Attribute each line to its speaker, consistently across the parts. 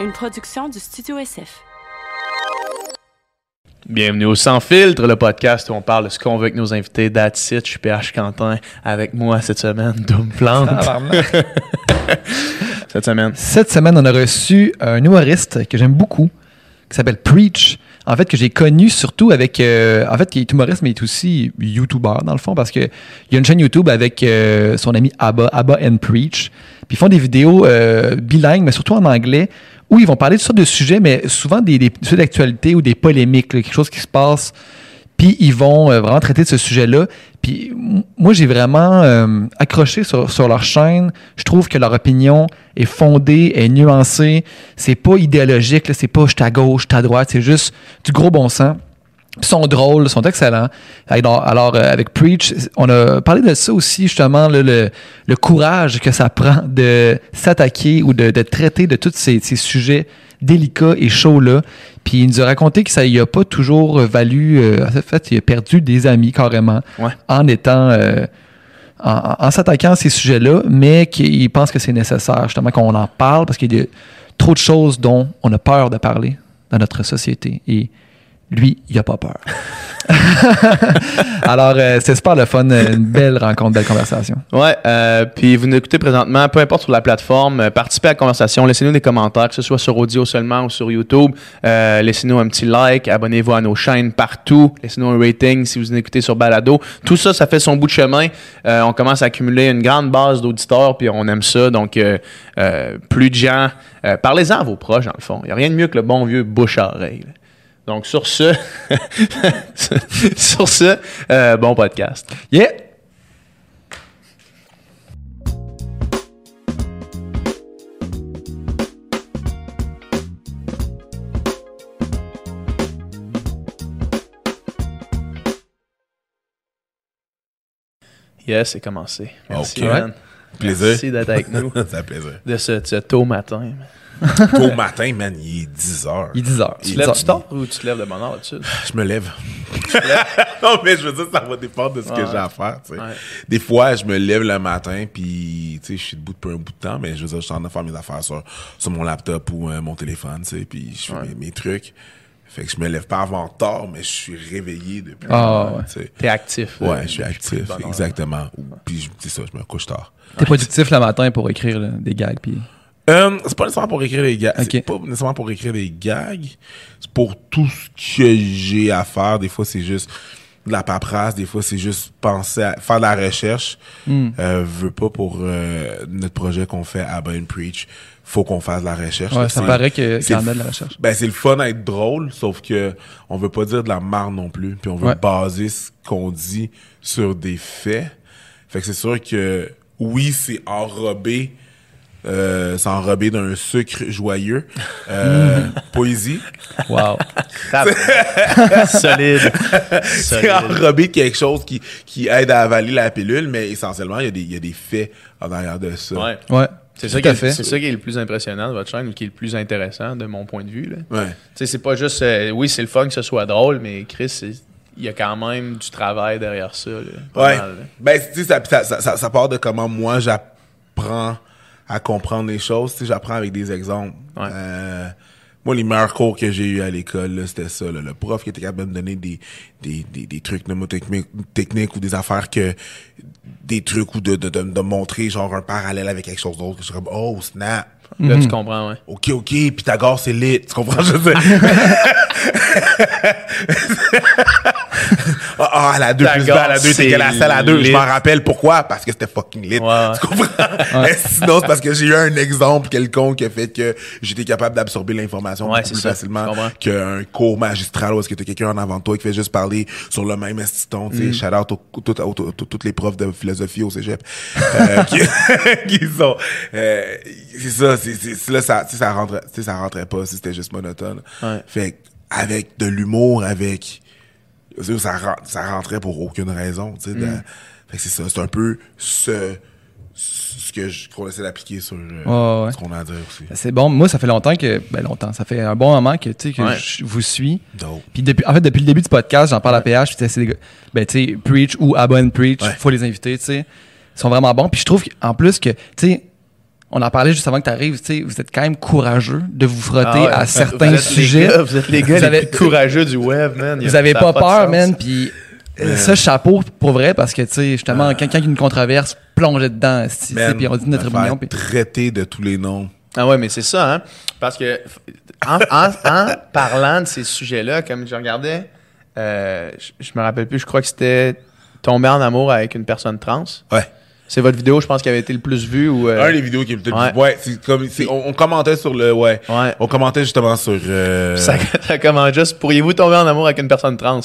Speaker 1: une production du Studio SF.
Speaker 2: Bienvenue au Sans Filtre, le podcast où on parle de ce qu'on veut avec nos invités. That's it, je suis PH Quentin. Avec moi cette semaine, Doom Plante. cette semaine.
Speaker 3: Cette semaine, on a reçu un humoriste que j'aime beaucoup, qui s'appelle Preach. En fait, que j'ai connu surtout avec. euh, en fait, qui est humoriste, mais il est aussi YouTuber, dans le fond, parce qu'il y a une chaîne YouTube avec euh, son ami Abba, Abba and Preach. Puis ils font des vidéos euh, bilingues, mais surtout en anglais, où ils vont parler de sortes de sujets, mais souvent des, sujets d'actualité ou des polémiques, quelque chose qui se passe. Puis ils vont euh, vraiment traiter de ce sujet-là. Puis moi, j'ai vraiment euh, accroché sur, leur chaîne. Je trouve que leur opinion est fondée, est nuancée. C'est pas idéologique, c'est pas je suis à gauche, je suis à droite. C'est juste du gros bon sens. Ils sont drôles, sont excellents. Alors, alors, euh, avec Preach, on a parlé de ça aussi, justement, le, le courage que ça prend de s'attaquer ou de, de traiter de tous ces, ces sujets délicats et chauds-là. Puis il nous a raconté que ça y a pas toujours valu, euh, en fait, il a perdu des amis carrément
Speaker 2: Ouais.
Speaker 3: en étant... euh, en, en- en s'attaquant à ces sujets-là, mais qu'il pense que c'est nécessaire justement qu'on en parle parce qu'il y a trop de choses dont on a peur de parler dans notre société. Et lui, il a pas peur. Alors, euh, c'est super le fun, euh, une belle rencontre, belle conversation.
Speaker 2: Ouais, euh, puis vous nous écoutez présentement, peu importe sur la plateforme, euh, participez à la conversation, laissez-nous des commentaires, que ce soit sur audio seulement ou sur YouTube. Laissez-nous un petit like, abonnez-vous à nos chaînes partout, laissez-nous un rating si vous nous écoutez sur Balado. Tout ça, ça fait son bout de chemin. On commence à accumuler une grande base d'auditeurs, puis on aime ça. Donc, plus de gens, parlez-en à vos proches, dans le fond. Il n'y a rien de mieux que le bon vieux bouche à oreille. Donc, sur ce, sur ce, euh, bon podcast.
Speaker 3: Yeah!
Speaker 2: Yes, c'est commencé. Merci,
Speaker 4: Ok.
Speaker 2: man.
Speaker 4: Plaisir.
Speaker 2: Merci d'être avec nous
Speaker 4: ça fait plaisir.
Speaker 2: de ce, ce tôt matin.
Speaker 4: Tôt matin, man, il est 10 heures.
Speaker 3: Il est 10 heures.
Speaker 2: Tu te lèves
Speaker 4: est
Speaker 2: du tard ou tu te lèves de bonne heure là-dessus?
Speaker 4: Je me lève. non, mais je veux dire, ça va dépendre de ce que j'ai à faire, tu sais.
Speaker 2: Ouais.
Speaker 4: Des fois, je me lève le matin, puis, tu sais, je suis debout depuis un bout de temps, mais je veux dire, je suis en train de faire mes affaires sur, sur mon laptop ou euh, mon téléphone, tu sais, puis je fais mes, mes trucs. Fait que je me lève pas avant tard, mais je suis réveillé depuis.
Speaker 3: Ah, ouais.
Speaker 2: T'es actif.
Speaker 4: Ouais, je suis actif, exactement. Puis, je- c'est ça, je me couche tard.
Speaker 3: T'es productif le matin pour écrire là, des gags. Puis...
Speaker 4: Euh, c'est pas nécessairement pour écrire des gags. C'est pas nécessairement pour écrire des gags. C'est pour tout ce que j'ai à faire. Des fois, c'est juste de la paperasse. Des fois, c'est juste penser à faire de la recherche. Euh, veux pas pour euh, notre projet qu'on fait à Ben Preach. Faut qu'on fasse de la recherche.
Speaker 3: Ouais, ça paraît que-
Speaker 4: c'est
Speaker 3: qu'il y en a
Speaker 4: le
Speaker 3: de la recherche.
Speaker 4: Ben, c'est le fun à être drôle, sauf que on veut pas dire de la marre non plus. Puis on veut
Speaker 3: Ouais.
Speaker 4: baser ce qu'on dit sur des faits. Fait que c'est sûr que oui, c'est enrobé. Euh, c'est enrobé d'un sucre joyeux. Euh, Poésie.
Speaker 3: Wow.
Speaker 2: Solide.
Speaker 4: C'est
Speaker 2: Solide.
Speaker 4: enrobé de quelque chose qui, qui aide à avaler la pilule, mais essentiellement, il y a des, il y a des faits en arrière de ça.
Speaker 2: Ouais.
Speaker 3: Ouais.
Speaker 2: C'est ça, qui est,
Speaker 3: fait.
Speaker 2: c'est ça qui est le plus impressionnant de votre chaîne ou qui est le plus intéressant de mon point de vue. Là.
Speaker 4: Ouais.
Speaker 2: Tu sais, c'est pas juste. euh, oui, c'est le fun que ce soit drôle, mais Chris, c'est- il y a quand même du travail derrière ça. là.
Speaker 4: Ouais.
Speaker 2: mal, là.
Speaker 4: Ben, tu sais, ça, ça, ça, ça- ça part de comment moi j'apprends à comprendre les choses. Tu sais, j'apprends avec des exemples.
Speaker 2: Ouais.
Speaker 4: Euh, moi, les meilleurs cours que j'ai eu à l'école, là, c'était ça. là. Le prof qui était capable de me donner des, des, des, des trucs techniques ou des affaires que des trucs ou de, de, de, de montrer genre un parallèle avec quelque chose d'autre. que Je suis comme, oh, snap.
Speaker 2: Là,
Speaker 3: Mhm.
Speaker 2: tu comprends, ouais.
Speaker 4: OK, OK, Pythagore, c'est lit. Tu comprends? Je veux dire? Ah, ah, à la 2 plus 2, à la 2, c'est égal à celle à 2. Je m'en rappelle pourquoi? Parce que c'était fucking lit.
Speaker 2: Ouais.
Speaker 4: Tu comprends? Mais sinon, c'est parce que j'ai eu un exemple quelconque qui a fait que j'étais capable d'absorber l'information
Speaker 2: Ouais,
Speaker 4: plus
Speaker 2: ça.
Speaker 4: facilement qu'un cours magistral où est-ce que t'as quelqu'un en avant de toi qui fait juste parler sur le même estiton.
Speaker 2: Mm.
Speaker 4: Tu sais, shout out toutes les profs de philosophie au cégep. euh, qui, qui sont, euh, c'est ça, c'est, c'est, là, ça, ça rentrait, ça rentrait pas si c'était juste monotone.
Speaker 2: Ouais.
Speaker 4: Fait que, avec de l'humour, avec, ça, ça, ren- ça rentrait pour aucune raison, tu
Speaker 2: Mm.
Speaker 4: Fait que c'est ça, c'est un peu ce, ce que je, qu'on essaie d'appliquer sur euh,
Speaker 3: ouais.
Speaker 4: ce qu'on a à dire aussi.
Speaker 3: C'est bon. Moi, ça fait longtemps que. Ben, longtemps. Ça fait un bon moment que, tu sais, que
Speaker 2: Ouais.
Speaker 3: je vous suis.
Speaker 4: Dope.
Speaker 3: Puis depuis, en fait, depuis le début du podcast, j'en parle à PH, puis c'est ben, tu sais, Preach ou and Preach,
Speaker 4: Ouais.
Speaker 3: faut les inviter, tu sais. Ils sont vraiment bons. Puis je trouve en plus que, tu sais, on en parlait juste avant que tu arrives, tu sais, vous êtes quand même courageux de vous frotter
Speaker 2: Ah ouais,
Speaker 3: à certains sujets.
Speaker 2: gars- vous êtes les gars
Speaker 3: Vous
Speaker 2: les
Speaker 3: avez-
Speaker 2: plus courageux du web, man.
Speaker 3: Vous avez pas peur, man, puis euh, ça, chapeau pour vrai, parce que, tu sais, justement, il y a une controverse, plongez dedans, puis on dit notre opinion. puis-
Speaker 4: traiter de tous les noms.
Speaker 2: Ah ouais, mais c'est ça, hein. Parce que en, en- en parlant de ces sujets-là, comme je regardais, euh, je, je me rappelle plus, je crois que c'était tomber en amour avec une personne trans.
Speaker 4: Ouais.
Speaker 2: C'est votre vidéo, je pense, qui avait été le plus vue. Ou, euh,
Speaker 4: Un des vidéos qui est peut-être
Speaker 2: Ouais.
Speaker 4: ouais, c'est comme c'est- on, on commentait sur le ouais.
Speaker 2: Ouais.
Speaker 4: On commentait justement sur euh,
Speaker 2: ça, ça commence juste. Pourriez-vous tomber en amour avec une personne trans?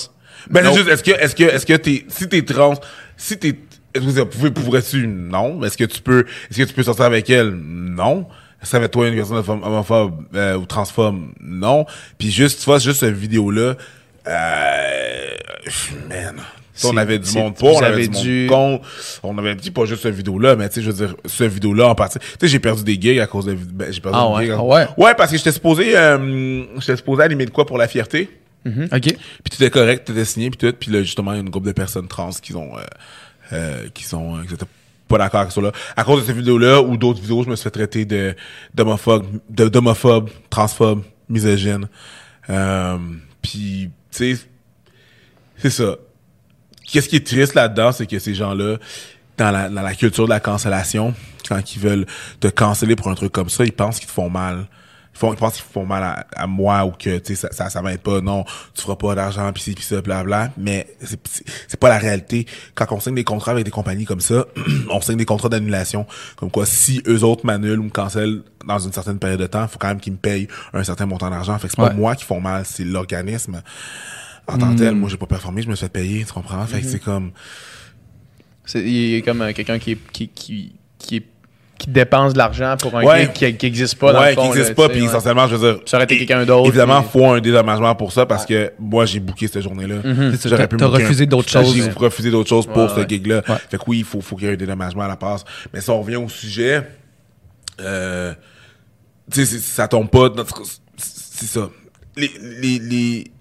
Speaker 4: Ben c'est juste est-ce que est-ce que est-ce que t'es si t'es trans, si t'es est-ce que vous pouvez pourrais-tu? Non, est-ce que tu peux est-ce que tu peux sortir avec elle? Non. Est-ce que avec toi une personne homo- homophobe euh, ou transphobe? Non. Puis juste tu vois juste cette vidéo là euh, man Ça, on avait du monde pour, on avait du monde contre. On avait dit pas juste cette vidéo-là, mais tu sais, je veux dire, cette vidéo-là en partie. Tu sais, j'ai perdu des gigs à cause de. ben, j'ai perdu
Speaker 2: Ah
Speaker 4: des
Speaker 2: ouais?
Speaker 4: gigs
Speaker 3: Ah ouais?
Speaker 4: Ouais, parce que j'étais supposé, euh, j'étais supposé animer de quoi pour la fierté.
Speaker 3: OK.
Speaker 4: Puis tout était correct, tout était signé, puis tout. Puis là, justement, il y a une groupe de personnes trans qui ont, euh, euh, qui sont, euh, qui étaient pas d'accord avec ça là. À cause de cette vidéo-là ou d'autres vidéos, je me suis fait traiter de d'homophobe, de- d'homophobe, transphobe, misogyne. Euh, puis, tu sais, c'est ça. Qu'est-ce qui est triste là-dedans, c'est que ces gens-là, dans la, dans la culture de la cancellation, quand ils veulent te canceller pour un truc comme ça, ils pensent qu'ils te font mal. Ils, font, ils pensent qu'ils font mal à, à moi ou que tu sais ça, ça, ça m'aide pas. Non, tu feras pas d'argent, puis ci, puis ça, blabla. Mais c'est- pas la réalité. Quand on signe des contrats avec des compagnies comme ça, on signe des contrats d'annulation. Comme quoi, si eux autres m'annulent ou me cancellent dans une certaine période de temps, il faut quand même qu'ils me payent un certain montant d'argent. Fait que c'est pas
Speaker 3: Ouais.
Speaker 4: moi qui font mal, c'est l'organisme en tant que tel, moi j'ai pas performé, je me suis fait payer, tu comprends? Fait que c'est comme
Speaker 2: C'est, il est comme euh, quelqu'un qui, est- qui, qui, qui, est- qui dépense de l'argent pour un
Speaker 4: Ouais.
Speaker 2: gig qui, qui existe pas dans
Speaker 4: ouais,
Speaker 2: le fond.
Speaker 4: qui existe
Speaker 2: là,
Speaker 4: pas,
Speaker 2: tu sais,
Speaker 4: puis
Speaker 2: ouais.
Speaker 4: essentiellement, je veux dire.
Speaker 2: Ça aurait été quelqu'un d'autre,
Speaker 4: Évidemment,
Speaker 2: puis-
Speaker 4: faut un dédommagement pour ça parce que moi j'ai booké cette journée-là.
Speaker 2: Mhm.
Speaker 3: C'est ça,
Speaker 4: J'aurais
Speaker 3: t'as-
Speaker 4: pu
Speaker 3: t'as
Speaker 4: booker
Speaker 3: refusé d'autres
Speaker 4: J'ai
Speaker 3: choses.
Speaker 4: refusé d'autres choses pour
Speaker 2: Ouais,
Speaker 4: ce
Speaker 2: ouais.
Speaker 4: gig-là.
Speaker 3: Ouais.
Speaker 4: Fait que oui, il faut, faut qu'il y ait un dédommagement à la passe. Mais si on revient au sujet, euh, tu sais, c'est- ça tombe pas. dans- C'est ça. Les, les, les, les-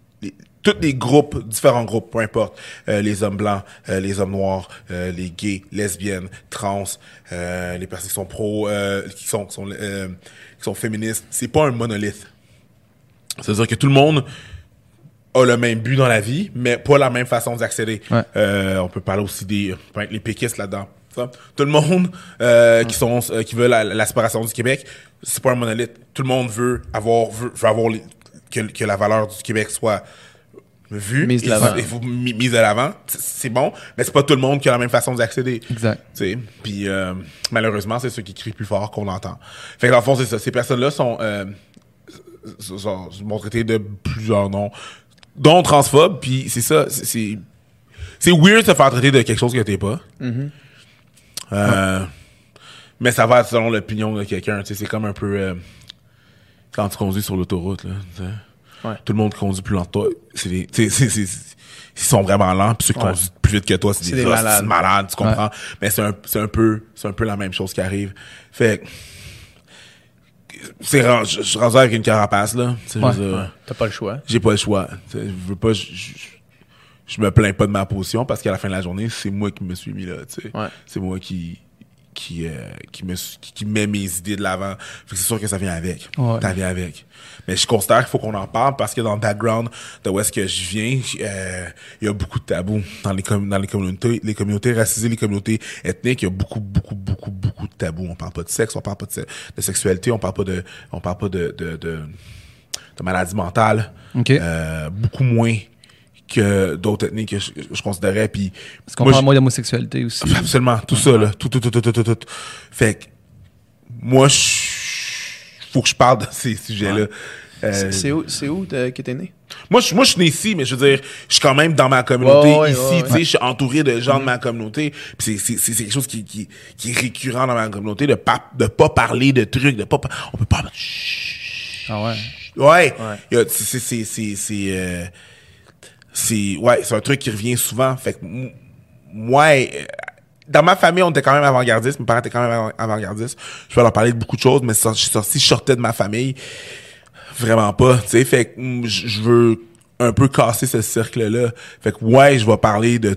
Speaker 4: tous les groupes, différents groupes, peu importe, euh, les hommes blancs, euh, les hommes noirs, euh, les gays, lesbiennes, trans, euh, les personnes qui sont pro, euh, qui sont, qui sont, euh, qui sont féministes, c'est pas un monolithe. C'est-à-dire que tout le monde a le même but dans la vie, mais pas la même façon d'accéder.
Speaker 3: Ouais.
Speaker 4: Euh, on peut parler aussi des les péquistes là-dedans. Ça. Tout le monde euh, qui sont euh, qui veulent la, la séparation du Québec, c'est pas un monolithe. Tout le monde veut avoir veut, veut avoir les- que, que la valeur du Québec soit vue
Speaker 2: Mise
Speaker 4: et-
Speaker 2: l'avant.
Speaker 4: mise. C'est- bon, mais c'est pas tout le monde qui a la même façon d'accéder.
Speaker 3: Exact.
Speaker 4: Tu sais, puis euh, malheureusement, c'est ceux qui crient plus fort qu'on l'entend. Fait que dans le fond, c'est ça. Ces personnes-là sont, euh, sont, sont- traitées de plusieurs noms, dont transphobes, puis c'est ça. c'est- C'est weird de se faire traiter de quelque chose que t'es pas. Euh, Mais ça va selon l'opinion de quelqu'un. Tu sais, c'est comme un peu euh, quand tu conduis sur l'autoroute. Là, tu sais.
Speaker 2: Ouais.
Speaker 4: Tout le monde conduit plus lent que toi, c'est des- c'est- c'est- c'est- ils sont vraiment lents. Puis ceux qui
Speaker 2: Ouais.
Speaker 4: conduisent plus vite que toi, c'est des,
Speaker 2: des malades.
Speaker 4: de malades. Tu comprends? Mais c'est un, c'est un peu, c'est un peu la même chose qui arrive. Fait que, c'est je je suis rendu avec une carapace là.
Speaker 2: T'as pas le choix.
Speaker 4: J'ai pas le choix. Je veux pas, je, je, je me plains pas de ma position parce qu'à la fin de la journée, c'est moi qui me suis mis là. tu sais. C'est moi qui qui, euh, qui, me, qui, qui met mes idées de l'avant. Fait que c'est sûr que ça vient avec.
Speaker 3: Ouais.
Speaker 4: Ça vient avec. Mais je considère qu'il faut qu'on en parle parce que dans le background de où est-ce que je viens, euh, il y a beaucoup de tabous dans les, dans les communautés, les communautés racisées, les communautés ethniques. Il y a beaucoup, beaucoup, beaucoup, beaucoup de tabous. On parle pas de sexe, on parle pas de, se- de sexualité, on parle pas de, on parle pas de, de, de, de maladie mentale.
Speaker 3: OK.
Speaker 4: Euh, beaucoup moins que d'autres ethnies que je, je considérais. Puis
Speaker 3: Est-ce qu'on parle moins d'homosexualité aussi?
Speaker 4: Absolument, tout ça, là. Tout, tout, tout, tout, tout, tout, tout. Fait que, moi, je, faut que je parle de ces sujets-là. Euh,
Speaker 2: C'est- où, où que t'es né?
Speaker 4: moi, je, moi, je suis né ici, mais je veux dire, je suis quand même dans ma communauté
Speaker 2: Ouais, ouais,
Speaker 4: ici,
Speaker 2: ouais,
Speaker 4: tu sais, je suis entouré de gens de ma communauté. Puis c'est, quelque chose qui, qui, qui est récurrent dans ma communauté, de pas, de pas parler de trucs, de pas, on peut pas.
Speaker 3: Ah ouais.
Speaker 4: Ouais. A- C'est, c'est, ouais, c'est un truc qui revient souvent. Fait que, moi, dans ma famille, on était quand même avant-gardistes. Mes parents étaient quand même avant- avant-gardistes. Je peux leur parler de beaucoup de choses, mais si je sortais de ma famille. Vraiment pas, tu sais. Fait que, je veux un peu casser ce cercle-là. Fait que, ouais, je vais parler de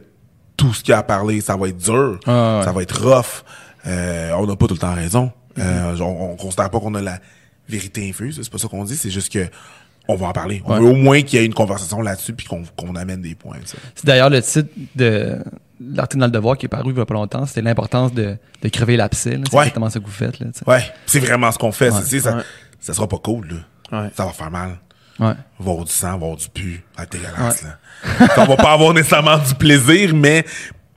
Speaker 4: tout ce qu'il y a à parler. Ça va être dur.
Speaker 3: Ah, ouais.
Speaker 4: Ça va être rough. Euh, on n'a pas tout le temps raison. Euh, on, on considère pas qu'on a la vérité infuse, c'est pas ça qu'on dit, c'est juste que on va en parler. On
Speaker 3: Ouais.
Speaker 4: veut au moins qu'il y ait une conversation là-dessus puis qu'on qu'on amène des points. ça.
Speaker 3: C'est d'ailleurs le titre de l'article dans le Devoir qui est paru il y a pas longtemps. C'était l'importance de, de crever l'abcès. là. C'est
Speaker 4: Ouais.
Speaker 3: exactement ça que vous faites. Là.
Speaker 4: Ouais, c'est vraiment ce qu'on fait.
Speaker 3: Ouais.
Speaker 4: ça,
Speaker 2: Ouais.
Speaker 4: ça sera pas cool, là.
Speaker 2: Ouais.
Speaker 4: Ça va faire mal.
Speaker 3: Ouais.
Speaker 4: Va avoir du sang, va avoir du pu. Ça être dégueulasse, là. on va pas avoir nécessairement du plaisir, mais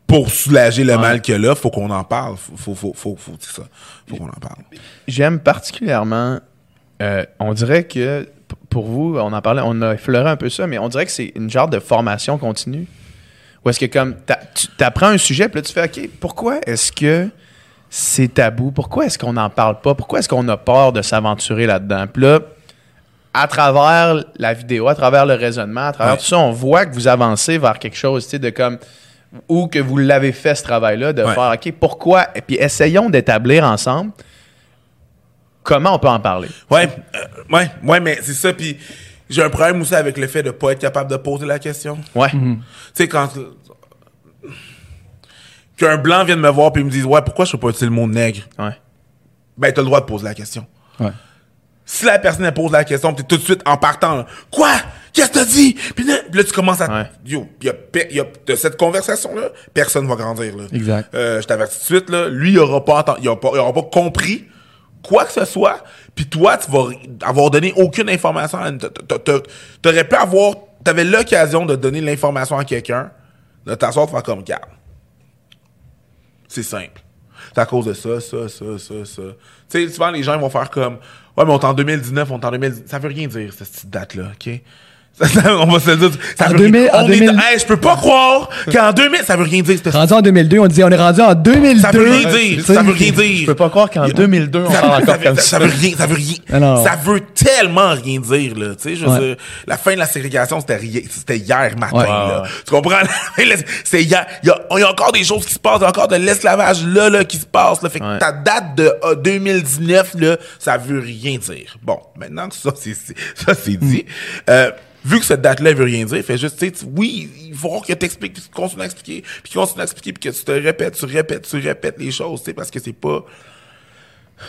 Speaker 4: pour soulager le mal qu'il y a là, faut qu'on en parle. Faut, faut, faut, faut, ça. Faut qu'on en parle.
Speaker 2: J'aime particulièrement. euh, on dirait que pour vous, on en parlait, on a effleuré un peu ça, mais on dirait que c'est une genre de formation continue. Ou est-ce que comme tu apprends un sujet, puis là tu fais OK, pourquoi est-ce que c'est tabou? Pourquoi est-ce qu'on n'en parle pas? Pourquoi est-ce qu'on a peur de s'aventurer là-dedans? Puis là, à travers la vidéo, à travers le raisonnement, à travers
Speaker 4: Ouais.
Speaker 2: tout ça, on voit que vous avancez vers quelque chose, tu sais, de comme ou que vous l'avez fait ce travail-là, de
Speaker 4: Ouais.
Speaker 2: faire OK, pourquoi? Et puis essayons d'établir ensemble comment on peut en parler?
Speaker 4: Ouais, euh, ouais, ouais, mais c'est ça. Puis j'ai un problème aussi avec le fait de pas être capable de poser la question.
Speaker 2: Ouais.
Speaker 4: Tu sais, quand. Qu'un blanc vienne me voir puis me dise Ouais, pourquoi je peux pas utiliser le mot nègre?
Speaker 2: Ouais.
Speaker 4: Ben, t'as le droit de poser la question.
Speaker 3: Ouais.
Speaker 4: Si la personne elle pose la question, puis t'es tout de suite en partant, là, quoi? Qu'est-ce que t'as dit? Puis là, tu commences à.
Speaker 2: Ouais.
Speaker 4: Yo, y a, pe- y a- de cette conversation-là, personne va grandir. Là.
Speaker 3: Exact.
Speaker 4: Euh, je t'avertis tout de suite, là, lui, il aura pas, entendu- il aura pas, il aura pas compris quoi que ce soit, puis toi, tu vas avoir donné aucune information. T'aurais pu avoir. T'avais l'occasion de donner l'information à quelqu'un, de t'asseoir, de faire comme garde. C'est simple. C'est à cause de ça, ça, ça, ça, ça. Tu sais, souvent, les gens vont faire comme Ouais, mais on est en 2019, on est en 2019. Ça veut rien dire, cette petite date-là, OK? On va se le dire. Ça
Speaker 3: En
Speaker 4: veut
Speaker 3: 2000
Speaker 4: rien.
Speaker 3: en
Speaker 4: On est-
Speaker 3: 2000
Speaker 4: Hey, je peux pas croire qu'en 2000, ça veut rien dire,
Speaker 3: Rendu en 2002, on disait on est rendu en 2002.
Speaker 4: Ça veut rien dire,
Speaker 3: sais.
Speaker 4: ça veut rien dire.
Speaker 2: Je peux pas croire qu'en 2002, on
Speaker 4: Ça,
Speaker 2: parle
Speaker 4: ça
Speaker 2: encore
Speaker 4: veut-
Speaker 2: comme
Speaker 4: ça,
Speaker 2: ça.
Speaker 4: veut rien, ça veut rien. Ça veut tellement rien dire, là. Tu sais, je veux
Speaker 3: Ouais.
Speaker 4: dire, la fin de la ségrégation, c'était rien- c'était hier matin,
Speaker 3: Ouais.
Speaker 4: là. Tu comprends? C'est hier. Il y a, il y a encore des choses qui se passent, il y a encore de l'esclavage là, là, qui se passe, là. Fait que
Speaker 2: Ouais.
Speaker 4: ta date de euh, 2019, là, ça veut rien dire. Bon, maintenant que ça, c'est, c'est- ça, c'est dit, euh, vu que cette date-là veut rien dire, fait juste, tu sais, oui, il faut que tu expliques, puis tu continues à expliquer, puis tu continues à expliquer, puis que tu te répètes, tu répètes, tu répètes les choses, tu sais, parce que c'est pas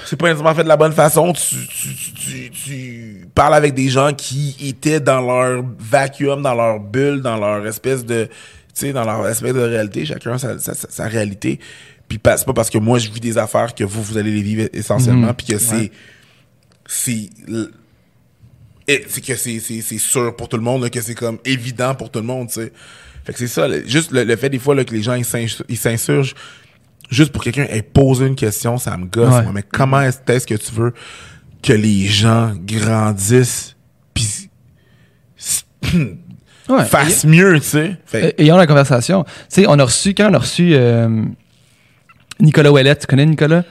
Speaker 4: c'est pas nécessairement fait de la bonne façon. Tu, tu, tu, tu- tu parles avec des gens qui étaient dans leur vacuum, dans leur bulle, dans leur espèce de, tu sais, dans leur espèce de réalité. Chacun sa, sa, sa- réalité. Puis c'est pas parce que moi je vis des affaires que vous vous allez les vivre essentiellement, puis que c'est, et c'est que c'est, c'est, c'est sûr pour tout le monde, là, que c'est comme évident pour tout le monde, tu sais. Fait que c'est ça, le- juste le, le fait des fois là, que les gens ils s'ins- ils s'insurgent juste pour quelqu'un ait posé une question, ça me gosse.
Speaker 3: Ouais.
Speaker 4: moi. Mais comment est- est-ce que tu veux que les gens grandissent puis
Speaker 3: Ouais.
Speaker 4: fassent mieux, tu sais? Fait
Speaker 3: Ayons la conversation. Tu sais, on a reçu, quand on a reçu euh, Nicolas Ouellet, tu connais Nicolas?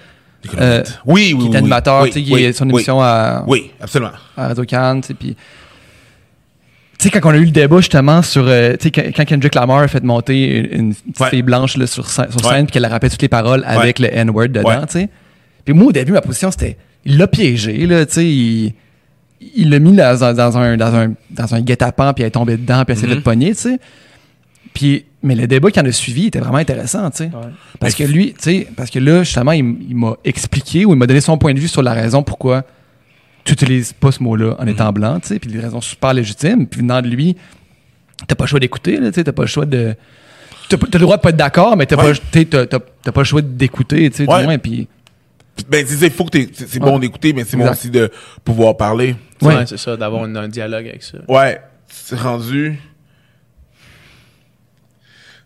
Speaker 3: Euh,
Speaker 4: Huot. oui, oui,
Speaker 3: qui
Speaker 4: oui,
Speaker 3: est animateur,
Speaker 4: oui,
Speaker 3: tu sais, qui
Speaker 4: oui,
Speaker 3: est son
Speaker 4: oui,
Speaker 3: émission à,
Speaker 4: Oui, absolument.
Speaker 3: à Radio-Can, tu sais, puis... Tu sais, quand on a eu le débat, justement, sur... euh, tu sais, quand quand Kendrick Lamar a fait monter une, petite
Speaker 4: Ouais.
Speaker 3: fille blanche là, sur,
Speaker 4: Ouais.
Speaker 3: scène, puis qu'elle a rappelé toutes les paroles avec le N-word dedans, tu sais. Puis moi, au début, ma position, c'était... Il l'a piégé, là, tu sais, il... Il l'a mis dans, un- dans un, dans, un, dans un guet-apens, puis elle est tombée dedans, puis elle s'est
Speaker 4: Mhm.
Speaker 3: fait pogner, tu sais. Puis, mais le débat qui en a suivi était vraiment intéressant, tu sais. Parce que lui, tu sais, parce que là, justement, il, m'a expliqué ou il m'a donné son point de vue sur la raison pourquoi tu utilises pas ce mot-là en étant blanc, tu sais, puis des raisons super légitimes. Puis venant de lui, t'as pas le choix d'écouter, tu sais, t'as pas le choix de. T'as le droit de pas être d'accord, mais t'as
Speaker 4: Ouais.
Speaker 3: pas, t'as- pas le choix d'écouter, tu sais,
Speaker 4: Ouais.
Speaker 3: du moins. Puis,
Speaker 4: Ben, il faut que c'est bon d'écouter, mais c'est bon aussi de pouvoir parler.
Speaker 3: Ouais.
Speaker 2: Ouais, c'est ça, d'avoir une- un dialogue avec ça.
Speaker 4: Ouais, c'est rendu.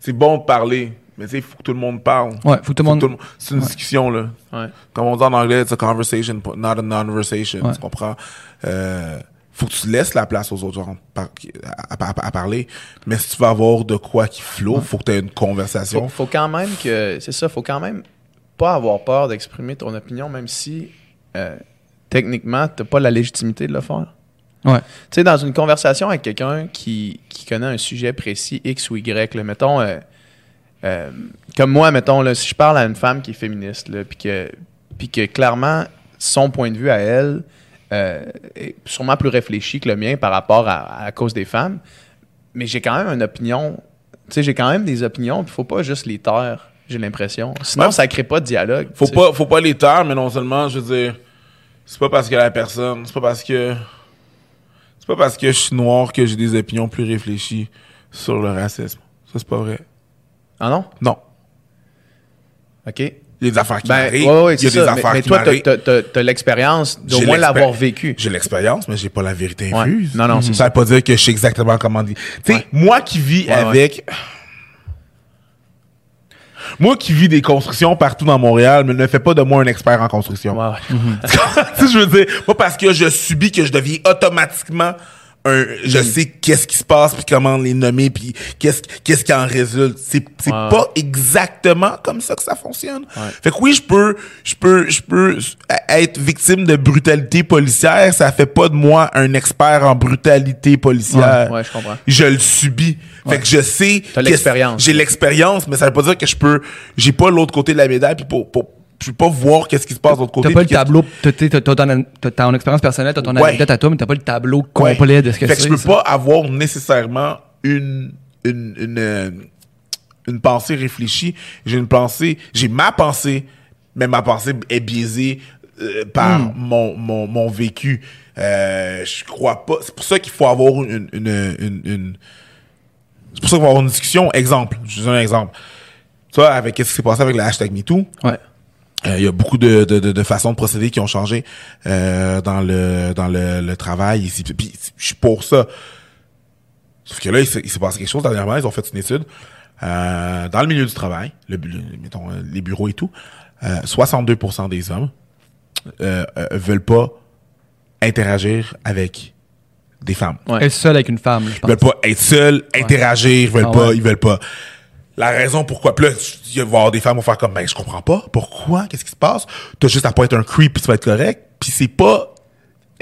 Speaker 4: C'est bon de parler, mais tu sais, il faut que tout le monde parle.
Speaker 3: ouais, faut que tout le monde.
Speaker 4: C'est une discussion, là.
Speaker 2: Ouais.
Speaker 4: Comme on dit en anglais, it's a conversation, pas- not a non-conversation.
Speaker 3: Ouais.
Speaker 4: Tu comprends? Euh, faut que tu laisses la place aux autres gens par- à, à- à parler. Mais si tu veux avoir de quoi qui flotte, faut que tu aies une conversation.
Speaker 2: Faut, faut quand même que. C'est ça, faut quand même pas avoir peur d'exprimer ton opinion, même si euh, techniquement, t'as pas la légitimité de le faire.
Speaker 3: Ouais.
Speaker 2: Tu sais, dans une conversation avec quelqu'un qui, qui connaît un sujet précis, X ou Y, là, mettons, euh, euh, comme moi, mettons, là, si je parle à une femme qui est féministe, puis que, que clairement, son point de vue à elle euh, est sûrement plus réfléchi que le mien par rapport à, à la cause des femmes, mais j'ai quand même une opinion, tu sais, j'ai quand même des opinions, il faut pas juste les taire. j'ai l'impression. Sinon,
Speaker 4: Ouais.
Speaker 2: ça crée pas de dialogue.
Speaker 4: Faut pas, faut pas les taire, mais non seulement, je veux dire, c'est pas parce que la personne, c'est pas parce que, c'est pas parce que je suis noir que j'ai des opinions plus réfléchies sur le racisme. Ça, c'est pas vrai.
Speaker 2: Ah non?
Speaker 4: Non.
Speaker 2: OK.
Speaker 4: Il y a des affaires qui
Speaker 2: Ben, ouais, ouais,
Speaker 4: il y a des.
Speaker 2: Mais,
Speaker 4: affaires
Speaker 2: mais
Speaker 4: qui
Speaker 2: toi, t'as- t'as l'expérience d'au moins l'avoir vécu.
Speaker 4: J'ai l'expérience, mais j'ai pas la vérité
Speaker 2: Ouais.
Speaker 4: infuse.
Speaker 2: Non, non, c'est
Speaker 4: Ça veut pas dire que je sais exactement comment dire. Tu sais, moi qui vis avec. Moi qui vis des constructions partout dans Montréal, mais ne fait pas de moi un expert en construction.
Speaker 2: Ouais.
Speaker 4: Tu sais, je veux dire, pas parce que je subis que je deviens automatiquement un, je
Speaker 2: Mm.
Speaker 4: sais qu'est-ce qui se passe puis comment les nommer puis qu'est-ce qu'est-ce qui en résulte. C'est c'est pas exactement comme ça que ça fonctionne.
Speaker 2: Ouais.
Speaker 4: Fait que oui, je peux je peux je peux être victime de brutalité policière, ça fait pas de moi un expert en brutalité policière.
Speaker 2: Ouais, ouais, je comprends.
Speaker 4: Je le subis. Fait que je sais
Speaker 2: T'as l'expérience.
Speaker 4: J'ai l'expérience, mais ça veut pas dire que je peux j'ai pas l'autre côté de la médaille puis pour, pour je peux pas voir qu'est-ce qui se passe de l'autre côté.
Speaker 3: T'as pas le tableau, t'as t'as- t'as ton, t'as ton expérience personnelle, t'as ton
Speaker 4: Ouais.
Speaker 3: anecdote à toi, mais t'as pas le tableau
Speaker 4: Ouais.
Speaker 3: complet de ce que
Speaker 4: Fait
Speaker 3: c'est.
Speaker 4: que je peux
Speaker 3: ça.
Speaker 4: pas avoir nécessairement une une une, euh, une pensée réfléchie. J'ai une pensée, j'ai ma pensée, mais ma pensée est biaisée euh, par
Speaker 3: Hmm.
Speaker 4: mon, mon mon vécu. Euh, je crois pas. C'est pour ça qu'il faut avoir une une une, une- c'est pour ça qu'il faut avoir une discussion. Exemple, je vous donne un exemple. Tu vois, avec ce qui s'est passé avec le hashtag MeToo,
Speaker 3: Ouais.
Speaker 4: euh, Il y a beaucoup de, de, de, de façons de procéder qui ont changé euh, dans le dans le, le travail ici. Puis je suis pour ça. Sauf que là, il s'est passé quelque chose dernièrement. Ils ont fait une étude euh, dans le milieu du travail, le, le- mettons euh, les bureaux et tout. Euh, 62% des hommes euh, euh, veulent pas interagir avec des femmes.
Speaker 2: Ouais.
Speaker 3: Être seul avec une femme, je
Speaker 4: Ils
Speaker 3: pense.
Speaker 4: veulent pas être seuls, interagir, ils veulent
Speaker 3: Ah
Speaker 4: pas,
Speaker 3: ouais.
Speaker 4: ils veulent pas. La raison pourquoi, là, il va y avoir des femmes qui vont faire comme, ben, je comprends pas, pourquoi, qu'est-ce qui se passe? T'as juste à pas être un creep, puis tu vas être correct, puis c'est pas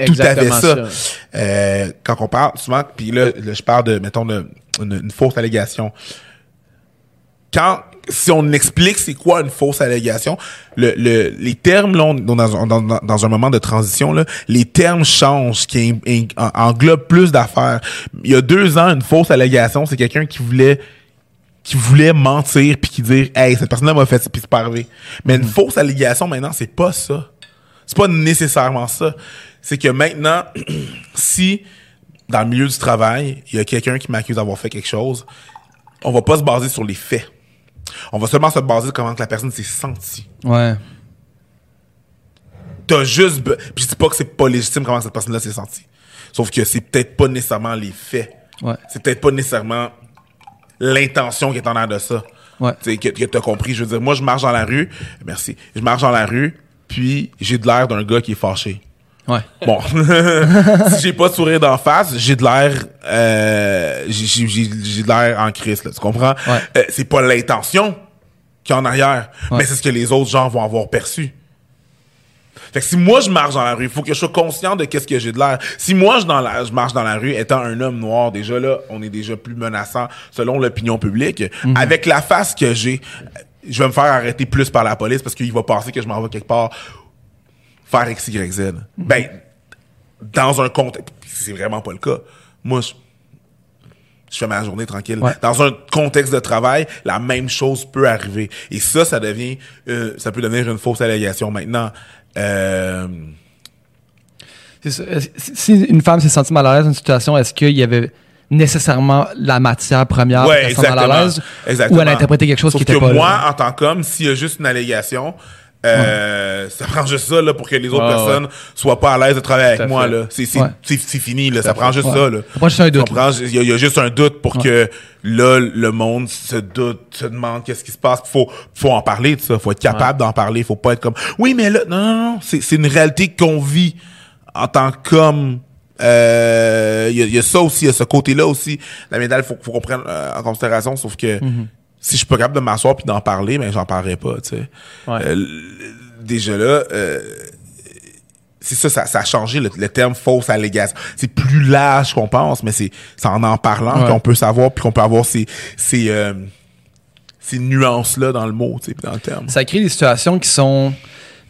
Speaker 4: tout à fait ça.
Speaker 2: ça.
Speaker 4: Euh, quand on parle, souvent, puis là, là, je parle de, mettons, de, une, une fausse allégation. Quand, si on explique c'est quoi une fausse allégation, le, le, les termes, là, on dans, un- dans, un moment de transition, là, les termes changent, qui en- en- englobent plus d'affaires. Il y a deux ans, une fausse allégation, c'est quelqu'un qui voulait qui voulait mentir puis qui dire hey cette personne-là m'a fait ça puis c'est pas arrivé. Mais une fausse allégation maintenant c'est pas ça. C'est pas nécessairement ça. C'est que maintenant si dans le milieu du travail il y a quelqu'un qui m'accuse d'avoir fait quelque chose on va pas se baser sur les faits on va seulement se baser sur comment que la personne s'est sentie
Speaker 3: Ouais.
Speaker 4: t'as juste be- puis je dis pas que c'est pas légitime comment cette personne-là s'est sentie sauf que c'est peut-être pas nécessairement les faits
Speaker 3: Ouais.
Speaker 4: c'est peut-être pas nécessairement l'intention qui est en arrière de ça.
Speaker 3: Ouais.
Speaker 4: Tu sais, que, que t'as compris. Je veux dire, moi, je marche dans la rue. Merci. Je marche dans la rue, puis j'ai de l'air d'un gars qui est fâché.
Speaker 3: Ouais.
Speaker 4: Bon. si j'ai pas de sourire d'en face, j'ai de l'air, euh, j'ai, j'ai, de l'air en crise, là. Tu comprends?
Speaker 3: Ouais.
Speaker 4: Euh, c'est pas l'intention qui est en arrière,
Speaker 3: Ouais.
Speaker 4: mais c'est ce que les autres gens vont avoir perçu. Fait que si moi je marche dans la rue, il faut que je sois conscient de qu'est-ce que j'ai de l'air. Si moi je, dans la, je marche dans la rue étant un homme noir, déjà là, on est déjà plus menaçant selon l'opinion publique. Avec la face que j'ai, je vais me faire arrêter plus par la police parce qu'il va penser que je m'en vais quelque part faire X, Y, Z. Ben, dans un contexte, c'est vraiment pas le cas. Moi, je, je fais ma journée tranquille.
Speaker 3: Ouais.
Speaker 4: Dans un contexte de travail, la même chose peut arriver. Et ça, ça devient, euh, ça peut devenir une fausse allégation. Maintenant, euh,
Speaker 3: Si une femme s'est sentie mal à l'aise dans une situation, est-ce qu'il y avait nécessairement la matière première pour
Speaker 4: ouais,
Speaker 3: se sente mal à
Speaker 4: exactement.
Speaker 3: l'aise?
Speaker 4: exactement.
Speaker 3: Ou elle a interprété quelque chose
Speaker 4: Sauf
Speaker 3: qui était
Speaker 4: que
Speaker 3: pas
Speaker 4: moi,
Speaker 3: là?
Speaker 4: en tant qu'homme, s'il y a juste une allégation, euh, ça prend juste ça là, pour que les autres
Speaker 2: Ouais,
Speaker 4: personnes soient pas à l'aise de travailler avec moi. C'est, fini, là. ça prend juste ça. Là.
Speaker 3: Ça prend juste un doute?
Speaker 4: Il y, y a juste un doute pour que là, le monde se doute, se demande qu'est-ce qui se passe. Faut, faut en parler de ça. Faut être capable d'en parler. Faut pas être comme, oui, mais là, non, non, non. C'est, c'est une réalité qu'on vit en tant qu'homme. Euh, Il y, a, il y a ça aussi, il y a ce côté-là aussi. La médaille, faut, faut qu'on prenne euh, en considération. Sauf que si je suis pas capable de m'asseoir puis d'en parler, ben j'en parlerai pas, tu sais.
Speaker 2: Ouais.
Speaker 4: Euh, déjà là, euh, c'est ça, ça, ça a changé le, le terme fausse allégation. C'est plus large qu'on pense, mais c'est en en parlant
Speaker 3: Ouais.
Speaker 4: qu'on peut savoir puis qu'on peut avoir ces ces euh, ces nuances là dans le mot, tu sais, dans le terme.
Speaker 3: Ça crée des situations qui sont.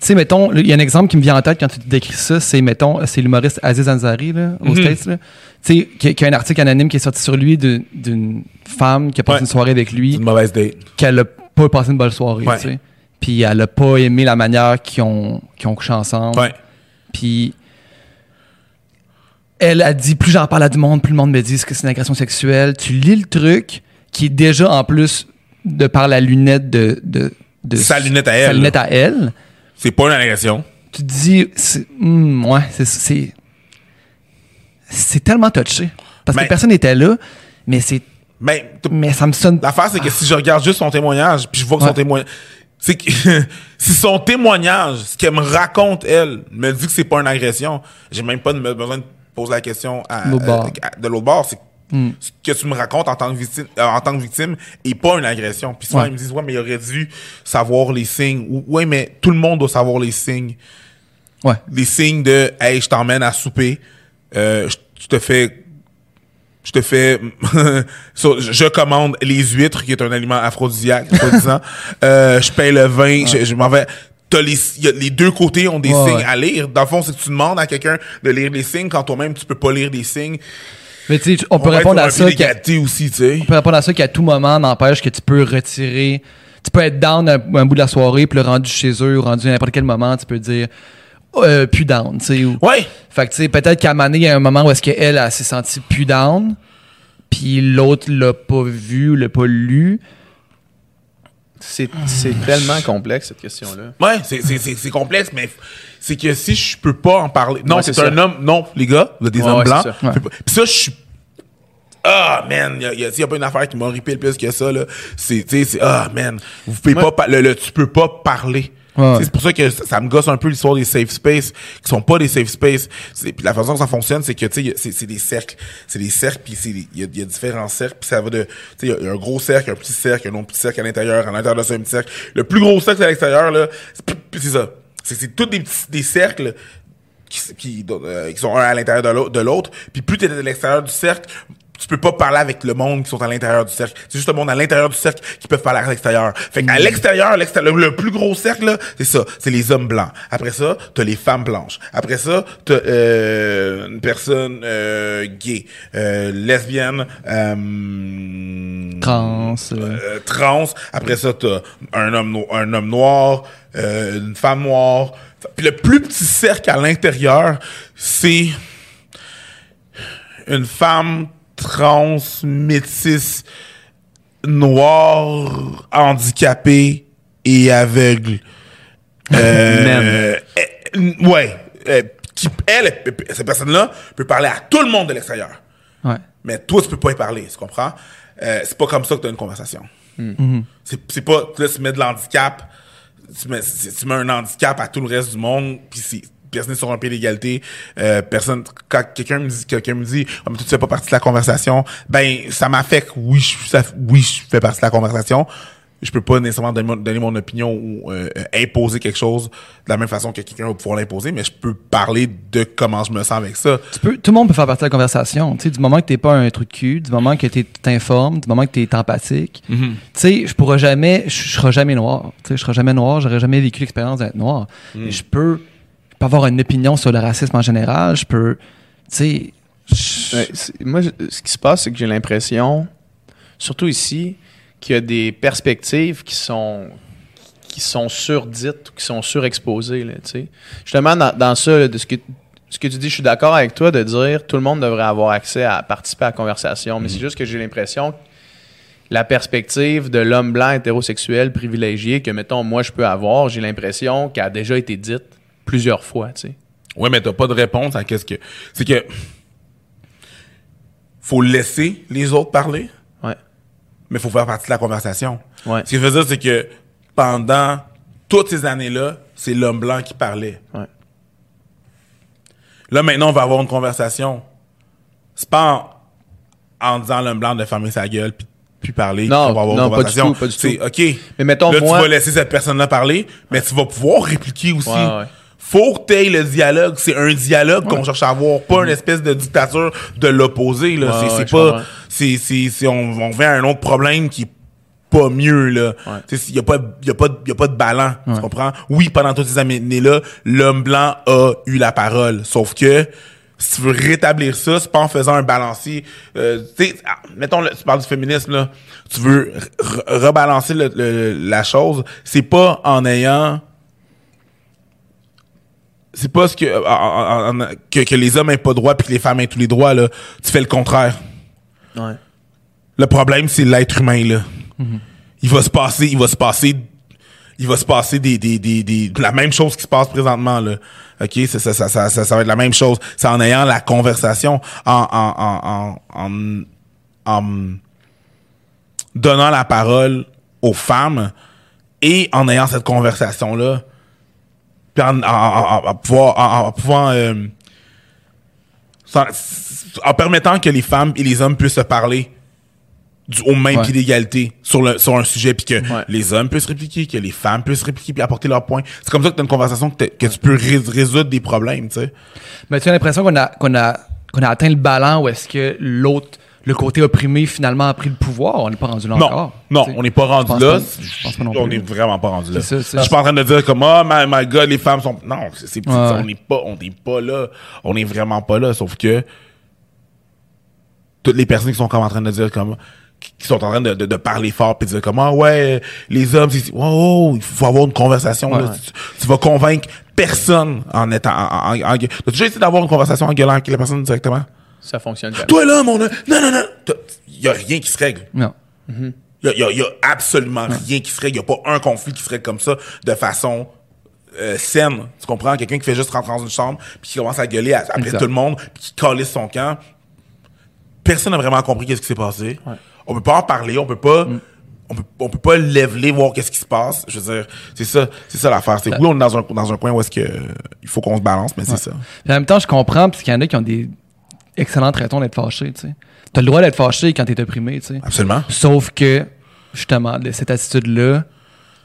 Speaker 3: Tu sais, mettons, il y a un exemple qui me vient en tête quand tu décris ça, c'est, mettons, c'est l'humoriste Aziz Ansari, là, aux
Speaker 4: Mhm.
Speaker 3: States, là. Tu sais, qui, qui a un article anonyme qui est sorti sur lui d'une femme qui a passé
Speaker 4: Ouais.
Speaker 3: une soirée avec lui,
Speaker 4: une mauvaise date.
Speaker 3: qu'elle a pas passé une bonne soirée,
Speaker 4: Ouais.
Speaker 3: tu sais. Puis elle a pas aimé la manière qu'ils ont, ont couché ensemble.
Speaker 4: Ouais.
Speaker 3: Puis elle a dit plus j'en parle à du monde, plus le monde me dit que c'est une agression sexuelle. Tu lis le truc qui est déjà en plus de par la lunette de, de, de
Speaker 4: Sa lunette à
Speaker 3: sa
Speaker 4: elle,
Speaker 3: lunette à elle.
Speaker 4: C'est pas une agression.
Speaker 3: Tu te dis c'est hmm, ouais, c'est c'est tellement touché parce
Speaker 4: Mais-
Speaker 3: que personne n'était là, mais c'est
Speaker 4: Mais
Speaker 3: mais ça me sonne
Speaker 4: l'affaire, c'est que si je regarde juste son témoignage, puis je vois que
Speaker 3: Ouais.
Speaker 4: son témoignage. C'est que si son témoignage, ce qu'elle me raconte, elle, me dit que c'est pas une agression, j'ai même pas de- besoin de poser la question à, euh, à- de l'autre bord. C'est
Speaker 3: Hmm.
Speaker 4: ce que tu me racontes en tant que victime, euh, en tant que victime est pas une agression. Puis souvent,
Speaker 3: Ouais.
Speaker 4: ils me disent, ouais, mais il aurait dû savoir les signes. Ou, ouais, mais tout le monde doit savoir les signes.
Speaker 3: ouais.
Speaker 4: les signes de hey je t'emmène à souper euh, je te fais je te fais so, je commande les huîtres qui est un aliment aphrodisiaque euh, je paye le vin je, je m'en vais T'as les, y a- les deux côtés ont des
Speaker 3: Ouais,
Speaker 4: signes
Speaker 3: ouais.
Speaker 4: à lire. Dans le fond, c'est que tu demandes à quelqu'un de lire les signes quand toi-même tu peux pas lire des signes.
Speaker 3: Mais tu sais, on peut répondre à ça qu'à-
Speaker 4: aussi, tu sais.
Speaker 3: On peut répondre à ça qu'à tout moment, n'empêche que tu peux retirer. Tu peux être down un, un bout de la soirée, puis le rendu chez eux, ou rendu à n'importe quel moment, tu peux dire euh, plus down, tu sais. ou-
Speaker 4: Ouais.
Speaker 3: Fait que tu sais, peut-être qu'à un moment donné, il y a un moment où est-ce qu'elle, elle s'est sentie plus down, puis l'autre l'a pas vu, ou l'a pas lu.
Speaker 2: C'est c'est tellement complexe, cette question-là.
Speaker 4: Ouais, c'est, c'est, c'est, c'est complexe, mais c'est que si je peux pas en parler. Non,
Speaker 2: Ouais,
Speaker 4: c'est, un homme. Non, les gars, vous êtes des
Speaker 2: Ouais,
Speaker 4: hommes blancs. Puis ça, je suis. Ah, man, y y a- s'il y a pas une affaire qui m'horripile plus que ça, là. C'est, tu sais, c'est. Ah, man. Vous pouvez
Speaker 3: Ouais.
Speaker 4: pas. pa- Le, le- tu peux pas parler. C'est pour ça que ça, me gosse un peu l'histoire des safe space, qui sont pas des safe space. C'est- Puis la façon que ça fonctionne, c'est que, tu sais, c'est, des cercles. C'est des cercles, puis il y a, différents cercles, puis ça va de. Tu sais, il y a- un gros cercle, un petit cercle, un autre petit cercle à l'intérieur, à l'intérieur de ça, un petit cercle. Le plus gros cercle à l'extérieur, là, c'est, ça. C'est, tous des petits des cercles qui, qui, euh, sont un à l'intérieur de l'au- de l'autre. Puis plus tu es à l'extérieur du cercle, tu peux pas parler avec le monde qui sont à l'intérieur du cercle. C'est juste le monde à l'intérieur du cercle qui peuvent parler à l'extérieur. Fait qu'à l'extérieur, l'extérieur, le, plus gros cercle, là, c'est ça. C'est les hommes blancs. Après ça, t'as les femmes blanches. Après ça, t'as euh, une personne euh, gay, euh, lesbienne, euh,
Speaker 3: Trans. euh.
Speaker 4: trans. Après ça, t'as un homme, no- un homme noir, euh, une femme noire. Puis le plus petit cercle à l'intérieur, c'est une femme trans, métisse, noire, handicapée et aveugle. Euh, euh, ouais. Euh, qui, elle, cette personne-là peut parler à tout le monde de l'extérieur.
Speaker 3: Ouais.
Speaker 4: Mais toi, tu peux pas y parler, tu comprends? Euh, c'est pas comme ça que tu as une conversation. C'est, c'est pas, là, tu mets de l'handicap, tu mets, tu mets un handicap à tout le reste du monde, puis c'est, personne n'est sur un pied d'égalité, euh, personne, quand quelqu'un me dit, quelqu'un me dit, ah, mais tu fais pas partie de la conversation, ben, ça m'affecte, oui, je, ça- oui, je fais partie de la conversation, je peux pas nécessairement donner mon, donner mon opinion ou euh, imposer quelque chose de la même façon que quelqu'un va pouvoir l'imposer, mais je peux parler de comment je me sens avec ça.
Speaker 3: Tu peux, tout le monde peut faire partie de la conversation. Tu sais, du moment que t'es pas un truc de cul, du moment que t'es- t'informes, du moment que t'es empathique. Tu sais, je pourrais jamais, je serai jamais noir. Tu sais, je serai jamais noir, j'aurais jamais vécu l'expérience d'être noir. Mais je peux, avoir une opinion sur le racisme en général. Je peux, tu sais, je-
Speaker 2: c'est- moi, je- ce qui se passe, c'est que j'ai l'impression, surtout ici, qu'il y a des perspectives qui sont qui sont surdites ou qui sont surexposées. Là, tu sais. Justement, dans, dans ça, là, de ce que, ce que tu dis, je suis d'accord avec toi de dire tout le monde devrait avoir accès à participer à la conversation, mais c'est juste que j'ai l'impression que la perspective de l'homme blanc hétérosexuel privilégié que, mettons, moi, je peux avoir, j'ai l'impression qu'elle a déjà été dite plusieurs fois. Tu sais.
Speaker 4: Ouais, mais t'as pas de réponse à qu'est-ce que. C'est que. Faut laisser les autres parler,
Speaker 2: Ouais.
Speaker 4: mais faut faire partie de la conversation.
Speaker 2: Ouais.
Speaker 4: Ce que je veux dire, c'est que pendant toutes ces années-là, c'est l'homme blanc qui parlait.
Speaker 2: Ouais.
Speaker 4: Là, maintenant, on va avoir une conversation. C'est pas en, en disant l'homme blanc de fermer sa gueule puis, puis parler
Speaker 2: Non,
Speaker 4: va avoir
Speaker 2: non,
Speaker 4: une
Speaker 2: pas du
Speaker 4: conversation.
Speaker 2: tout, pas du tout.
Speaker 4: OK.
Speaker 2: Mais mettons,
Speaker 4: là,
Speaker 2: moi-
Speaker 4: tu vas laisser cette personne-là parler, mais tu vas pouvoir répliquer aussi.
Speaker 2: Ouais, ouais.
Speaker 4: Faut que t'aies le dialogue. C'est un dialogue qu'on cherche à avoir, pas une espèce de dictature de l'opposé. Là.
Speaker 2: Ouais,
Speaker 4: c'est
Speaker 2: ouais,
Speaker 4: pas. C'est, c'est, c'est, on, on vient à un autre problème qui est pas mieux, là.
Speaker 2: Ouais.
Speaker 4: Il y a pas, y a pas, y a pas de ballon. Tu comprends? Oui, pendant toutes ces années-là, l'homme blanc a eu la parole. Sauf que, si tu veux rétablir ça, c'est pas en faisant un balancier. Euh, tu sais, ah, mettons, le- tu parles du féminisme, là. Tu veux re- rebalancer le- le- la chose. C'est pas en ayant. C'est pas ce que, en- en- en- que, que les hommes aient pas droit puis que les femmes aient tous les droits, là. Tu fais le contraire.
Speaker 2: Ouais.
Speaker 4: Le problème, c'est l'être humain, là. Il va se passer, il va se passer, il va se passer des, des, des, des- la même chose qui se passe présentement, là. OK? Ça, ça, ça, ça, ça, va être la même chose. C'est en ayant la conversation, en, en, en, en, en, en donnant la parole aux femmes et en ayant cette conversation-là, puis en, en, en- en pouvoir, en, en pouvant, euh, sans- en permettant que les femmes et les hommes puissent se parler du, au même
Speaker 3: Ouais.
Speaker 4: pied d'égalité sur, le, sur un sujet, puis que
Speaker 2: Ouais.
Speaker 4: les hommes puissent répliquer, que les femmes puissent répliquer, puis apporter leur point. C'est comme ça que tu as une conversation que, tu peux rés- résoudre des problèmes, tu sais.
Speaker 3: Mais tu as l'impression qu'on a, qu'on a, qu'on a atteint le ballon où est-ce que l'autre, le côté opprimé, finalement, a pris le pouvoir? On n'est pas rendu là
Speaker 4: Non,
Speaker 3: encore.
Speaker 4: non,
Speaker 3: tu sais.
Speaker 4: on n'est pas rendu là.
Speaker 3: pas- je pense pas non
Speaker 4: on n'est vraiment pas rendu là.
Speaker 3: C'est ça, c'est
Speaker 4: je suis pas en train de dire comme oh my, my God, les femmes sont. Non, c'est, c'est-
Speaker 3: Ouais,
Speaker 4: on n'est pas, on n'est pas là. On n'est vraiment pas là. Sauf que toutes les personnes qui sont comme en train de dire comme qui sont en train de, de, de parler fort puis de dire comment ouais les hommes c'est wow, il faut avoir une conversation là. Tu, tu vas convaincre personne en étant en, en, en- T'as déjà essayé d'avoir une conversation en gueulant avec la personne directement?
Speaker 2: Ça fonctionne jamais.
Speaker 4: toi là mon non non non il y a rien qui se règle
Speaker 3: Non.
Speaker 4: il y a, y a- a absolument rien qui serait. Il y a pas un conflit qui serait comme ça de façon euh, saine. Tu comprends? Quelqu'un qui fait juste rentrer dans une chambre puis qui commence à gueuler à- après
Speaker 3: Exact.
Speaker 4: tout le monde puis qui calisse son camp. Personne n'a vraiment compris qu'est-ce qui s'est passé. On peut pas en parler. On peut pas... On peut, on peut pas leveler, voir qu'est-ce qui se passe. Je veux dire, c'est ça, c'est ça l'affaire. C'est oui, on est dans un, dans un coin où est-ce que euh, il faut qu'on se balance, mais c'est ça.
Speaker 3: Puis en même temps, je comprends, parce qu'il y en a qui ont des excellentes raisons d'être fâchés, tu sais. T'as le droit d'être fâché quand t'es opprimé, tu sais.
Speaker 4: Absolument.
Speaker 3: Sauf que, justement, de- cette attitude-là,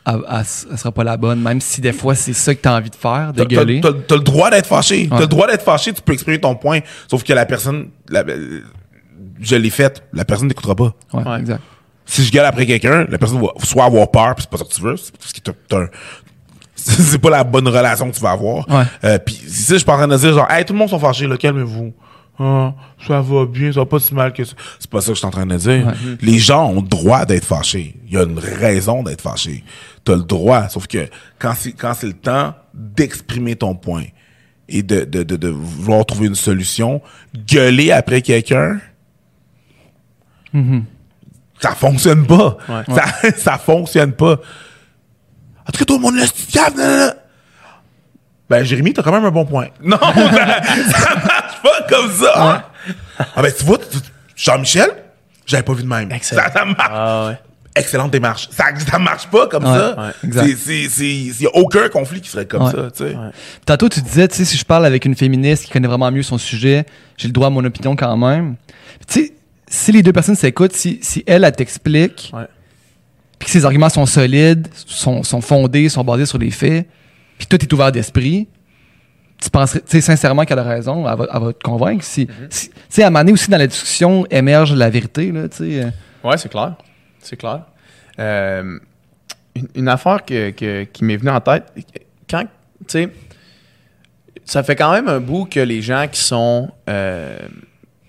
Speaker 3: elle, elle, sera pas la bonne, même si des fois, c'est ça que t'as envie de faire, de gueuler.
Speaker 4: T'as, le droit d'être fâché. T'as le droit d'être fâché, tu peux exprimer ton point. Sauf que la personne, la- euh, je l'ai faite, la personne n'écoutera pas.
Speaker 3: Ouais,
Speaker 2: Ouais.
Speaker 3: exact.
Speaker 4: Si je gueule après quelqu'un, la personne va soit avoir peur, puis c'est pas ça que tu veux, c'est parce que t'as, c'est pas la bonne relation que tu vas avoir.
Speaker 3: Ouais.
Speaker 4: Euh, puis ça, je suis pas en train de dire genre, hey, tout le monde sont fâchés, là, calmez-vous. Ah, ça va bien, ça va pas si mal que ça. C'est pas ça que je suis en train de dire.
Speaker 3: Ouais.
Speaker 4: Les gens ont le droit d'être fâchés. Il y a une raison d'être fâché. T'as le droit. Sauf que quand c'est, quand c'est le temps d'exprimer ton point et de, de, de, de vouloir trouver une solution, gueuler après quelqu'un, ça fonctionne pas.
Speaker 2: Ouais.
Speaker 4: Ça, ça fonctionne pas. En tout cas, tout le monde nan. Ben, Jérémy, t'as quand même un bon point. Non, ça, comme ça. Ah, ben, tu vois, tu- Jean-Michel, j'avais pas vu de même.
Speaker 2: Excellent.
Speaker 4: Ça, ça marche.
Speaker 2: Ah ouais.
Speaker 4: Excellente démarche. Ça, ça marche pas comme
Speaker 3: Ouais,
Speaker 4: ça.
Speaker 2: ouais,
Speaker 3: exact.
Speaker 4: C'est, c'est, c'est, il y a aucun conflit qui serait comme
Speaker 3: Ouais.
Speaker 4: ça, tu sais.
Speaker 3: Tantôt, tu disais, tu sais, si je parle avec une féministe qui connaît vraiment mieux son sujet, j'ai le droit à mon opinion quand même. Tu sais, si les deux personnes s'écoutent, si, si elle, elle t'explique,
Speaker 2: Ouais.
Speaker 3: puis que ses arguments sont solides, sont, sont fondés, sont basés sur les faits, puis toi, t'es ouvert d'esprit, tu penserais, tu sais, sincèrement qu'elle a raison, elle va, elle va te convaincre. Si, si- tu sais, à un moment donné aussi, dans la discussion, émerge la vérité, là, tu sais. euh,
Speaker 2: Ouais, c'est clair. C'est clair. Euh, une, une affaire que, que- qui m'est venue en tête, quand, tu sais, ça fait quand même un bout que les gens qui sont, euh,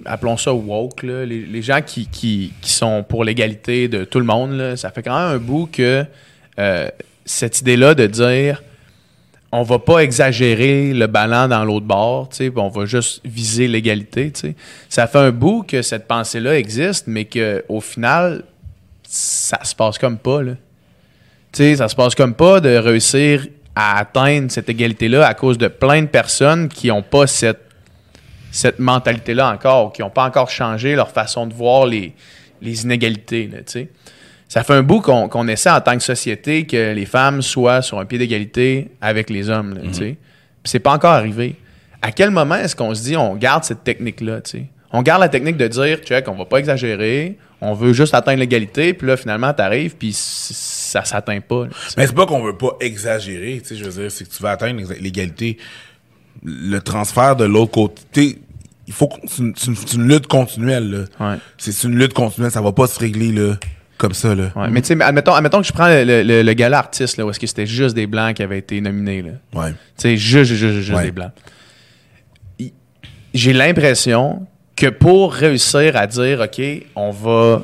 Speaker 2: appelons ça woke, là, les, les gens qui, qui, qui sont pour l'égalité de tout le monde, là, ça fait quand même un bout que euh, cette idée-là de dire on va pas exagérer le ballon dans l'autre bord, on va juste viser l'égalité. Ça fait un bout que cette pensée-là existe, mais que au final, ça se passe comme pas, là. Ça se passe comme pas de réussir à atteindre cette égalité-là à cause de plein de personnes qui n'ont pas cette, mentalité-là encore, qui n'ont pas encore changé leur façon de voir les, inégalités. Ça fait un bout qu'on essaie en tant que société que les femmes soient sur un pied d'égalité avec les hommes, là, tu sais. Puis c'est pas encore arrivé. À quel moment est-ce qu'on se dit on garde cette technique-là, tu sais? On garde la technique de dire, check, on va pas exagérer, on veut juste atteindre l'égalité, puis là, finalement, t'arrives, puis ça s'atteint pas. là, tu sais.
Speaker 4: Mais c'est pas qu'on veut pas exagérer, tu sais, je veux dire, c'est que tu vas atteindre l'égalité. Le transfert de l'autre côté, il faut c'est une, lutte continuelle, là.
Speaker 2: Ouais.
Speaker 4: C'est une lutte continuelle, ça va pas se régler, là, comme ça, là.
Speaker 2: Ouais, Mais tu sais, admettons, admettons que je prends le, le, gala artiste, là, où est-ce que c'était juste des blancs qui avaient été nominés, là.
Speaker 4: Ouais.
Speaker 2: Tu sais, juste, juste, juste
Speaker 4: Ouais.
Speaker 2: des blancs. J'ai l'impression que pour réussir à dire, OK, on va,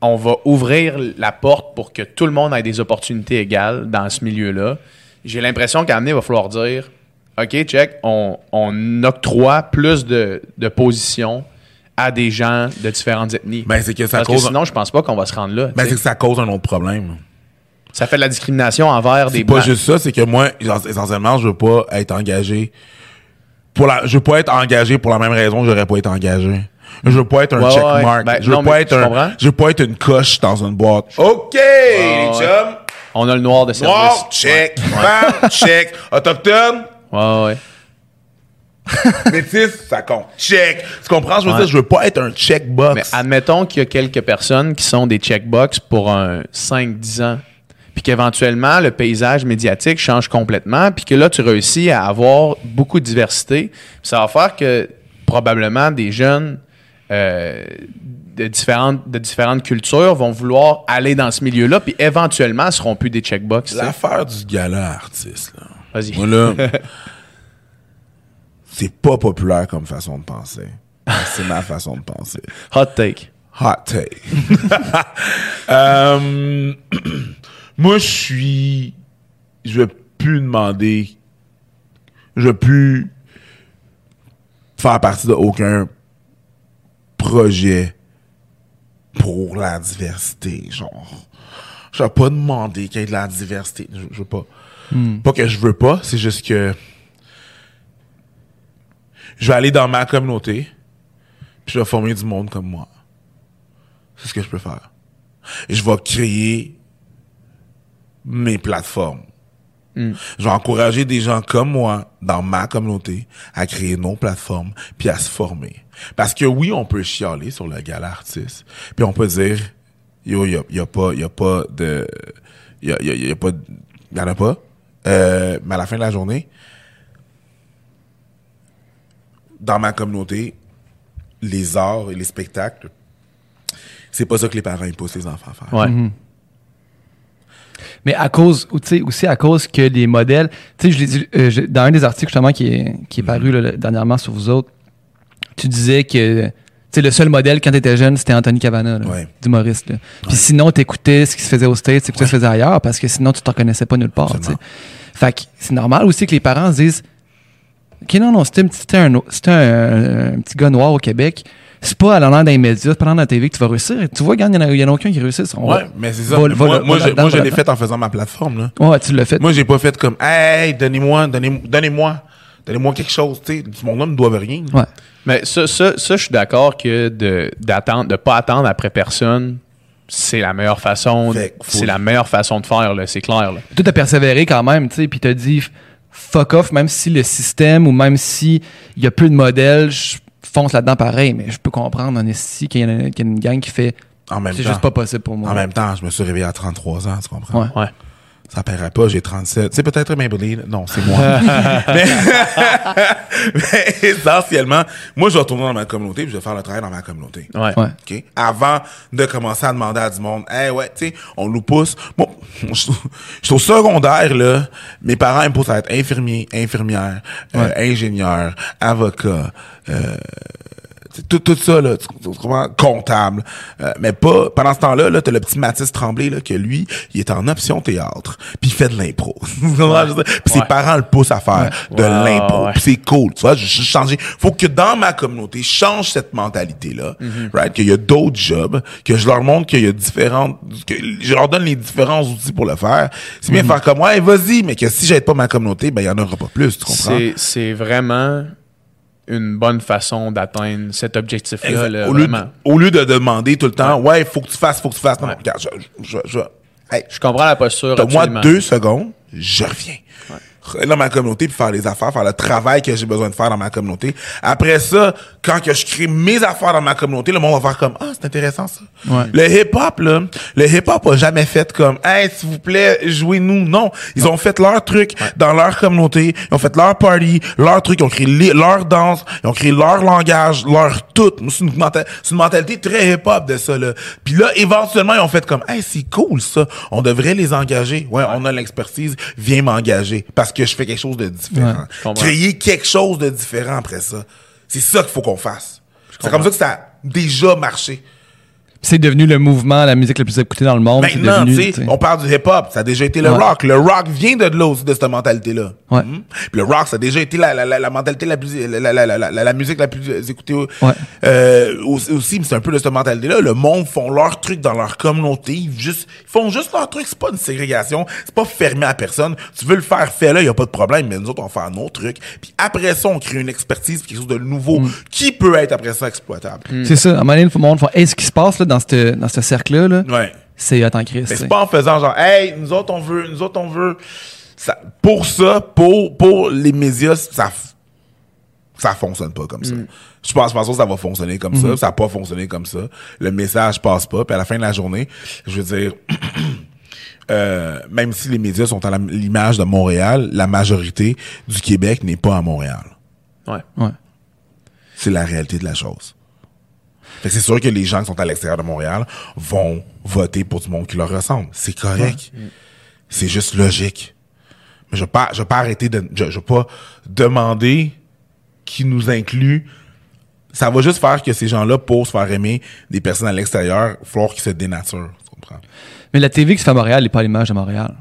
Speaker 2: on va ouvrir la porte pour que tout le monde ait des opportunités égales dans ce milieu-là, j'ai l'impression qu'à un moment donné, il va falloir dire, OK, check, on, on octroie plus de, de positions à des gens de différentes ethnies.
Speaker 4: Ben, c'est que ça
Speaker 2: Parce
Speaker 4: cause.
Speaker 2: que sinon, je pense pas qu'on va se rendre là.
Speaker 4: ben, c'est que ça cause un autre problème.
Speaker 2: ça fait de la discrimination envers des
Speaker 4: C'est pas juste ça, c'est que moi, ess- essentiellement, je veux pas être engagé. Pour la, je veux pas être engagé pour la même raison que j'aurais pas été engagé. Je veux pas être un
Speaker 2: Ouais, ouais,
Speaker 4: checkmark.
Speaker 2: ben,
Speaker 4: je veux
Speaker 2: non,
Speaker 4: pas être un, je veux pas être une coche dans une boîte. OK, les chums.
Speaker 2: On a le noir de service.
Speaker 4: Noir, check. Femme, check. Autochtone,
Speaker 2: Ouais, ouais.
Speaker 4: métis, ça compte. Check. Tu comprends? Je veux
Speaker 2: Ouais.
Speaker 4: dire, je veux pas être un checkbox.
Speaker 2: Mais admettons qu'il y a quelques personnes qui sont des checkbox pour un 5-10 ans, puis qu'éventuellement, le paysage médiatique change complètement, puis que là, tu réussis à avoir beaucoup de diversité. Ça va faire que probablement des jeunes euh, de, différentes, de différentes cultures vont vouloir aller dans ce milieu-là, puis éventuellement, seront plus des checkbox. tu sais.
Speaker 4: L'affaire du gala artiste, là.
Speaker 2: Vas-y.
Speaker 4: Moi, là, c'est pas populaire comme façon de penser. C'est ma façon de penser.
Speaker 2: Hot take.
Speaker 4: Hot take. Euh, moi, je suis. Je vais plus demander. Je vais plus faire partie de aucun projet pour la diversité. Genre, je vais pas demander qu'il y ait de la diversité. Je, je veux pas. Pas que je veux pas, c'est juste que je vais aller dans ma communauté, puis je vais former du monde comme moi. C'est ce que je peux faire. Je vais créer mes plateformes. Je vais encourager des gens comme moi, dans ma communauté, à créer nos plateformes, puis à se former. Parce que oui, on peut chialer sur le gala artiste, puis on peut dire, yo, y a, y a pas, y a pas de, y a, y a, y a pas, de- y en a pas. Euh, mais à la fin de la journée, dans ma communauté, les arts et les spectacles, c'est pas ça que les parents ils poussent les enfants à faire.
Speaker 2: Ouais.
Speaker 3: Mais à cause, tu aussi à cause que les modèles, tu sais, je l'ai dit, euh, je- dans un des articles justement qui est, qui est paru là, dernièrement sur vous autres, tu disais que, tu sais, le seul modèle quand tu étais jeune, c'était Anthony Cavana,
Speaker 4: Ouais.
Speaker 3: d'humoriste. Puis sinon, t'écoutais ce qui se faisait aux States, ce qui se faisait ailleurs, parce que sinon, tu t'en connaissais pas nulle part, tu. Fait que c'est normal aussi que les parents se disent, OK, non, non, c'était un, un, c'était un, un petit gars noir au Québec. C'est pas à l'honneur d'un média, c'est pas à l'honneur de la TV que tu vas réussir. Tu vois, regarde, il y en a- il y, en a aucun qui réussit. On
Speaker 4: Ouais, mais c'est ça.
Speaker 3: va-
Speaker 4: moi,
Speaker 3: va-
Speaker 4: moi,
Speaker 3: va
Speaker 4: je, moi, l'ai fait en faisant ma plateforme. Là.
Speaker 3: Ouais, tu l'as fait.
Speaker 4: Moi, j'ai pas fait comme, hey, donnez-moi, donnez, donnez-moi, donnez-moi quelque chose. Tu sais, mon homme ne doit rien.
Speaker 3: Ouais.
Speaker 2: Mais ça, ça, ça, je suis d'accord que de d'attendre, de pas attendre après personne, c'est la meilleure façon. C'est la meilleure façon de faire, là, c'est clair. Là.
Speaker 3: Toi, t'as persévéré quand même, tu sais, puis t'as dit fuck off, même si le système ou même si il y a peu de modèles, je fonce là-dedans pareil, mais je peux comprendre en esti qu'il y, en a- qu'il y a une gang qui fait
Speaker 4: En même
Speaker 3: c'est juste pas possible pour moi.
Speaker 4: En même temps, je me suis réveillé à 33 ans, tu comprends?
Speaker 3: Ouais.
Speaker 2: Ouais.
Speaker 4: Ça paraît pas, j'ai 37. C'est peut-être Maybelline. Non, c'est moi. mais, mais essentiellement, moi, je vais retourner dans ma communauté puis je vais faire le travail dans ma communauté.
Speaker 2: Ouais.
Speaker 3: Ouais.
Speaker 4: OK? Avant de commencer à demander à du monde, hey, ouais, tu sais, on nous pousse. Bon, je suis au secondaire, là. Mes parents ils me poussent à être infirmier, infirmière, euh, ingénieur, avocat, euh, tout, tout ça, là, comprends? comptable. Euh, mais pas, pendant ce temps-là, là, t'as le petit Mathis Tremblay, là, que lui, il est en option théâtre, puis il fait de l'impro. Dire? Puis ses
Speaker 2: Ouais.
Speaker 4: parents le poussent à faire de
Speaker 2: Ouais,
Speaker 4: l'impro.
Speaker 2: ouais.
Speaker 4: Puis c'est cool, tu vois, je, je changer. Faut que dans ma communauté, je change cette mentalité-là, right? Qu'il y a d'autres jobs, que je leur montre qu'il y a différentes, que je leur donne les différents outils pour le faire. C'est bien faire comme, ouais, vas-y, mais que si j'aide pas ma communauté, ben, il y en aura pas plus, tu comprends?
Speaker 2: C'est, c'est vraiment une bonne façon d'atteindre cet objectif-là. Là,
Speaker 4: au, lieu de,
Speaker 2: vraiment.
Speaker 4: au lieu de demander tout le temps, ouais, faut que tu fasses, faut que tu fasses. Non, regarde, je, je, je, hey,
Speaker 2: Je comprends la posture.
Speaker 4: Donne-moi deux secondes, je reviens. Dans ma communauté, puis faire les affaires, faire le travail que j'ai besoin de faire dans ma communauté. Après ça, quand que je crée mes affaires dans ma communauté, le monde va faire comme Ah, c'est intéressant ça.
Speaker 3: Ouais.
Speaker 4: Le hip-hop, là, le hip-hop a jamais fait comme Hey, s'il vous plaît, jouez-nous. Non. Ils ont fait leur truc dans leur communauté, ils ont fait leur party, leur truc, ils ont créé leur danse, ils ont créé leur langage, leur tout. C'est une, une mentalité très hip-hop de ça, là. Puis là, éventuellement, ils ont fait comme Hey, c'est cool ça. On devrait les engager. Ouais, on a l'expertise, viens m'engager. Parce que je fais quelque chose de différent. Créer quelque chose de différent après ça. C'est ça qu'il faut qu'on fasse. C'est comme ça que ça a déjà marché.
Speaker 3: C'est devenu le mouvement, la musique la plus écoutée dans le monde.
Speaker 4: Maintenant,
Speaker 3: devenu,
Speaker 4: tu sais,
Speaker 3: tu sais.
Speaker 4: on parle du hip-hop, ça a déjà été le
Speaker 3: Ouais.
Speaker 4: rock. Le rock vient de là aussi, de cette mentalité-là.
Speaker 3: Ouais.
Speaker 4: Puis le rock, ça a déjà été la, la, la, la mentalité la plus, la, la, la, la, la- la musique la plus écoutée.
Speaker 3: Ouais.
Speaker 4: Euh, aussi, mais c'est un peu de cette mentalité-là. Le monde font leur truc dans leur communauté. Ils, juste, ils font juste leur truc. C'est pas une ségrégation. C'est pas fermé à personne. Tu veux le faire, fais-le, y a pas de problème. Mais nous autres, on faire nos trucs. Puis après ça, on crée une expertise, quelque chose de nouveau
Speaker 3: Mm.
Speaker 4: qui peut être après ça exploitable.
Speaker 3: C'est ça. À un moment donné, le monde fait Hey, ce qui se passe là, dans ce dans cercle-là, là,
Speaker 4: Ouais.
Speaker 3: c'est attends Chris.
Speaker 4: Mais c'est pas en faisant genre, hey, nous autres on veut, nous autres on veut. Ça, pour ça, pour, pour les médias, ça, ça fonctionne pas comme ça. Je pense, je pense pas que ça va fonctionner comme ça. Ça a pas fonctionné comme ça. Le message passe pas. Puis à la fin de la journée, je veux dire, euh, même si les médias sont à la- l'image de Montréal, la majorité du Québec n'est pas à Montréal.
Speaker 2: Ouais.
Speaker 3: Ouais.
Speaker 4: C'est la réalité de la chose. Fait que c'est sûr que les gens qui sont à l'extérieur de Montréal vont voter pour du monde qui leur ressemble. C'est correct. C'est juste logique. Mais je vais pas, je vais pas arrêter de, je, je vais pas demander qui nous inclut. Ça va juste faire que ces gens-là, pour se faire aimer des personnes à l'extérieur, il va falloir qu'ils se dénaturent. Tu comprends?
Speaker 3: Mais la TV qui se fait à Montréal n'est pas l'image de Montréal.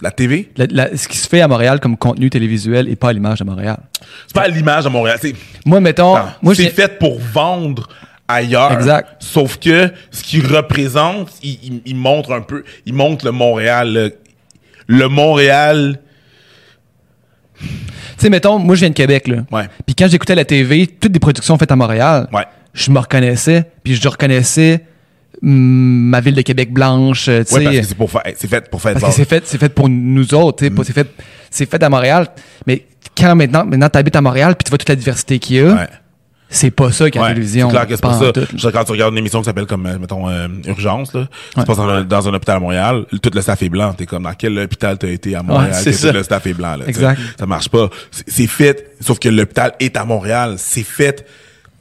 Speaker 4: La TV,
Speaker 3: La- la- ce qui se fait à Montréal comme contenu télévisuel n'est pas à l'image de Montréal.
Speaker 4: c'est pas à l'image de Montréal. C'est,
Speaker 3: Moi, mettons,
Speaker 4: Non,
Speaker 3: moi,
Speaker 4: c'est fait pour vendre ailleurs.
Speaker 3: Exact.
Speaker 4: Sauf que ce qu'il représente, il, il- il montre un peu, il montre le Montréal. Le, le Montréal,
Speaker 3: Tu sais, mettons, moi, je viens de Québec, là.
Speaker 4: Ouais.
Speaker 3: Puis quand j'écoutais la TV, toutes des productions faites à Montréal,
Speaker 4: ouais.
Speaker 3: je me reconnaissais, puis je reconnaissais ma ville de Québec blanche, euh, tu
Speaker 4: Ouais, parce
Speaker 3: sais.
Speaker 4: que c'est pour faire, c'est fait pour faire
Speaker 3: Parce que c'est fait, c'est fait pour nous autres, pas- c'est fait, c'est fait à Montréal. Mais quand maintenant, maintenant t'habites à Montréal, puis tu vois toute la diversité qu'il y a,
Speaker 4: Ouais.
Speaker 3: c'est pas ça qu'il y a à la
Speaker 4: Ouais,
Speaker 3: télévision.
Speaker 4: c'est clair que c'est
Speaker 3: pas
Speaker 4: ça. Je sais, quand tu regardes une émission qui s'appelle comme, euh, mettons, euh, Urgence, là, qui
Speaker 3: Ouais.
Speaker 4: se passe dans, un- dans un hôpital à Montréal, tout le staff est blanc. T'es comme, dans quel hôpital t'as été à Montréal,
Speaker 3: c'est
Speaker 4: que
Speaker 3: ça.
Speaker 4: tout le staff est blanc, là.
Speaker 3: Exact.
Speaker 4: Ça marche pas. C'est fait, sauf que l'hôpital est à Montréal. C'est fait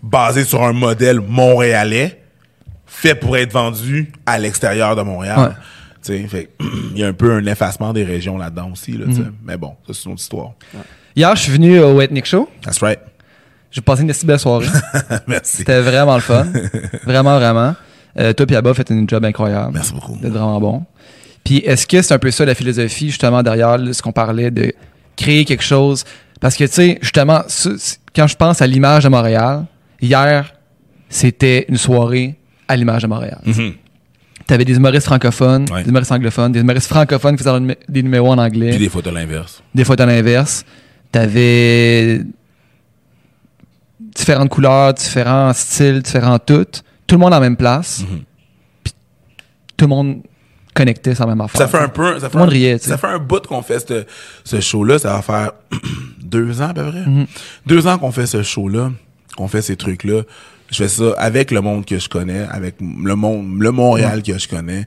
Speaker 4: basé sur un modèle montréalais, fait pour être vendu à l'extérieur de Montréal.
Speaker 3: Ouais.
Speaker 4: Il y a un peu un effacement des régions là-dedans aussi, là,
Speaker 3: Mm.
Speaker 4: Mais bon, ça, c'est une autre histoire.
Speaker 3: Hier, je suis venu au Ethnic Show.
Speaker 4: That's right.
Speaker 3: J'ai passé une si belle soirée.
Speaker 4: Merci.
Speaker 3: C'était vraiment le fun. vraiment, vraiment. Euh, toi, puis Abba, fait une job incroyable.
Speaker 4: Merci beaucoup.
Speaker 3: Êtes vraiment bon. Puis est-ce que c'est un peu ça la philosophie, justement, derrière là, ce qu'on parlait de créer quelque chose? Parce que, tu sais, justement, c'est- quand je pense à l'image de Montréal, hier, c'était une soirée à l'image de Montréal.
Speaker 4: Mhm.
Speaker 3: Tu avais des humoristes francophones,
Speaker 4: Ouais.
Speaker 3: des humoristes anglophones, des humoristes francophones qui faisaient des numéros en anglais,
Speaker 4: Puis
Speaker 3: des,
Speaker 4: des photos l'inverse.
Speaker 3: fois à l'inverse. Tu avais différentes couleurs, différents styles, différents tout. Tout le monde en même place.
Speaker 4: Mhm.
Speaker 3: Puis tout le monde connectait sur la même affaire.
Speaker 4: Ça fait un peu. Ça fait un-
Speaker 3: riait.
Speaker 4: Ça fait un bout qu'on fait ce, ce show-là. Ça va faire deux ans à peu près.
Speaker 3: Mhm.
Speaker 4: Deux ans qu'on fait ce show-là, qu'on fait ces trucs-là. Je fais ça avec le monde que je connais, avec le monde, le Montréal que je connais.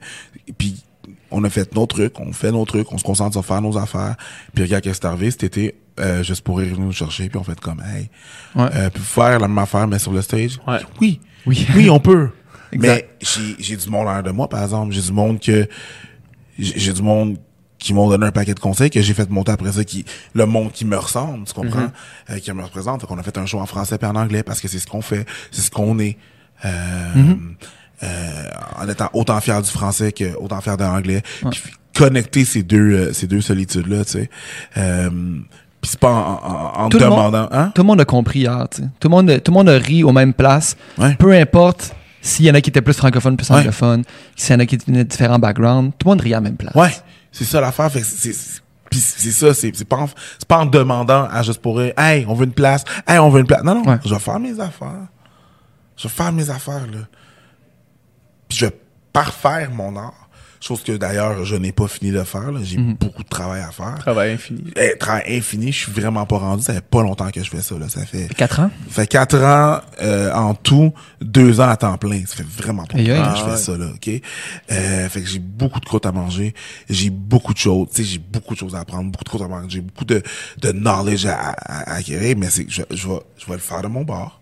Speaker 4: Puis on a fait nos trucs, on fait nos trucs, on se concentre sur faire nos affaires. Puis regarde qu'est-ce qui est arrivé? Cet été, euh, juste pour venir nous chercher. Puis on fait comme, hey,
Speaker 3: Ouais.
Speaker 4: euh, puis faire la même affaire mais sur le stage?
Speaker 2: Ouais.
Speaker 4: Oui.
Speaker 3: Oui.
Speaker 4: Oui, on peut.
Speaker 3: Exact.
Speaker 4: Mais j'ai j'ai du monde en de moi, par exemple. J'ai du monde que j'ai du monde qui m'ont donné un paquet de conseils que j'ai fait monter après ça qui le monde qui me ressemble tu comprends?
Speaker 3: Mm-hmm.
Speaker 4: Euh, qui me représente fait qu'on a fait un show en français et en anglais parce que c'est ce qu'on fait c'est ce qu'on est euh,
Speaker 3: Mm-hmm.
Speaker 4: euh, en étant autant fier du français que autant fier de l'anglais puis connecter ces deux euh, ces deux solitudes là tu sais euh, puis c'est pas en, en, en
Speaker 3: Tout le monde-
Speaker 4: demandant hein?
Speaker 3: Tout le monde a compris hier. tu sais. Tout le monde, tout le monde a ri aux mêmes places.
Speaker 4: Ouais.
Speaker 3: Peu importe s'il y en a qui étaient plus francophones, plus anglophones, s'il y en a qui venaient de différents backgrounds. Tout le monde riait à la même place.
Speaker 4: Ouais, c'est ça l'affaire. Fait c'est, c'est- ça, c'est, c'est pas en, c'est pas en demandant à juste pour eux, hey, on veut une place, hey, on veut une place. Non, non,
Speaker 3: Ouais.
Speaker 4: je vais faire mes affaires. Je vais faire mes affaires, là. Puis je vais parfaire mon art. Chose que d'ailleurs, je n'ai pas fini de faire, là. J'ai
Speaker 3: Mhm.
Speaker 4: beaucoup de travail à faire.
Speaker 2: Travail infini.
Speaker 4: Eh, travail infini, je suis vraiment pas rendu. Ça fait pas longtemps que je fais ça, là. Ça fait,
Speaker 3: Quatre ans?
Speaker 4: ça fait quatre ans euh, en tout, deux ans à temps plein. Ça fait vraiment pas longtemps que je
Speaker 2: Ah
Speaker 4: fais
Speaker 2: ouais.
Speaker 4: ça, là, OK? Euh, fait que j'ai beaucoup de croûtes à manger. J'ai beaucoup de choses. Tu sais, j'ai beaucoup de choses à apprendre, beaucoup de croûtes à manger. J'ai beaucoup de, de knowledge à, à, à acquérir, mais c'est que je, je, vais, je vais le faire de mon bord.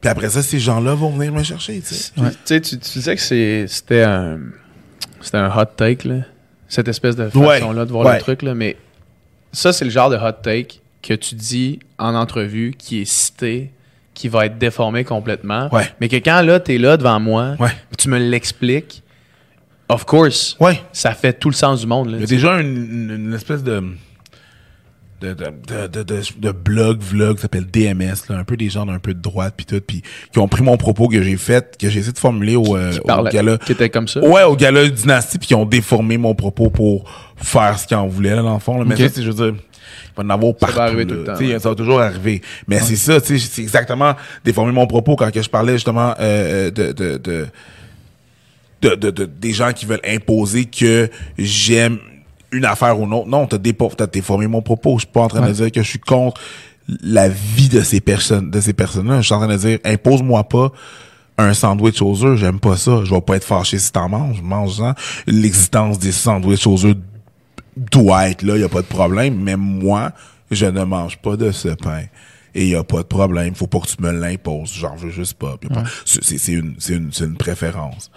Speaker 4: Puis après ça, ces gens-là vont venir me chercher, tu sais.
Speaker 2: Tu sais, tu, tu disais que c'est- c'était un, c'était un hot take, là. Cette espèce de
Speaker 4: Ouais.
Speaker 2: façon-là de voir
Speaker 4: Ouais.
Speaker 2: le truc, là. Mais ça, c'est le genre de hot take que tu dis en entrevue, qui est cité, qui va être déformé complètement.
Speaker 4: Ouais.
Speaker 2: Mais que quand là, t'es là devant moi, tu me l'expliques, of course, ça fait tout le sens du monde. Là,
Speaker 4: Il y a
Speaker 2: tu
Speaker 4: déjà une, une- une espèce de de, de, de, de, de- blog, vlog qui s'appelle DMS, là, un peu des gens d'un peu de droite puis tout, puis qui ont pris mon propos que j'ai fait, que j'ai essayé de formuler au, euh, au
Speaker 2: Parlait-
Speaker 4: gala.
Speaker 2: qui était comme ça?
Speaker 4: Ouais, au gala Dynastie, puis qui ont déformé mon propos pour faire ce qu'ils en voulaient, là, dans le fond. Là. Mais
Speaker 3: Ok.
Speaker 4: ça, c'est, je veux dire, il va en avoir partout.
Speaker 2: arriver
Speaker 4: là.
Speaker 2: tout le temps, ouais.
Speaker 4: Ça va toujours arriver. Mais c'est ça, tu sais, c'est exactement déformer mon propos quand que je parlais justement euh, de, de, de, de, de- de- des gens qui veulent imposer que j'aime une affaire ou une autre. Non, t'as t'as déformé mon propos. Je suis pas en train de
Speaker 3: Ouais.
Speaker 4: dire que je suis contre la vie de ces personnes, de ces personnes-là. Je suis en train de dire, impose-moi pas un sandwich aux œufs. J'aime pas ça. Je vais pas être fâché si t'en manges. Mange-en. L'existence des sandwichs aux œufs doit être là. Y a pas de problème. Mais moi, je ne mange pas de ce pain. Et y a pas de problème. Faut pas que tu me l'imposes. J'en veux juste pas. A pas- C'est une, c'est une, c'est une préférence.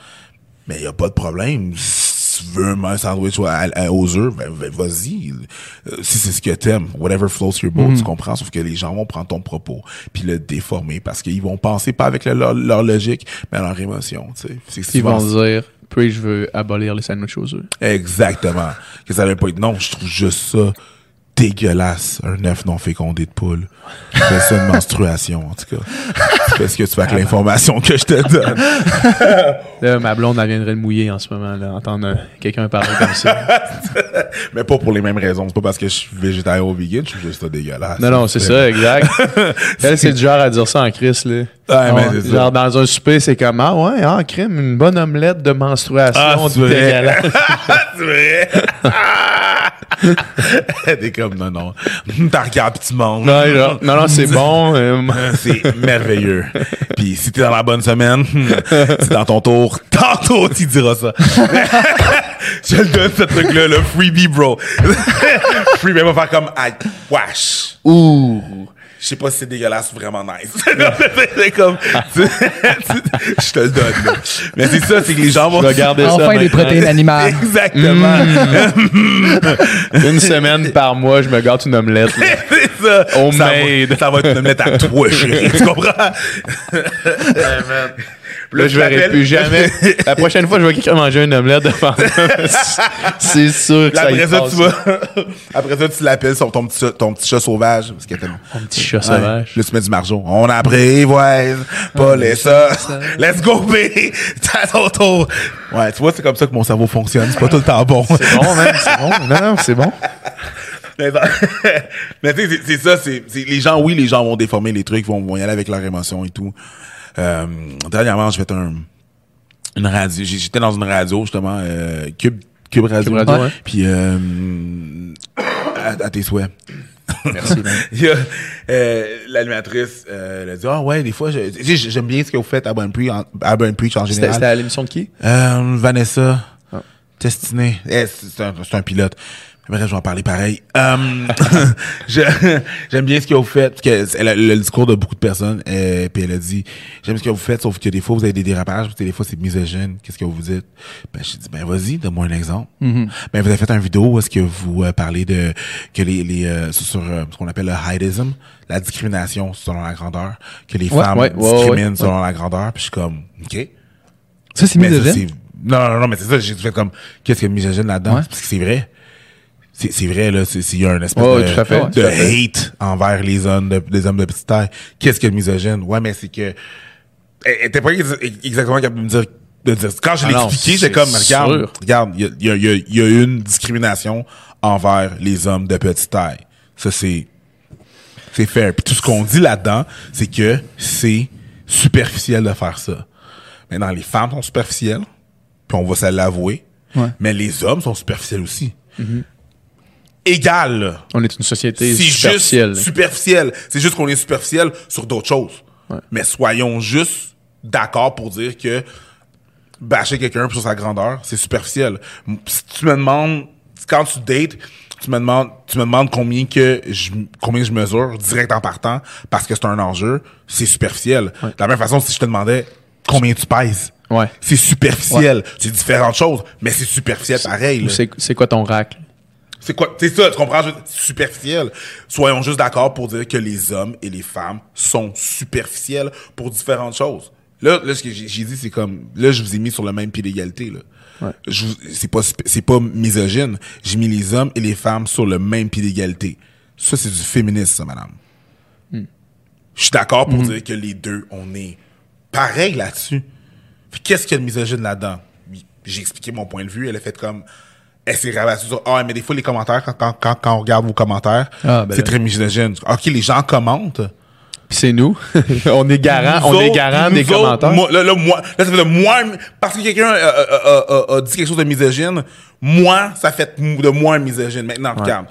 Speaker 4: Mais il n'y a pas de problème. Tu veux un sandwich à- à- aux œufs, ben, ben, vas-y. Euh, si c'est ce que t'aimes, whatever floats your boat, tu comprends? Sauf que les gens vont prendre ton propos puis le déformer parce qu'ils vont penser pas avec le- leur, leur logique, mais leur émotion. Tu sais. C'est
Speaker 2: Ils vont dire, puis je veux abolir les sandwichs aux œufs.
Speaker 4: Exactement. Que ça veut pas être non, je trouve juste ça dégueulasse, un œuf non fécondé de poule. C'est ça une menstruation, en tout cas. Tu fais ce que tu fais avec l'information que je te donne.
Speaker 2: Là, ma blonde, elle viendrait le mouiller en ce moment, là, entendre quelqu'un parler comme ça.
Speaker 4: Mais pas pour les mêmes raisons. C'est pas parce que je suis végétarien ou vegan, je trouve juste dégueulasse.
Speaker 2: Non, non, c'est ça, exact. Elle, c'est du genre à dire ça en crise, là.
Speaker 4: Ouais,
Speaker 2: Ah,
Speaker 4: mais c'est ça.
Speaker 2: genre, dans un souper, c'est comme, ah ouais, ah, crème, une bonne omelette de menstruation.
Speaker 4: Ah,
Speaker 2: dégueulasse.
Speaker 4: c'est vrai. T'es comme, non, non. T'as regardé pis tu manges.
Speaker 2: non, genre, non, non, c'est bon. euh,
Speaker 4: C'est merveilleux. Puis si t'es dans la bonne semaine, c'est dans ton tour. Tantôt, tu diras ça. Je le donne, ce truc-là, le freebie, bro. freebie, va faire comme, ah, wesh.
Speaker 2: Ouh.
Speaker 4: Je sais pas si c'est dégueulasse ou vraiment nice. c'est comme, tu- tu- je te le donne, là. Mais c'est ça, c'est que les gens vont...
Speaker 2: Je vais garder ça.
Speaker 3: Enfin, des protéines animales.
Speaker 4: Exactement.
Speaker 2: Une semaine par mois, je me gâte une omelette. là.
Speaker 4: c'est ça.
Speaker 2: Homemade.
Speaker 4: Ça va, ça va être une omelette à toi, chérie. Tu comprends?
Speaker 2: Là, je verrai plus jamais. La prochaine fois, je vois quelqu'un manger une omelette moi. C'est sûr que ça
Speaker 4: après ça, tu vas. après ça, tu l'appelles sur ton petit, chat- ton petit chat sauvage. Parce.
Speaker 2: Un petit chat sauvage.
Speaker 4: Là, tu mets du margeau. On a ouais. Pas les ça. Let's go, baby. T'as ton tour. Ouais, tu vois, c'est comme ça que mon cerveau fonctionne. C'est pas tout le temps bon.
Speaker 2: C'est bon, man, c'est bon. Non, non, c'est bon.
Speaker 4: Mais tu sais, c'est- ça, c'est, les gens, oui, les gens vont déformer les trucs, vont, vont y aller avec leurs émotions et tout. Euh, dernièrement, j'ai fait un, une radio, j'étais dans une radio, justement, euh, Cube, Cube Radio.
Speaker 2: Cube Radio, ouais.
Speaker 4: Puis, euh, à, à tes souhaits.
Speaker 2: Merci,
Speaker 4: euh, l'animatrice, euh, elle a dit, ah ouais, des fois, j'aime bien ce que vous faites à Burn Preach en, à Burn Preach en général.
Speaker 2: c'était à l'émission de qui?
Speaker 4: Euh, Vanessa.
Speaker 2: Ah.
Speaker 4: Destinée. Eh, c'est c'est un, c'est un pilote. Bref, je vais en parler pareil. Je- j'aime bien ce que vous faites. Parce que elle a le discours de beaucoup de personnes. euh, puis elle a dit, j'aime ce que vous faites, sauf que des fois, vous avez des dérapages. Parce que des fois, c'est misogyne. Qu'est-ce que vous dites? Ben, j'ai dit, ben, vas-y, donne-moi un exemple. Ben, vous avez fait une vidéo où est-ce que vous euh, parlez de, que les, les, euh, sur, euh, ce qu'on appelle le heightism, la discrimination selon la grandeur, que les
Speaker 2: Ouais,
Speaker 4: femmes
Speaker 2: ouais, ouais,
Speaker 4: discriminent selon la grandeur. Puis je suis comme, OK.
Speaker 3: Ça, c'est misogyne?
Speaker 4: non, non, non, mais c'est ça, j'ai fait comme, qu'est-ce que misogyne là-dedans? Parce que c'est vrai. C'est vrai, là, c'est- s'il y a un espèce
Speaker 2: Ouais,
Speaker 4: de,
Speaker 2: tout à fait,
Speaker 4: de
Speaker 2: tout à fait.
Speaker 4: hate envers les hommes de, des hommes de petite taille. Qu'est-ce que misogyne? Ouais, mais c'est que, elle était pas ex- exactement capable de me dire, de dire, quand je l'ai
Speaker 2: Ah non,
Speaker 4: expliqué,
Speaker 2: c'est
Speaker 4: comme, regarde,
Speaker 2: sûr.
Speaker 4: regarde, il y a, y, y, une discrimination envers les hommes de petite taille. Ça, c'est, c'est fair. Puis tout ce qu'on dit là-dedans, c'est que c'est superficiel de faire ça. Maintenant, les femmes sont superficielles, puis on va se l'avouer.
Speaker 3: Ouais.
Speaker 4: Mais les hommes sont superficiels aussi. Égal.
Speaker 2: On est une société
Speaker 4: C'est
Speaker 2: superficielle.
Speaker 4: juste superficiel. C'est juste qu'on est superficiel sur d'autres choses. Mais soyons juste d'accord pour dire que bâcher quelqu'un sur sa grandeur, c'est superficiel. Si tu me demandes, quand tu dates, tu me demandes, tu me demandes combien que je, combien je mesure direct en partant parce que c'est un enjeu, c'est superficiel. De la même façon, si je te demandais combien tu pèses,
Speaker 2: Ouais.
Speaker 4: c'est superficiel. C'est différentes choses, mais c'est superficiel pareil.
Speaker 2: C'est quoi ton rack?
Speaker 4: C'est quoi? C'est ça, tu comprends? Superficiel. Soyons juste d'accord pour dire que les hommes et les femmes sont superficiels pour différentes choses. Là, là ce que j'ai dit, c'est comme, là, je vous ai mis sur le même pied d'égalité, là. C'est pas, c'est pas misogyne. J'ai mis les hommes et les femmes sur le même pied d'égalité. Ça, c'est du féminisme, ça, madame. Je suis d'accord pour dire que les deux, on est pareil là-dessus. Qu'est-ce qu'il y a de misogyne là-dedans? J'ai expliqué mon point de vue. Elle a fait comme. Elle s'est rabattue sur. Ah, mais des fois, les commentaires, quand, quand, quand, quand on regarde vos commentaires,
Speaker 3: Ah, ben
Speaker 4: c'est très misogyne. OK, les gens commentent.
Speaker 2: Puis c'est nous. on est garant, on est garant des
Speaker 4: autres,
Speaker 2: commentaires.
Speaker 4: moi, là, là, moi, là, ça fait de moi, parce que quelqu'un euh, euh, euh, euh, a dit quelque chose de misogyne, moi, ça fait de moi un misogyne. Maintenant, regarde.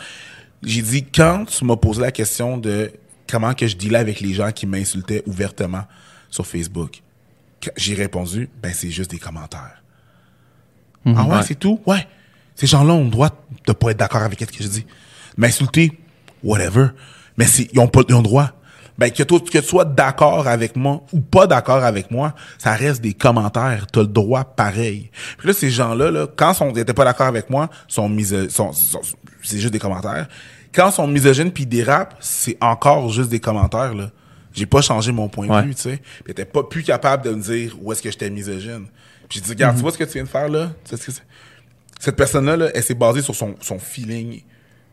Speaker 4: J'ai dit, quand tu m'as posé la question de comment que je dealais avec les gens qui m'insultaient ouvertement sur Facebook, j'ai répondu, ben, c'est juste des commentaires. Ah ouais,
Speaker 2: Ouais.
Speaker 4: c'est tout? Ouais. Ces gens-là ont le droit de pas être d'accord avec ce que je dis. M'insulter, whatever. Mais ils ont pas ils ont le droit. Ben, que, toi, que tu sois d'accord avec moi ou pas d'accord avec moi, ça reste des commentaires. Tu as le droit pareil. Puis là, ces gens-là, là, quand ils n'étaient pas d'accord avec moi, sont sont, sont- c'est juste des commentaires. Quand ils sont misogynes puis ils dérapent, c'est encore juste des commentaires. là. J'ai pas changé mon point de
Speaker 2: Ouais.
Speaker 4: vue, tu sais. Puis ils étaient pas plus capable de me dire où est-ce que j'étais misogyne. Puis j'ai dit, regarde, tu vois ce que tu viens de faire là? Tu sais ce que c'est? Cette personne-là, là, elle s'est basée sur son, son feeling,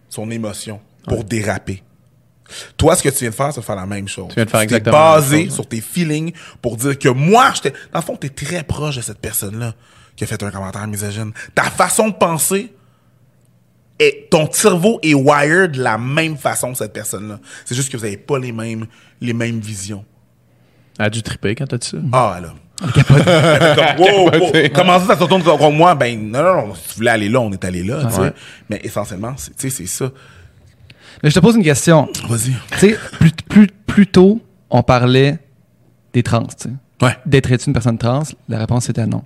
Speaker 4: son émotion pour déraper. Toi, ce que tu viens de faire, c'est de faire la même chose.
Speaker 2: Tu viens de faire exactement la même
Speaker 4: basé
Speaker 2: chose,
Speaker 4: sur tes feelings pour dire que moi, j'étais. Dans le fond, t'es très proche de cette personne-là qui a fait un commentaire misogyne. Ta façon de penser, est, ton cerveau est wired de la même façon que cette personne-là. C'est juste que vous n'avez pas les mêmes, les mêmes visions.
Speaker 2: Elle a dû triper quand t'as dit ça.
Speaker 4: Ah, là. Wow, wow, comment ça, ça se retourne contre moi? Ben, non, non, non. Si tu voulais aller là, on est allé là, tu sais.
Speaker 2: Ouais.
Speaker 4: Mais essentiellement, c'est- tu sais, c'est ça.
Speaker 3: Mais je te pose une question.
Speaker 4: Vas-y.
Speaker 3: Tu sais, plus, plus, plus tôt, on parlait des trans, tu sais.
Speaker 4: Ouais.
Speaker 3: D'être-tu une personne trans? La réponse était non.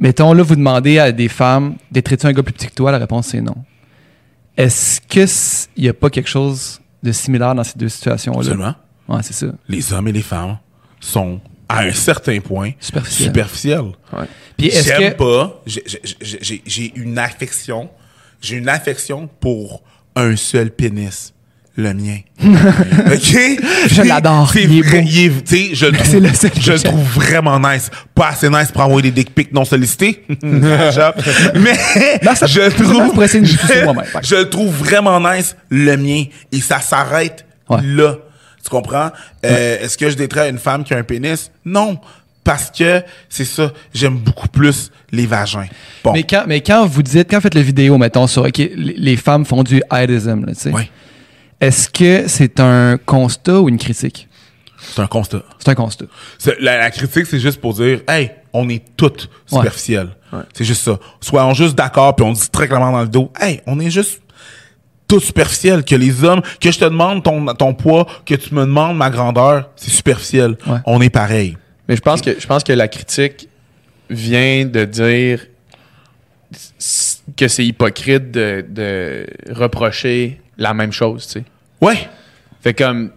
Speaker 3: Mettons, là, vous demandez à des femmes, d'être-tu un gars plus petit que toi? La réponse c'est non. Est-ce qu'il n'y a pas quelque chose de similaire dans ces deux situations-là?
Speaker 4: Absolument.
Speaker 3: Ouais, c'est ça.
Speaker 4: Les hommes et les femmes sont, à un certain point,
Speaker 3: Superficiels.
Speaker 4: superficiels.
Speaker 3: Puis est-ce
Speaker 4: J'aime
Speaker 3: que...
Speaker 4: pas. j'ai- une affection. J'ai une affection pour un seul pénis. Le mien. OK?
Speaker 3: Je l'adore.
Speaker 4: C'est
Speaker 3: Il est
Speaker 4: vrai-
Speaker 3: beau.
Speaker 4: il est- tu sais, je le trouve,
Speaker 3: le
Speaker 4: je le trouve vraiment nice. Pas assez nice pour envoyer des dick pics non sollicités. Mais
Speaker 3: Non, ça-
Speaker 4: je trouve. je- le trouve vraiment nice, le mien. Et ça s'arrête
Speaker 3: Ouais.
Speaker 4: là. Tu comprends? Euh, Est-ce que je détrais une femme qui a un pénis? Non. Parce que c'est ça, j'aime beaucoup plus les vagins. Bon.
Speaker 3: Mais quand, mais quand vous dites, quand vous faites la vidéo, mettons, sur OK, les, femmes font du là, tu sais,
Speaker 4: Ouais.
Speaker 3: est-ce que c'est un constat ou une critique?
Speaker 4: C'est un constat.
Speaker 3: C'est un constat.
Speaker 4: C'est- La, la critique, c'est juste pour dire, hey, on est toutes superficielles. C'est juste ça. Soyons juste d'accord, puis on dit très clairement dans le dos, hey, on est juste toutes superficielles. Que les hommes, que je te demande ton, ton poids, que tu me demandes ma grandeur, c'est superficiel.
Speaker 3: Ouais.
Speaker 4: On est pareil.
Speaker 2: Mais je pense que je pense que la critique vient de dire que c'est hypocrite de, de reprocher la même chose, tu sais.
Speaker 4: Ouais.
Speaker 2: Fait comme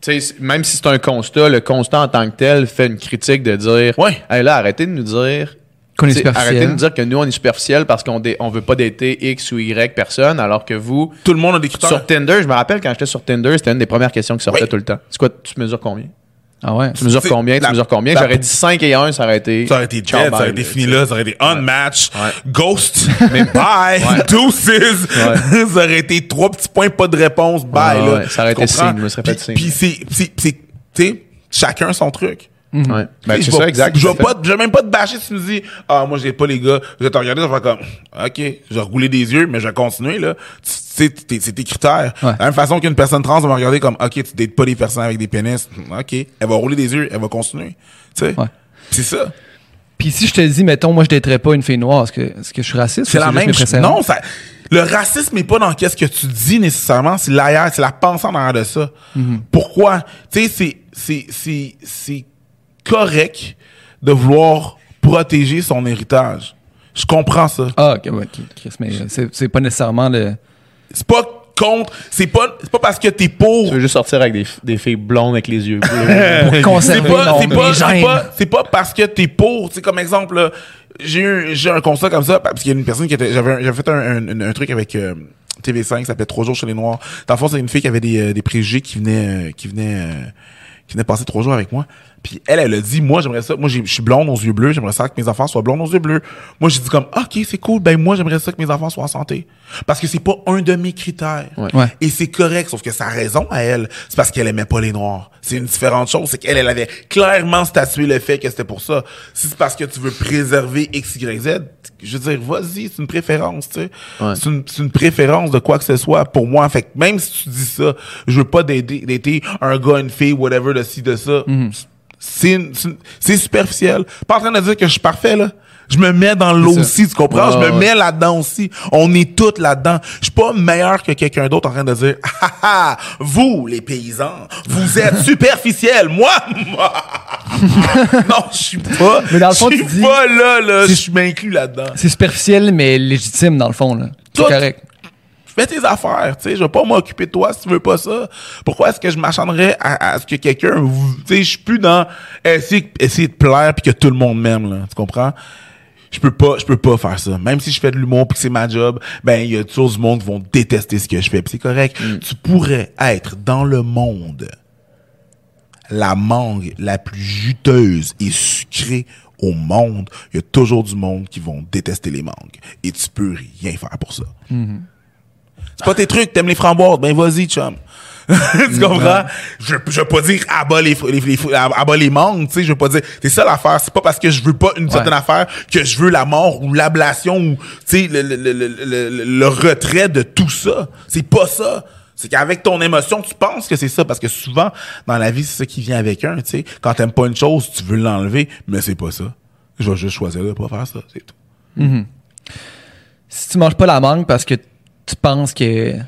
Speaker 2: tu sais, même si c'est un constat, le constat en tant que tel fait une critique de dire
Speaker 4: Ouais.
Speaker 2: Hey, là, arrêtez de nous dire
Speaker 3: Qu'on est superficiel.
Speaker 2: Arrêtez de nous dire que nous on est superficiel parce qu'on dé- on veut pas dater X ou Y personne alors que vous
Speaker 4: Tout le monde a des critères.
Speaker 2: sur Tinder, je me rappelle quand j'étais sur Tinder, c'était une des premières questions qui sortait
Speaker 4: Oui.
Speaker 2: tout le temps. C'est quoi tu mesures combien?
Speaker 3: Ah ouais.
Speaker 2: Tu mesures
Speaker 4: C'est-
Speaker 2: combien Tu
Speaker 4: la-
Speaker 2: mesures combien?
Speaker 4: la-
Speaker 2: J'aurais dit 5 et 1, ça aurait été
Speaker 4: Ça aurait été
Speaker 2: ciao,
Speaker 4: dead, ça aurait été
Speaker 2: là,
Speaker 4: fini
Speaker 2: tu sais.
Speaker 4: là, ça aurait été unmatch,
Speaker 2: Ouais.
Speaker 4: ghost, bye, deuces. ça aurait été trois petits points, pas de réponse, bye.
Speaker 2: Ouais,
Speaker 4: là.
Speaker 2: ouais, ça aurait
Speaker 4: Tu
Speaker 2: été
Speaker 4: comprends?
Speaker 2: signe, je me serais fait
Speaker 4: Puis-
Speaker 2: signe.
Speaker 4: Puis c'est, c'est, c'est- tu sais, chacun son truc.
Speaker 2: Ouais. Ben, c'est ça, exact.
Speaker 4: Je vais pas, je même pas te bâcher si tu me dis, ah, moi, j'ai pas les gars. Je vais te regarder, je vais faire comme, ok, je vais rouler des yeux, mais je vais continuer, là. C'est tes critères.
Speaker 3: Ouais.
Speaker 4: De la même façon qu'une personne trans va me regarder comme, ok, tu dates pas des personnes avec des pénis. Ok. Elle va rouler des yeux, elle va continuer. Tu sais?
Speaker 3: Ouais.
Speaker 4: C'est ça.
Speaker 3: Puis si je te dis, mettons, moi, je daterais pas une fille noire, est-ce que, est-ce que je suis raciste?
Speaker 4: C'est la même chose. Non, ça, le racisme n'est pas dans qu'est-ce que tu dis nécessairement, c'est l'ailleurs, c'est la pensée en arrière de ça.
Speaker 3: Mhm.
Speaker 4: Pourquoi? Tu sais, c'est, c'est, c'est, c'est correct de vouloir protéger son héritage. Je comprends ça.
Speaker 3: Ah, ok, ouais, ok, Chris, mais c'est, c'est pas nécessairement le.
Speaker 4: C'est pas contre, c'est pas, c'est pas parce que t'es pour.
Speaker 2: Tu veux juste sortir avec des, des filles blondes avec les yeux bleus.
Speaker 3: Pour
Speaker 4: C'est
Speaker 3: conserver
Speaker 4: c'est pas, pas, c'est pas parce que t'es pour. Tu sais, comme exemple, là, j'ai eu, j'ai un constat comme ça, parce qu'il y a une personne qui était, j'avais, fait un, un- un truc avec, euh, TV5, ça s'appelait Trois jours chez les Noirs. Dans le fond, c'est une fille qui avait des, euh, des préjugés qui venait, euh, qui venait, euh, qui venait passer trois jours avec moi. Puis elle, elle a dit, moi, j'aimerais ça. Moi, j'ai- je suis blonde aux yeux bleus. J'aimerais ça que mes enfants soient blondes aux yeux bleus. Moi, j'ai dit comme, ok, c'est cool. Ben, moi, j'aimerais ça que mes enfants soient en santé. Parce que c'est pas un de mes critères.
Speaker 2: Ouais.
Speaker 3: Ouais.
Speaker 4: Et c'est correct, sauf que sa raison à elle, c'est parce qu'elle aimait pas les noirs. C'est une différente chose. C'est qu'elle, elle avait clairement statué le fait que c'était pour ça. Si c'est parce que tu veux préserver X, Y, Z, je veux dire, vas-y, c'est une préférence, tu sais.
Speaker 2: Ouais.
Speaker 4: C'est une, c'est une préférence de quoi que ce soit pour moi. Fait que même si tu dis ça, je veux pas d'aider, d'aider un gars, une fille, whatever, de ci, de ça. Une- c'est superficiel. Pas en train de dire que je suis parfait, là. Je me mets dans l'eau aussi, tu comprends? Je me mets là-dedans aussi. On est tous là-dedans. Je suis pas meilleur que quelqu'un d'autre en train de dire, ah, ah, ah, vous, les paysans, vous êtes superficiels. Moi, moi. non, je suis pas.
Speaker 3: Mais dans le fond,
Speaker 4: je suis
Speaker 3: dis-
Speaker 4: pas là, là. Je m'inclus là-dedans.
Speaker 3: C'est superficiel, mais légitime, dans le fond. là. C'est correct.
Speaker 4: Fais tes affaires, tu sais, je vais pas m'occuper de toi si tu veux pas ça. Pourquoi est-ce que je m'acharnerais à, à ce que quelqu'un, tu sais, je suis plus dans essayer, essayer de plaire puis que tout le monde m'aime, là, tu comprends? Je peux pas, je peux pas faire ça. Même si je fais de l'humour puis que c'est ma job, ben, il y a toujours du monde qui vont détester ce que je fais puis c'est correct. Tu pourrais être dans le monde la mangue la plus juteuse et sucrée au monde, il y a toujours du monde qui vont détester les mangues. Et tu peux rien faire pour ça. C'est pas tes trucs, t'aimes les framboises, ben vas-y, chum. tu comprends? Je, je veux pas dire abat les, les, les- abat les mangues, tu sais, je veux pas dire. C'est ça l'affaire. C'est pas parce que je veux pas une certaine affaire que je veux la mort ou l'ablation ou, tu sais, le, le, le, le, le- le retrait de tout ça. C'est pas ça. C'est qu'avec ton émotion, tu penses que c'est ça. Parce que souvent, dans la vie, c'est ça qui vient avec un, tu sais. Quand t'aimes pas une chose, tu veux l'enlever, mais c'est pas ça. Je vais juste choisir de pas faire ça, c'est tout.
Speaker 3: Si tu manges pas la mangue parce que tu penses que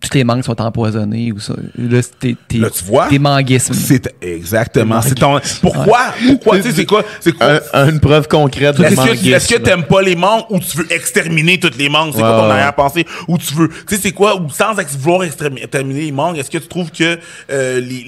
Speaker 3: toutes les mangues sont empoisonnées ou ça, là, c'est tes, tes,
Speaker 4: Là, tu vois?
Speaker 3: tes manguismes.
Speaker 4: C'est exactement. C'est ton. Pourquoi? Pourquoi? Tu sais, c'est quoi? C'est quoi?
Speaker 2: Un- une preuve concrète de
Speaker 4: Est-ce que,
Speaker 2: manguisme.
Speaker 4: est-ce que t'aimes pas les mangues ou tu veux exterminer toutes les mangues? C'est
Speaker 2: Ouais,
Speaker 4: quoi ton
Speaker 2: ouais.
Speaker 4: arrière-pensée? Ou tu veux, tu sais, c'est quoi? Ou sans ex- vouloir extermi- exterminer les mangues, est-ce que tu trouves que euh, les, les,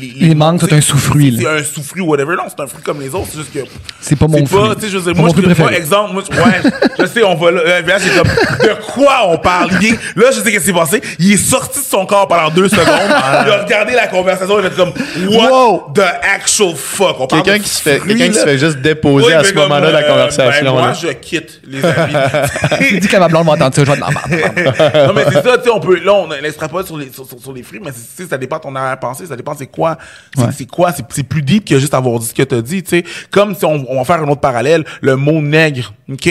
Speaker 4: les, les,
Speaker 3: Les mangues
Speaker 4: sais,
Speaker 3: un sous-fruit,
Speaker 4: C'est un sous-fruit ou whatever. Non, c'est un fruit comme les autres. C'est juste que.
Speaker 3: C'est pas mon
Speaker 4: C'est pas,
Speaker 3: fruit.
Speaker 4: tu sais, je veux dire,
Speaker 3: Pas
Speaker 4: moi,
Speaker 3: mon
Speaker 4: je pas,
Speaker 3: préféré.
Speaker 4: exemple, moi, je- ouais, je sais, on va là, euh, là, c'est comme, de quoi on parle? Là, je sais qu'est-ce qui s'est passé. Il est sorti de son corps pendant deux secondes. il a regardé la conversation, il a fait comme, what
Speaker 3: Wow.
Speaker 4: the actual fuck? On
Speaker 2: Quelqu'un
Speaker 4: de
Speaker 2: qui se fait, quelqu'un qui se fait juste déposer à ce moment-là de la
Speaker 4: euh,
Speaker 2: conversation.
Speaker 4: ben, moi,
Speaker 2: là.
Speaker 4: je quitte les amis.
Speaker 3: Dis que ma blonde va entendre ça, je vais te la marre.
Speaker 4: non, mais c'est ça, tu sais, on peut, là, on l'extrapole sur les, sur, sur- sur les fruits, mais c'est- tu sais, ça dépend de ton arrière-pensée, ça dépend c'est quoi. C'est
Speaker 3: Ouais.
Speaker 4: c'est quoi, c'est c'est plus deep que juste avoir dit ce que t'as dit, tu sais. Comme si on, on va faire un autre parallèle, le mot nègre, ok?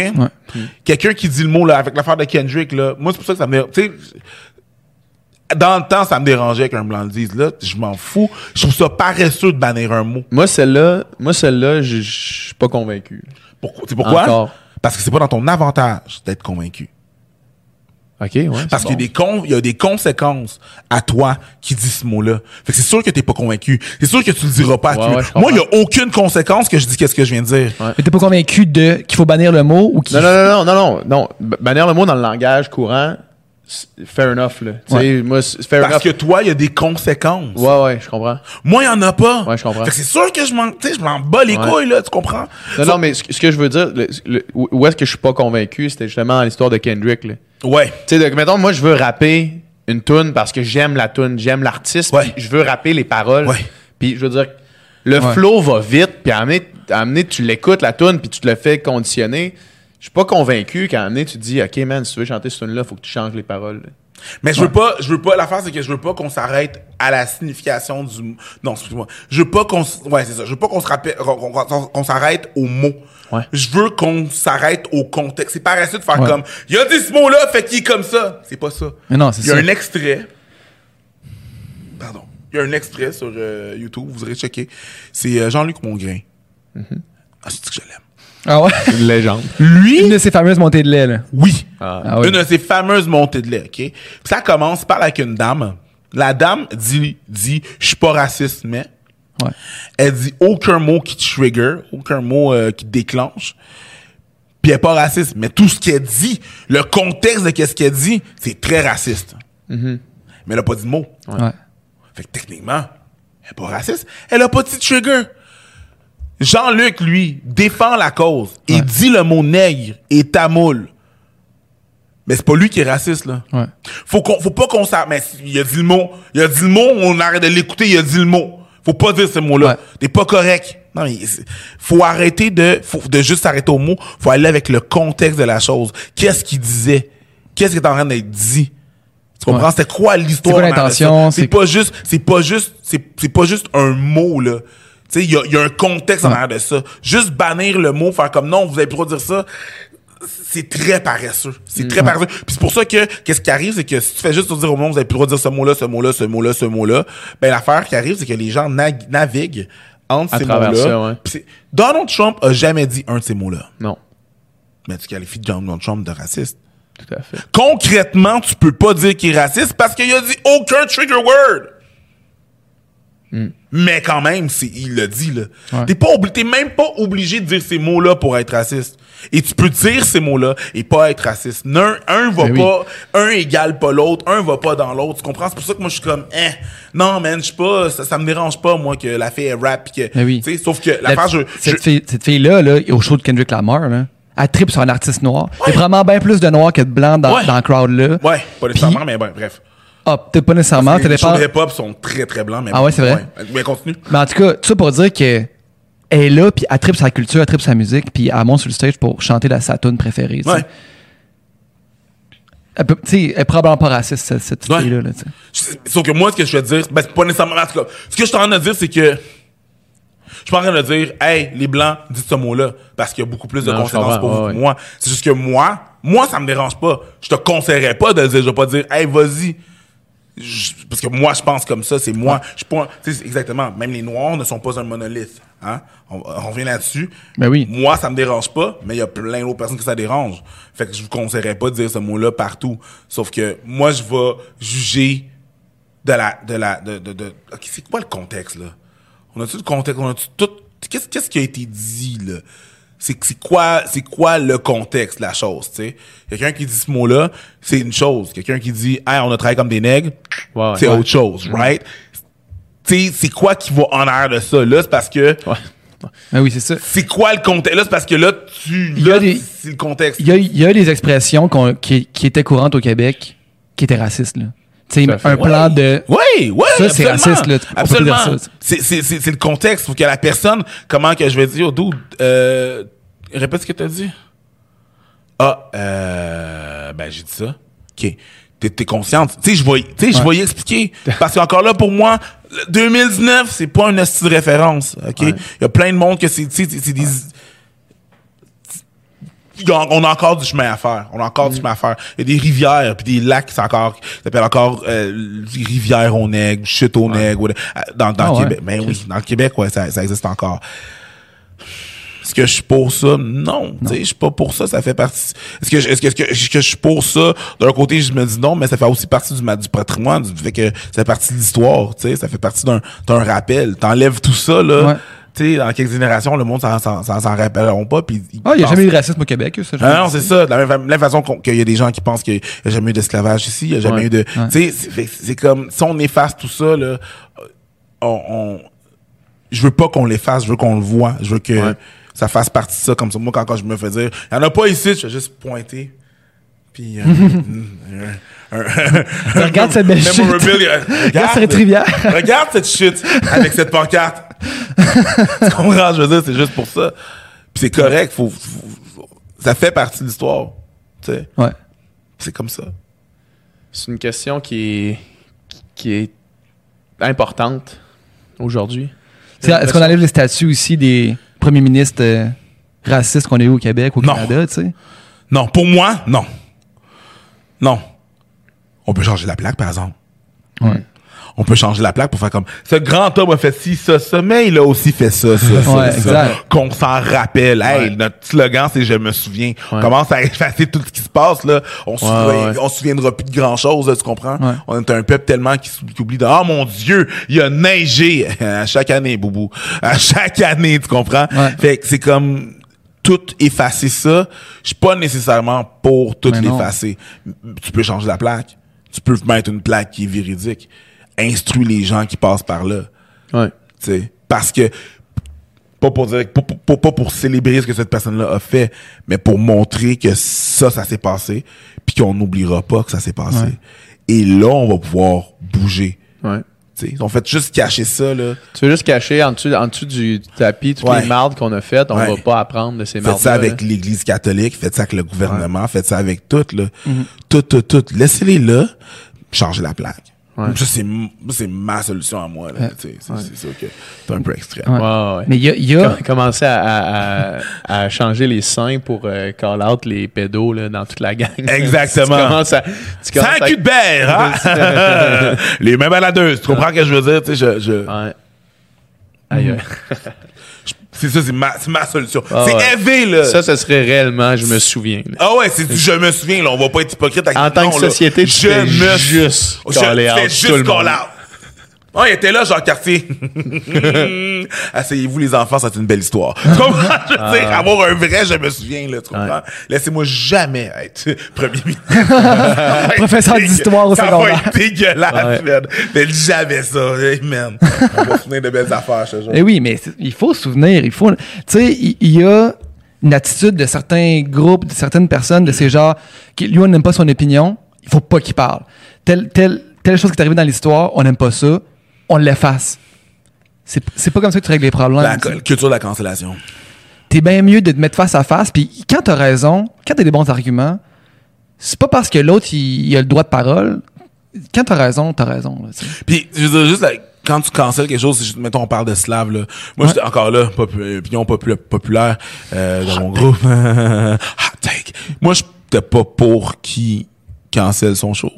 Speaker 4: Quelqu'un qui dit le mot, là, avec l'affaire de Kendrick, là, moi, c'est pour ça que ça me, tu sais, dans le temps, ça me dérangeait qu'un blanc le dise, là, je m'en fous. Je trouve ça paresseux de bannir un mot.
Speaker 2: Moi, celle-là, moi, celle-là, je je suis pas convaincu.
Speaker 4: Pourquoi? C'est pourquoi?
Speaker 2: Encore.
Speaker 4: Parce que c'est pas dans ton avantage d'être convaincu.
Speaker 2: OK, ouais.
Speaker 4: Parce qu'il y, a
Speaker 2: bon.
Speaker 4: des con- il y a des conséquences à toi qui dis ce mot-là. Fait que c'est sûr que t'es pas convaincu. C'est sûr que tu le diras pas à
Speaker 2: Ouais, ouais,
Speaker 4: Moi, il y a aucune conséquence que je dis qu'est-ce que je viens de dire.
Speaker 3: Mais t'es pas convaincu de qu'il faut bannir le mot ou qu'il
Speaker 2: Non, non, non, non, non, non, Bannir le mot dans le langage courant, fair enough, là. Moi, fair
Speaker 4: Parce
Speaker 2: enough.
Speaker 4: que toi, il y a des conséquences.
Speaker 2: Ouais, ouais, je comprends.
Speaker 4: Moi, il y en a pas.
Speaker 2: Ouais, je comprends.
Speaker 4: C'est sûr que je m'en, tu sais, je m'en bats les
Speaker 2: Ouais.
Speaker 4: couilles, là, tu comprends?
Speaker 2: Non, non, mais ce, que- je veux dire, le- le- où est-ce que je suis pas convaincu, c'était justement l'histoire de Kendrick, là.
Speaker 4: Ouais.
Speaker 2: Tu sais, donc, mettons, moi, je veux rapper une tune parce que j'aime la tune, j'aime l'artiste,
Speaker 4: Ouais.
Speaker 2: puis je veux rapper les paroles.
Speaker 4: Ouais.
Speaker 2: Puis je veux dire, le flow va vite, puis amener, amener, tu l'écoutes la tune, puis tu te le fais conditionner. Je suis pas convaincu qu'à amener, tu te dis, OK, man, si tu veux chanter cette tune-là, faut que tu changes les paroles.
Speaker 4: Mais je veux pas, je veux pas, l'affaire, c'est que je veux pas qu'on s'arrête à la signification du, non, excuse-moi. Je veux pas qu'on, ouais, c'est ça. Je veux pas qu'on se rappelle, qu'on, s'arrête au mot.
Speaker 2: Ouais.
Speaker 4: Je veux qu'on s'arrête au contexte. C'est paresseux de faire
Speaker 3: Ouais.
Speaker 4: comme, il a dit ce mot-là, fait qu'il est comme ça. C'est pas ça.
Speaker 3: Mais non, c'est
Speaker 4: Il y a
Speaker 3: ça.
Speaker 4: un extrait. Pardon. Il y a un extrait sur euh, YouTube, vous aurez checké. C'est euh, Jean-Luc Mongrain. Ah, c'est que je l'aime?
Speaker 3: Ah ouais?
Speaker 2: Une légende.
Speaker 4: Lui,
Speaker 3: Une de ces fameuses montées de lait, là.
Speaker 4: oui.
Speaker 3: Ah oui.
Speaker 4: Une de ces fameuses montées de lait, OK? Puis ça commence par avec une dame. La dame dit, dit, je suis pas raciste, mais.
Speaker 3: Ouais.
Speaker 4: Elle dit aucun mot qui te trigger, aucun mot euh, qui te déclenche. Puis elle est pas raciste. Mais tout ce qu'elle dit, le contexte de qu'est-ce qu'elle dit, c'est très raciste. Mais elle a pas dit de mot.
Speaker 3: Ouais.
Speaker 4: Fait que techniquement, elle est pas raciste. Elle a pas dit de trigger. Jean-Luc, lui, défend la cause et dit le mot nègre et tamoul. Mais c'est pas lui qui est raciste, là.
Speaker 3: Ouais.
Speaker 4: Faut qu'on, faut pas qu'on s'arrête. Mais il a dit le mot. Il a dit le mot, on arrête de l'écouter, il a dit le mot. Faut pas dire ce mot-là.
Speaker 3: Ouais.
Speaker 4: T'es pas correct. Non, mais c'est- faut arrêter de, faut, de juste s'arrêter au mot. Faut aller avec le contexte de la chose. Qu'est-ce qu'il disait? Qu'est-ce qui est en train d'être dit? Tu comprends?
Speaker 3: Ouais.
Speaker 4: C'était quoi l'histoire?
Speaker 3: C'est?
Speaker 4: C'est
Speaker 3: C'est-
Speaker 4: pas juste, c'est pas juste, c'est, c'est pas juste un mot, là. Tu sais, il y a, y a un contexte en arrière de ça. Juste bannir le mot, faire comme non, vous avez de dire ça c'est très paresseux. C'est très paresseux. Puis c'est pour ça que, qu'est-ce qui arrive, c'est que si tu fais juste te dire au monde, vous avez plus le droit de dire ce mot-là, ce mot-là, ce mot-là, ce mot-là, ben l'affaire qui arrive, c'est que les gens naviguent entre
Speaker 2: À
Speaker 4: ces mots-là.
Speaker 2: ouais.
Speaker 4: Donald Trump a jamais dit un de ces mots-là.
Speaker 2: Non,
Speaker 4: Mais tu qualifies Donald Trump de raciste.
Speaker 2: tout à fait.
Speaker 4: Concrètement, tu peux pas dire qu'il est raciste parce qu'il a dit aucun trigger word. Mais quand même, c'est, il l'a dit, là.
Speaker 3: Ouais.
Speaker 4: T'es pas obli- t'es même pas obligé de dire ces mots-là pour être raciste. Et tu peux dire ces mots-là et pas être raciste. Un, un va
Speaker 3: Ben oui.
Speaker 4: pas, un égale pas l'autre, un va pas dans l'autre. Tu comprends? C'est pour ça que moi, je suis comme, eh, non, man, je suis pas, ça, ça me dérange pas, moi, que la fille est rap pis que,
Speaker 3: Ben oui.
Speaker 4: tu sais, sauf que
Speaker 3: La-
Speaker 4: l'affaire, je, je-
Speaker 3: cette, fille, cette fille-là, là, au show de Kendrick Lamar, là, elle tripe sur un artiste noir. Il y a vraiment bien plus de noirs que de blancs dans,
Speaker 4: Ouais.
Speaker 3: dans le crowd-là.
Speaker 4: ouais, pas nécessairement, mais bon, bref.
Speaker 3: Ah, peut-être pas nécessairement.
Speaker 4: les shows de hip-hop sont très, très blancs, mais
Speaker 3: Ah ouais, c'est vrai?
Speaker 4: Mais continue.
Speaker 3: Mais en tout cas, tout ça pour dire que elle est là, puis elle tripe sa culture, elle tripe sa musique, puis elle monte sur le stage pour chanter la, sa tune préférée. tu sais.
Speaker 4: Ouais.
Speaker 3: Elle, peut- tu sais, elle est probablement pas raciste, cette, cette petite
Speaker 4: Ouais.
Speaker 3: fille-là. là.
Speaker 4: Je- Sauf que moi, ce que je veux dire, ben, c'est pas nécessairement. En tout cas, ce que je suis en train de dire, c'est que. Je suis pas en train de dire, hey, les blancs, dites ce mot-là, parce qu'il y a beaucoup plus de
Speaker 2: Non, je
Speaker 4: conséquences
Speaker 2: comprends,
Speaker 4: pour vous
Speaker 2: ouais,
Speaker 4: que
Speaker 2: ouais.
Speaker 4: moi. C'est juste que moi, moi, ça me dérange pas. Je te conseillerais pas de le dire, je vais pas dire, hey, vas-y. Je- parce que moi, je pense comme ça, c'est moi. Je c'est exactement. Même les Noirs ne sont pas un monolithe. Hein? On, on revient là-dessus.
Speaker 3: Ben oui.
Speaker 4: Moi, ça me dérange pas, mais il y a plein d'autres personnes que ça dérange. Fait que je vous conseillerais pas de dire ce mot-là partout. Sauf que moi, je vais juger de la de la de de, de- c'est quoi le contexte là? On a-tu le contexte? On a-tu tout? Qu'est-ce qu'est-ce qui a été dit là? C'est quoi c'est quoi le contexte la chose tu sais? Quelqu'un qui dit ce mot là c'est une chose quelqu'un qui dit hey, on a travaillé comme des nègres c'est
Speaker 2: Ouais.
Speaker 4: autre chose right? Tu sais c'est quoi qui va en arrière de ça? Là c'est parce que
Speaker 2: Ouais.
Speaker 3: Ben oui, c'est ça.
Speaker 4: c'est quoi le contexte là c'est parce que là tu
Speaker 3: Il y a
Speaker 4: là,
Speaker 3: des-
Speaker 4: c'est le contexte
Speaker 3: Il y a, il y a des expressions qui, qui étaient courantes au Québec qui étaient racistes. Là. Tu sais,
Speaker 2: Tout à fait.
Speaker 3: un plan de.
Speaker 4: Oui, oui,
Speaker 3: Ça, c'est
Speaker 4: absolument.
Speaker 3: raciste, là. On
Speaker 4: Absolument. C'est, c'est, c'est, c'est le contexte. Faut que la personne, comment que je vais dire, dude, euh, répète ce que t'as dit. Ah, euh, ben, j'ai dit ça. OK. T'es, t'es consciente. Tu sais, je vais, tu sais, je vais y expliquer. Parce qu'encore là, pour moi, le 2019, c'est pas un style de référence. OK? Il y a plein de monde que c'est, tu sais, c'est des, on a encore du chemin à faire. On a encore du chemin à faire. Il y a des rivières puis des lacs qui sont encore, qui s'appellent encore euh, rivières au nègre, chute au nègre, whatever. Euh, dans, dans
Speaker 3: Ah
Speaker 4: le
Speaker 3: ouais.
Speaker 4: Québec. Ben oui, dans le Québec, ouais, ça, ça existe encore. Est-ce que je suis pour ça? Non. Sais, je suis pas pour ça. Ça fait partie. Est-ce que, je- est-ce que, je suis pour ça? D'un côté, je me dis non, mais ça fait aussi partie du, du patrimoine, du fait que ça fait partie de l'histoire. Ça fait partie d'un, d'un rappel. T'enlèves tout ça, là.
Speaker 3: Ouais.
Speaker 4: Tu sais, dans quelques générations, le monde s'en, s'en, rappelleront pas. Puis,
Speaker 3: Ah, il n'y a jamais eu de racisme au Québec. Ça,
Speaker 4: ah non, c'est ça. De la même, fa- même façon qu'il y a des gens qui pensent qu'il n'y a jamais eu d'esclavage ici, il n'y a jamais
Speaker 2: Ouais.
Speaker 4: eu de.
Speaker 3: Ouais.
Speaker 4: Tu sais, c'est- comme si on efface tout ça, là, on, on- je veux pas qu'on l'efface, je veux qu'on le voit, je veux que
Speaker 2: Ouais.
Speaker 4: ça fasse partie de ça. Comme ça, moi, quand, quand je me fais dire, il n'y en a pas ici, je vais juste pointer. Puis, euh,
Speaker 3: Regarde cette belle chute.
Speaker 4: memorabilia.
Speaker 3: Regarde cette rivière.
Speaker 4: Regarde cette chute avec cette pancarte. Tu comprends? Je veux dire, c'est juste pour ça. Puis c'est correct. Faut, faut- faut- ça fait partie de l'histoire. Tu sais,
Speaker 3: Ouais.
Speaker 4: c'est comme ça.
Speaker 2: C'est une question qui est, qui est importante aujourd'hui.
Speaker 3: Est-ce qu'on enlève les statuts aussi des premiers ministres euh, racistes qu'on a eu au Québec, au
Speaker 4: Non.
Speaker 3: Canada, tu sais?
Speaker 4: Non, pour moi, non. Non. On peut changer la plaque, par exemple.
Speaker 3: Ouais.
Speaker 4: On peut changer la plaque pour faire comme ce grand homme a fait ci, ça, ça, mais il a aussi fait ça, ça, ça,
Speaker 3: Ouais,
Speaker 4: ça. Qu'on s'en rappelle. Hey, notre slogan, c'est je me souviens. On commence à effacer tout ce qui se passe, là? On se souviendra plus de grand chose, là, tu comprends? On est un peuple tellement qui, oublie de, oh mon Dieu, il a neigé à chaque année, Boubou. À chaque année, tu comprends? Fait que c'est comme, tout effacer ça. Je suis pas nécessairement pour tout l'effacer. Tu peux changer la plaque. Tu peux mettre une plaque qui est véridique. Instruis les gens qui passent par là.
Speaker 2: Ouais.
Speaker 4: Parce que pas pour dire, pas, pour célébrer ce que cette personne-là a fait, mais pour montrer que ça, ça s'est passé, puis qu'on n'oubliera pas que ça s'est passé.
Speaker 3: Ouais.
Speaker 4: Et là, on va pouvoir bouger.
Speaker 2: Ouais.
Speaker 4: Tu sais, on fait juste cacher ça, là.
Speaker 2: Tu veux juste cacher en dessous, en dessous du tapis toutes
Speaker 4: Ouais.
Speaker 2: les mardes qu'on a faites. On
Speaker 4: Ouais.
Speaker 2: va pas apprendre de ces
Speaker 4: Faites
Speaker 2: mardes
Speaker 4: ça avec l'Église catholique, faites ça avec le gouvernement, faites ça avec tout, là. Tout, tout, tout. Laissez-les là, changez la plaque.
Speaker 2: Ouais.
Speaker 4: Ça, c'est, ma solution à moi, c'est, c'est sûr que c'est un peu extrême.
Speaker 3: Ouais. Mais il y a, y
Speaker 2: Commencer à, à, à, à changer les seins pour euh, call out les pédos là, dans toute la gang.
Speaker 4: Exactement.
Speaker 2: tu commences à. Tu
Speaker 4: C'est
Speaker 2: commences
Speaker 4: cul de berre, hein? Les mêmes baladeuses, tu comprends ce que je veux dire? Tu sais, je, je-
Speaker 2: Ouais. Aïe, aïe.
Speaker 4: c'est ça, c'est ma, ma solution.
Speaker 2: Ah
Speaker 4: c'est
Speaker 2: ouais.
Speaker 4: élevé, là.
Speaker 2: Ça, ce serait réellement, je me souviens. là.
Speaker 4: Ah ouais, c'est du je me souviens, là. On va pas être hypocrite avec
Speaker 2: En tant que
Speaker 4: non,
Speaker 2: société, tu
Speaker 4: je me
Speaker 2: juste
Speaker 4: je
Speaker 2: out
Speaker 4: juste
Speaker 2: tout le
Speaker 4: call
Speaker 2: monde.
Speaker 4: out. Oh, il était là, Jean Cartier. Asseyez-vous, les enfants, c'est une belle histoire. Tu comprends? Je veux dire, avoir un vrai, je me souviens, là. Tu comprends? Laissez-moi jamais être premier ministre.
Speaker 3: Professeur d'histoire au
Speaker 4: Ça va
Speaker 3: secondaire.
Speaker 4: être dégueulasse, man. Mais jamais ça. Hey, man. On va se souvenir de belles affaires, ce jour.
Speaker 3: Eh oui, mais il faut se souvenir, il faut. Tu sais, il il y, a une attitude de certains groupes, de certaines personnes, de ces genres, qui lui on n'aime pas son opinion, il faut pas qu'il parle. Telle, telle, telle chose qui est arrivée dans l'histoire, on n'aime pas ça, on l'efface. C'est c'est pas comme ça que tu règles les problèmes.
Speaker 4: La culture de la cancellation.
Speaker 3: T'es bien mieux de te mettre face à face, puis quand t'as raison, quand t'as des bons arguments, c'est pas parce que l'autre il, il a le droit de parole. Quand t'as raison, t'as raison. là.
Speaker 4: Puis, je veux dire, juste, like, quand tu cancelles quelque chose, mettons, on parle de slave, là. Moi, j'étais encore là, popu- opinion popula- populaire, euh, dans mon groupe. Hot take. Moi, j'étais pas pour qui cancelle son show.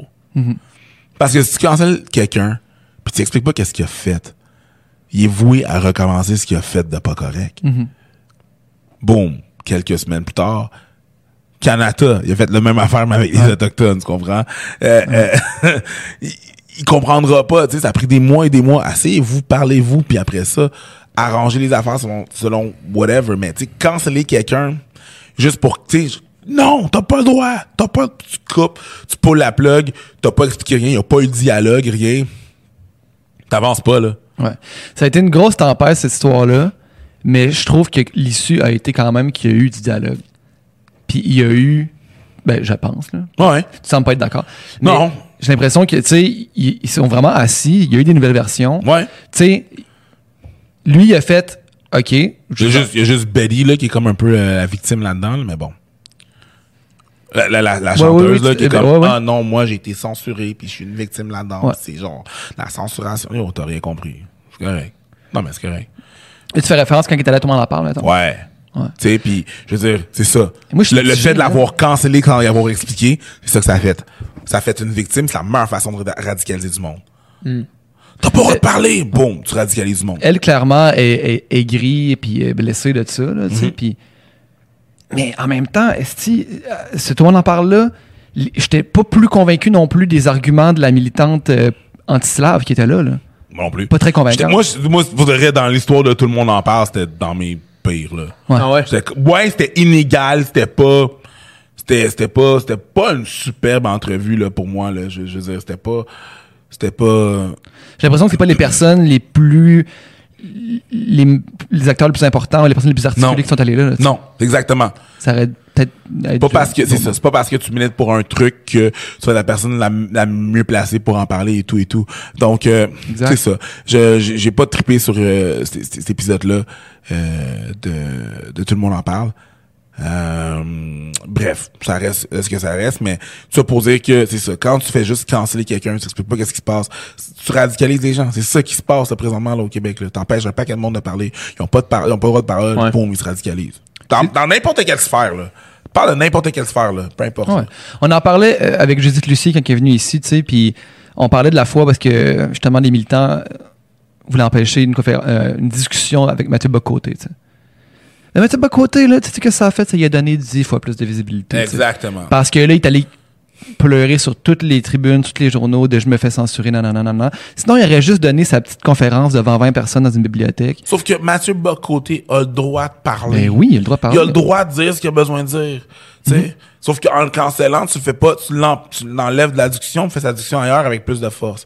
Speaker 4: Parce que si tu cancelles quelqu'un, puis tu expliques pas qu'est-ce qu'il a fait, il est voué à recommencer ce qu'il a fait de pas correct. Boum. Quelques semaines plus tard, Canada, il a fait la même affaire, mais avec les Autochtones, tu comprends? Euh, euh, il, il comprendra pas, tu sais, ça a pris des mois et des mois. Asseyez-vous, parlez-vous, puis après ça, arrangez les affaires selon, selon whatever. Mais, tu sais, canceller quelqu'un, juste pour, tu sais, non, t'as pas le droit. T'as pas, tu coupes, tu pulls la plug, t'as pas expliqué rien, y a pas eu de dialogue, rien. T'avances pas, là.
Speaker 3: Ouais. Ça a été une grosse tempête, cette histoire-là, mais je trouve que l'issue a été quand même qu'il y a eu du dialogue. Puis il y a eu, ben, je pense, là.
Speaker 4: Ouais.
Speaker 3: Tu sembles pas être d'accord.
Speaker 4: Non.
Speaker 3: J'ai l'impression que, tu sais, ils, ils sont vraiment assis, il y a eu des nouvelles versions.
Speaker 4: Ouais.
Speaker 3: Tu sais, lui, il a fait, OK.
Speaker 4: Il y a juste, il y a juste Betty, là, qui est comme un peu euh, la victime là-dedans, là, mais bon. La, la, la, chanteuse,
Speaker 3: ouais, oui,
Speaker 4: là, qui est
Speaker 3: tu-
Speaker 4: comme,
Speaker 3: ouais, ouais.
Speaker 4: ah non, moi, j'ai été censuré, puis je suis une victime là-dedans. C'est genre, la censuration. Yo, t'as rien compris. C'est correct. Non, mais c'est correct.
Speaker 3: Et tu fais référence quand il était là, tout le monde en parle, maintenant.
Speaker 4: Ouais.
Speaker 3: Ouais.
Speaker 4: Tu sais, puis, je veux dire, c'est ça.
Speaker 3: Moi,
Speaker 4: le le fait de l'avoir cancellé sans y avoir expliqué, c'est ça que ça a fait. Ça a fait une victime, c'est la meilleure façon de ra- radicaliser du monde.
Speaker 3: Hmm.
Speaker 4: T'as pas de parler, boum, tu radicalises du monde.
Speaker 3: Elle, clairement, est, est, gris et puis est blessée de ça, là, tu
Speaker 4: Mhm.
Speaker 3: sais, puis... Mais en même temps, esti, euh, si tout le monde en parle là, j'étais pas plus convaincu non plus des arguments de la militante euh, anti-slave qui était là, là.
Speaker 4: Moi non plus.
Speaker 3: Pas très convaincant.
Speaker 4: Moi, je- moi, de vrai, dans l'histoire de tout le monde en parle, c'était dans mes pires, là.
Speaker 3: Ouais.
Speaker 2: Ah ouais?
Speaker 4: C'était- Ouais, c'était inégal, c'était pas. C'était, c'était pas. C'était pas une superbe entrevue, là, pour moi, là. Je, je veux dire, c'était pas. C'était pas.
Speaker 3: J'ai l'impression que c'est pas les personnes les plus... Les, les acteurs les plus importants, les personnes les plus articulées
Speaker 4: Non.
Speaker 3: qui sont allées là. là.
Speaker 4: Non, exactement.
Speaker 3: Ça aurait peut-être... être
Speaker 4: Pas parce que, c'est ça, c'est pas parce que tu milites pour un truc que tu sois la personne la, la mieux placée pour en parler et tout et tout. Donc, euh, c'est ça. Je, j'ai pas trippé sur euh, cet, cet épisode-là euh, de, de Tout le monde en parle. Euh, bref, ça reste ce que ça reste, mais ça pour dire que c'est ça. Quand tu fais juste canceller quelqu'un, tu expliques pas qu'est-ce qui se passe, tu radicalises les gens. C'est ça qui se passe là, présentement là, au Québec. T'empêches un paquet de monde de parler. Ils ont pas de par- ils ont pas le droit de parole.
Speaker 2: Ouais.
Speaker 4: Boum, ils se radicalisent. Dans n'importe quelle sphère là. Parle de n'importe quelle sphère là, peu importe.
Speaker 3: Ouais. On en parlait euh, avec Judith Lucie quand elle est venue ici, tu sais, puis on parlait de la foi parce que justement les militants voulaient empêcher une, euh, une discussion avec Mathieu Bocoté, tu sais. Mais Mathieu Bocoté, là, tu sais ce que ça a fait? Ça lui a donné dix fois plus de visibilité.
Speaker 4: Exactement.
Speaker 3: Parce que là, il est allé pleurer sur toutes les tribunes, tous les journaux de « je me fais censurer », non, non, non, non, non. Sinon, il aurait juste donné sa petite conférence devant 20 personnes dans une bibliothèque.
Speaker 4: Sauf que Mathieu Bocoté a le droit de parler.
Speaker 3: Ben oui, il a le droit de parler.
Speaker 4: Il a le droit de dire ce qu'il a besoin de dire. tu sais. Sauf qu'en le cancellant, tu le fais pas, tu l'en- tu l'enlèves de la discussion, tu fais sa ailleurs avec plus de force.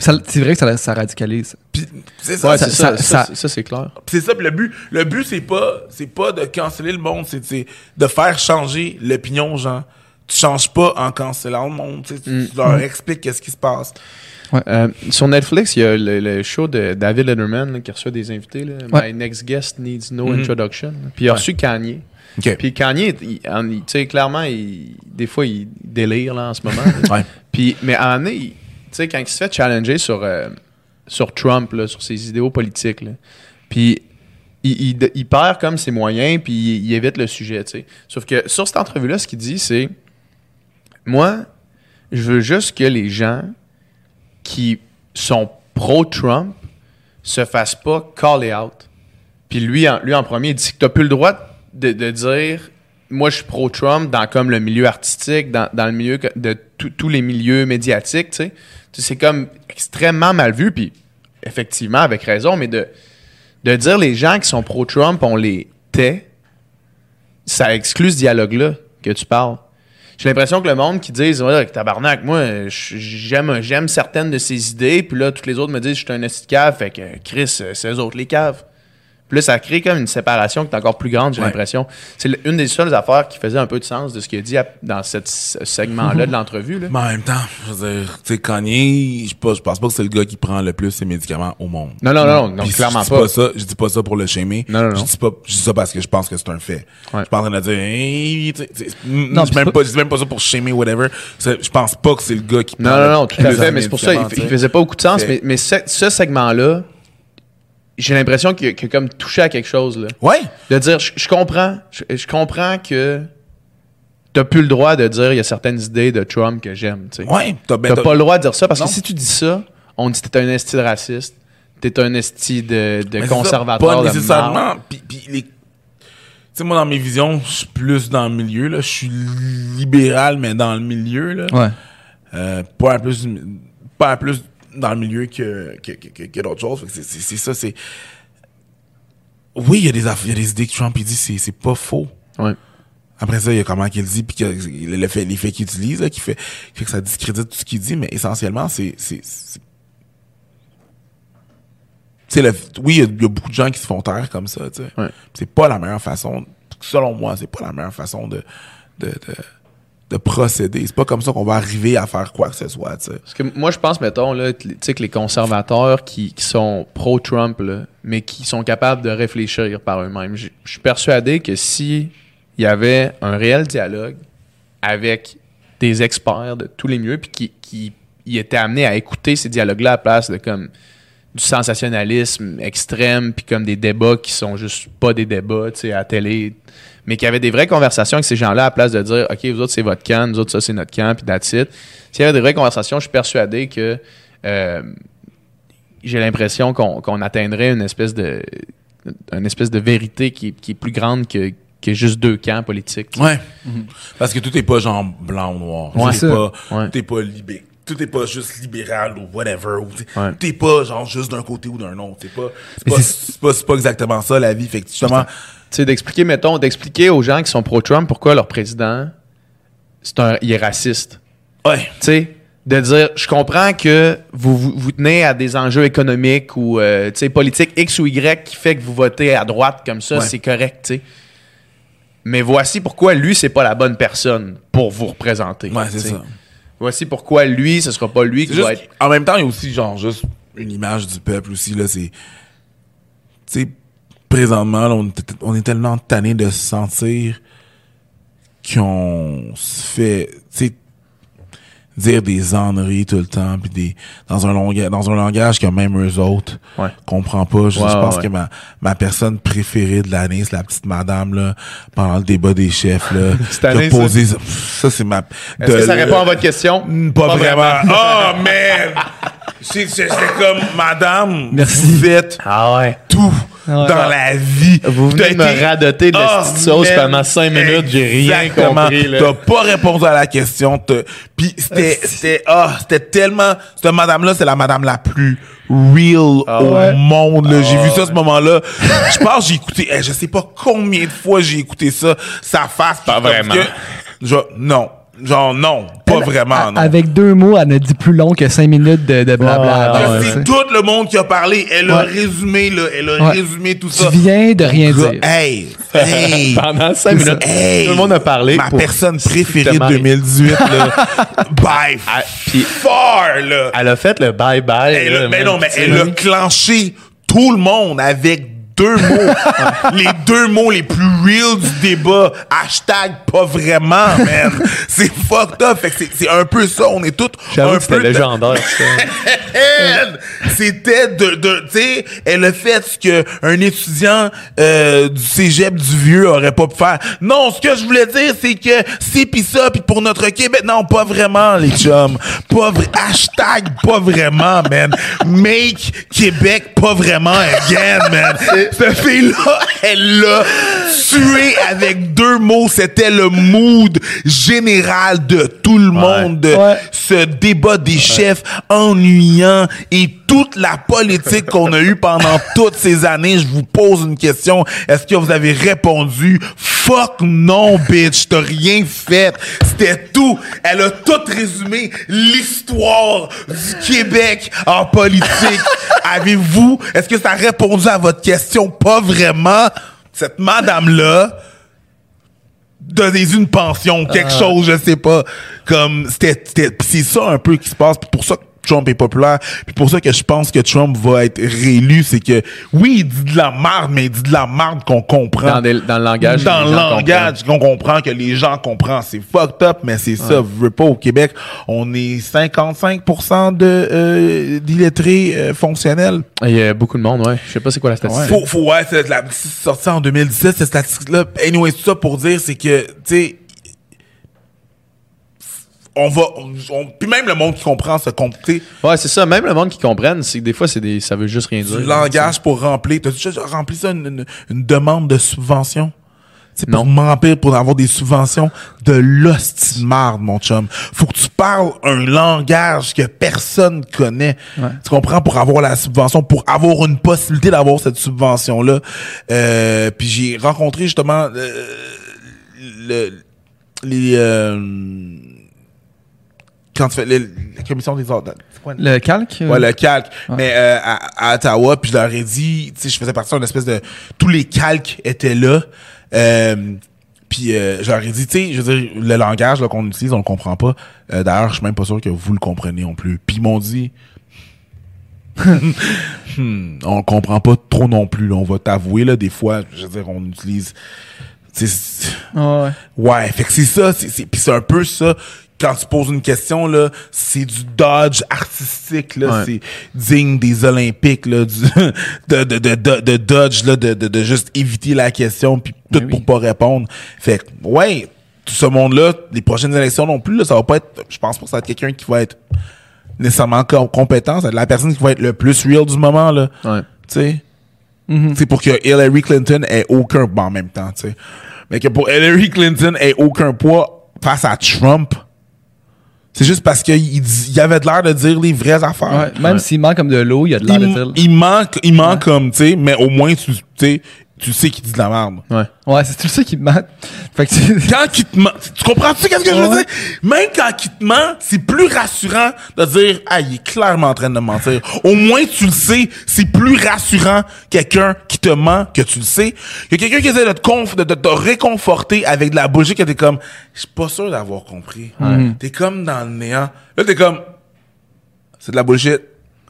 Speaker 3: C'est vrai que ça, ça radicalise.
Speaker 4: Puis c'est ça,
Speaker 2: Ouais,
Speaker 3: ça-
Speaker 2: c'est ça,
Speaker 3: ça-
Speaker 2: ça,
Speaker 3: ça-
Speaker 2: ça, c'est clair.
Speaker 4: C'est ça, puis le but, le but c'est pas, c'est pas de canceller le monde, c'est de faire changer l'opinion aux gens. Tu changes pas en cancellant le monde, tu, tu leur expliques qu'est-ce qui se passe.
Speaker 2: Euh, sur Netflix, il y a le, le show de David Letterman là, qui reçoit des invités. Là.
Speaker 3: Ouais.
Speaker 2: My next guest needs no
Speaker 4: Mhm.
Speaker 2: introduction. Puis il a reçu Kanye. Puis Kanye, il- en- sais, clairement, il- des fois, il délire là, en ce moment. Puis, mais tu sais, quand il se fait challenger sur, euh, sur Trump, là, sur ses idéaux politiques, puis il, il- perd comme ses moyens, puis il, évite le sujet, tu sais. Sauf que sur cette entrevue-là, ce qu'il dit, c'est Moi, je veux juste que les gens qui sont pro-Trump se fassent pas call out. Puis lui, en, lui, en premier, il dit que tu plus le droit de, de dire moi, je suis pro-Trump dans comme le milieu artistique, dans, dans le milieu de tous les milieux médiatiques, tu sais. C'est comme extrêmement mal vu, puis effectivement, avec raison, mais de, de dire les gens qui sont pro-Trump, on les tait, ça exclut ce dialogue-là que tu parles. J'ai l'impression que le monde qui dit ouais, tabarnak, moi, j'aime j'aime certaines de ses idées, puis là, toutes les autres me disent je suis un esti cave, fait que Chris, eux autres les caves. Puis là, ça crée comme une séparation qui est encore plus grande, j'ai
Speaker 4: Ouais.
Speaker 2: l'impression. C'est une des seules affaires qui faisait un peu de sens de ce qu'il a dit à- dans cette- ce segment-là de l'entrevue.
Speaker 4: Mais en même temps, je veux dire, tu sais, Kanye, je pas- je pense pas que c'est le gars qui prend le plus ses médicaments au monde.
Speaker 2: Non, non, non, non, clairement
Speaker 4: je dis
Speaker 2: pas.
Speaker 4: pas. ça, je dis pas ça pour le shamer.
Speaker 2: Non, non, non.
Speaker 4: Je dis pas, je dis ça parce que je pense que c'est un fait.
Speaker 2: Ouais.
Speaker 4: Je hey, tu sais, tu sais,
Speaker 3: Non,
Speaker 4: je,
Speaker 3: puis
Speaker 4: même pas, je dis même pas ça pour shamer, whatever. Je pense pas que c'est le gars qui prend
Speaker 2: Non, non,
Speaker 4: le
Speaker 2: non, tout à fait. Mais c'est pour ça, il, il faisait pas beaucoup de sens. Mais, mais ce, ce segment-là, j'ai l'impression qu'il a comme touché à quelque chose. Là.
Speaker 4: Ouais.
Speaker 2: De dire, je, je comprends, je, je comprends que t'as plus le droit de dire il y a certaines idées de Trump que j'aime. tu sais.
Speaker 4: Ouais. T'as ben,
Speaker 2: T'as pas le droit de dire ça parce
Speaker 4: Non.
Speaker 2: que si tu dis ça, on dit que t'es un esti de raciste, t'es un esti de, de
Speaker 4: Mais c'est ça,
Speaker 2: conservateur.
Speaker 4: Pas nécessairement. Puis, puis les... Tu sais, moi, dans mes visions, je suis plus dans le milieu, là. Je suis libéral, mais dans le milieu, là.
Speaker 3: Ouais.
Speaker 4: Euh, pas un plus, pas plus dans le milieu que, que, que, que- que d'autres choses. C'est- C'est c'est ça, c'est. Oui, il y a des aff- il y a des idées que Trump, il dit, c'est c'est pas faux.
Speaker 2: Ouais.
Speaker 4: Après ça, il y a comment qu'il dit, puis que le fait, les faits qu'il utilise, là, qui fait, qui fait que ça discrédite tout ce qu'il dit, mais essentiellement, c'est. c'est- c'est- Tu sais, le- oui, il y, a- il y a beaucoup de gens qui se font taire comme ça, tu sais.
Speaker 2: Ouais.
Speaker 4: C'est pas la meilleure façon, selon moi, c'est pas la meilleure façon de, de, de, de procéder. C'est pas comme ça qu'on va arriver à faire quoi que ce soit.
Speaker 2: Parce que moi, je pense, mettons, que les conservateurs qui, sont pro-Trump, mais qui sont capables de réfléchir par eux-mêmes, je suis persuadé que si il y avait un réel dialogue avec des experts de tous les milieux, puis qui, qui étaient amenés à écouter ces dialogues-là à la place de comme du sensationnalisme extrême, puis comme des débats qui sont juste pas des débats, tu sais, à télé, mais qui avaient des vraies conversations avec ces gens-là à la place de dire, OK, vous autres, c'est votre camp, nous autres, ça, c'est notre camp, puis that's it. S'il y avait des vraies conversations, je suis persuadé que euh, j'ai l'impression qu'on qu'on atteindrait une espèce de une espèce de vérité qui, est- qui est plus grande que, que juste deux camps politiques. tu sais.
Speaker 4: Ouais. Parce que tout est pas genre blanc ou noir.
Speaker 2: Ouais.
Speaker 4: T'es
Speaker 3: C'est
Speaker 4: pas,
Speaker 2: Ouais.
Speaker 4: pas libé. Tout est pas juste libéral ou whatever. ou t'es-
Speaker 2: Ouais.
Speaker 4: T'es pas genre juste d'un côté ou d'un autre. T'es pas, c'est pas,
Speaker 3: c'est-
Speaker 4: c'est pas, c'est pas exactement ça la vie. Fait que justement,
Speaker 2: sais, d'expliquer, mettons, d'expliquer aux gens qui sont pro-Trump pourquoi leur président, c'est un, il est raciste.
Speaker 4: ouais.
Speaker 2: Tu sais, de dire, je comprends que vous, vous, vous tenez à des enjeux économiques ou, euh, tu sais, politiques X ou Y qui fait que vous votez à droite comme ça,
Speaker 4: Ouais.
Speaker 2: c'est correct, tu sais. Mais voici pourquoi lui, c'est pas la bonne personne pour vous représenter.
Speaker 4: Ouais, c'est ça.
Speaker 2: Voici pourquoi lui, ce sera pas lui qui va être.
Speaker 4: En même temps, il y a aussi genre juste une image du peuple aussi là. C'est, tu sais, présentement, là, on, est- on est tellement tanné de se sentir qu'on se fait, tu sais, dire des âneries tout le temps, puis des dans un langage, dans un langage que même eux autres
Speaker 2: Ouais.
Speaker 4: comprend pas. Je,
Speaker 2: Ouais,
Speaker 4: je pense
Speaker 2: ouais,
Speaker 4: que ma ma personne préférée de l'année, c'est la petite madame là pendant le débat des chefs là.
Speaker 2: Cette année,
Speaker 4: posé ça, c'est ma.
Speaker 2: Est-ce
Speaker 4: de-
Speaker 2: que ça répond à votre question?
Speaker 4: Mm, Pas, vraiment. Oh, man! C'est- c'est- C'était comme, madame,
Speaker 3: Merci.
Speaker 4: vous êtes
Speaker 2: Ah ouais.
Speaker 4: tout. Dans la vie.
Speaker 2: Vous venez me
Speaker 4: été-
Speaker 2: radoter de la
Speaker 4: Oh,
Speaker 2: sauce pendant cinq minutes, j'ai rien compris. là.
Speaker 4: T'as pas répondu à la question. Puis c'était, c'était, ah, c'était tellement, cette madame-là, c'est la madame la plus real
Speaker 2: Ah
Speaker 4: au
Speaker 2: ouais?
Speaker 4: monde. là. J'ai vu ça à ce moment-là. Je pense j'ai écouté, eh, je sais pas combien de fois j'ai écouté ça, sa face.
Speaker 2: Pas vraiment.
Speaker 4: que- je- non. Genre, non, pas
Speaker 3: Elle,
Speaker 4: vraiment,
Speaker 3: a-
Speaker 4: non.
Speaker 3: Avec deux mots, elle a dit plus long que cinq minutes de, de blabla.
Speaker 2: Ouais,
Speaker 3: tu.
Speaker 4: C'est tout le monde qui a parlé. Elle a
Speaker 3: Ouais.
Speaker 4: résumé, là. Elle a
Speaker 3: Ouais.
Speaker 4: résumé tout
Speaker 3: Tu
Speaker 4: ça.
Speaker 3: viens de rien dire.
Speaker 4: Hey, hey.
Speaker 2: Pendant 5 minutes,
Speaker 4: Hey,
Speaker 2: tout le monde a parlé.
Speaker 4: Ma
Speaker 2: pour
Speaker 4: personne préférée de 2018, là. By
Speaker 2: Ah,
Speaker 4: far, là.
Speaker 2: Elle a fait le bye-bye.
Speaker 4: Mais non, mais
Speaker 2: Tu
Speaker 4: elle a clenché tout le monde avec deux mots. les deux mots les plus real du débat. Hashtag pas vraiment, man. c'est fucked up. Fait que c'est- c'est un peu ça. On est tous
Speaker 2: J'avoue
Speaker 4: un
Speaker 2: que c'était
Speaker 4: peu...
Speaker 2: légendaire,
Speaker 4: C'était de, de tu sais, elle a fait ce que un étudiant euh, du cégep du vieux aurait pas pu faire. Non, ce que je voulais dire, c'est que c'est pis ça, pis pour notre Québec, non, pas vraiment, les chums. Pas vrai, hashtag pas vraiment, man. Make Québec pas vraiment again, man. Cette fille-là, elle l'a tué avec deux mots. C'était le mood général de tout le monde.
Speaker 3: Ouais.
Speaker 4: Ce débat des chefs ennuyant et toute la politique qu'on a eue pendant toutes ces années, je vous pose une question. Est-ce que vous avez répondu? Fuck non, bitch. T'as rien fait? C'était tout. Elle a tout résumé l'histoire du Québec en politique. Avez-vous, est-ce que ça a répondu à votre question? Pas vraiment. Cette madame-là, donnez une pension, quelque chose, je sais pas. Comme, c'était, c'est ça un peu qui se passe. Pour ça que Trump est populaire. Puis pour ça que je pense que Trump va être réélu, c'est que, oui, il dit de la merde, mais il dit de la merde qu'on comprend.
Speaker 2: Dans, des- dans le langage.
Speaker 4: Dans le langage qu'on comprend, que les gens comprennent. C'est fucked up, mais c'est ça. Vous voulez pas, au Québec, on est 55% de euh, d'illettrés euh, fonctionnels.
Speaker 2: Il y a beaucoup de monde, ouais. Je sais pas c'est quoi la statistique.
Speaker 4: Faut, faut, ouais, c'est la c'est sorti en 2017, cette statistique-là. Anyway, tout ça pour dire, c'est que, tu sais, on va, on- puis même le monde qui comprend ce compte, tu sais,
Speaker 2: Ouais, c'est ça. Même le monde qui comprenne, c'est que des fois, c'est des, ça veut juste rien dire.
Speaker 4: du langage pour remplir. T'as déjà rempli ça, une, une- une demande de subvention? Sais, pour remplir, pour avoir des subventions de l'hostie de marde, mon chum. Faut que tu parles un langage que personne connaît. Tu comprends? Pour avoir la subvention, pour avoir une possibilité d'avoir cette subvention-là. Euh, puis j'ai rencontré justement euh, le, les... euh, quand tu fais le- la commission des ordres... quoi?
Speaker 3: Le calque?
Speaker 4: Ouais, le calque. Mais euh, à, à Ottawa, puis je leur ai dit, tu sais, je faisais partie d'une espèce de... Tous les calques étaient là. Euh, puis euh, je leur ai dit, tu sais, je veux dire, le langage qu'on utilise, on le comprend pas. Euh, D'ailleurs, je suis même pas sûr que vous le comprenez non plus. Puis ils m'ont dit... Hmm, on comprend pas trop non plus. là. On va t'avouer, là, des fois, je veux dire, on utilise...
Speaker 3: ouais.
Speaker 4: Ouais, fait que c'est ça, pis c'est un peu ça. Quand tu poses une question, là, c'est du dodge artistique, là,
Speaker 2: Ouais.
Speaker 4: c'est digne des Olympiques, là, du, de, de, de, de, de dodge, là, de, de, de juste éviter la question, puis tout
Speaker 3: oui.
Speaker 4: pour pas répondre. Fait que, ouais, tout ce monde-là, les prochaines élections non plus, là, ça va pas être, je pense pas que ça va être quelqu'un qui va être nécessairement com- compétent, ça va être la personne qui va être le plus real du moment, là.
Speaker 2: Ouais.
Speaker 4: Tu sais?
Speaker 3: Mhm.
Speaker 4: C'est pour que Hillary Clinton ait aucun poids en même temps, tu sais. Mais que pour Hillary Clinton ait aucun poids face à Trump, c'est juste parce qu'il il avait de l'air de dire les vraies affaires.
Speaker 3: Ouais, Même s'il manque comme de l'eau, il y a de l'air de dire.
Speaker 4: il manque, il manque comme, tu sais, mais au moins, tu tu sais, tu sais qu'il dit de la merde.
Speaker 2: Ouais.
Speaker 3: Ouais, c'est tout ça qui me manque. Fait que c'est-
Speaker 4: Quand il te ment, tu comprends-tu qu'est-ce que je veux
Speaker 3: Ouais.
Speaker 4: dire? Même quand il te ment, c'est plus rassurant de dire, ah, il est clairement en train de me mentir. Au moins, tu le sais, c'est plus rassurant quelqu'un qui te ment que tu le sais. Que quelqu'un qui essaie de te, conf- de, de te réconforter avec de la bullshit que t'es comme, je suis pas sûr d'avoir compris. T'es comme dans le néant. Là, t'es comme, c'est de la bullshit.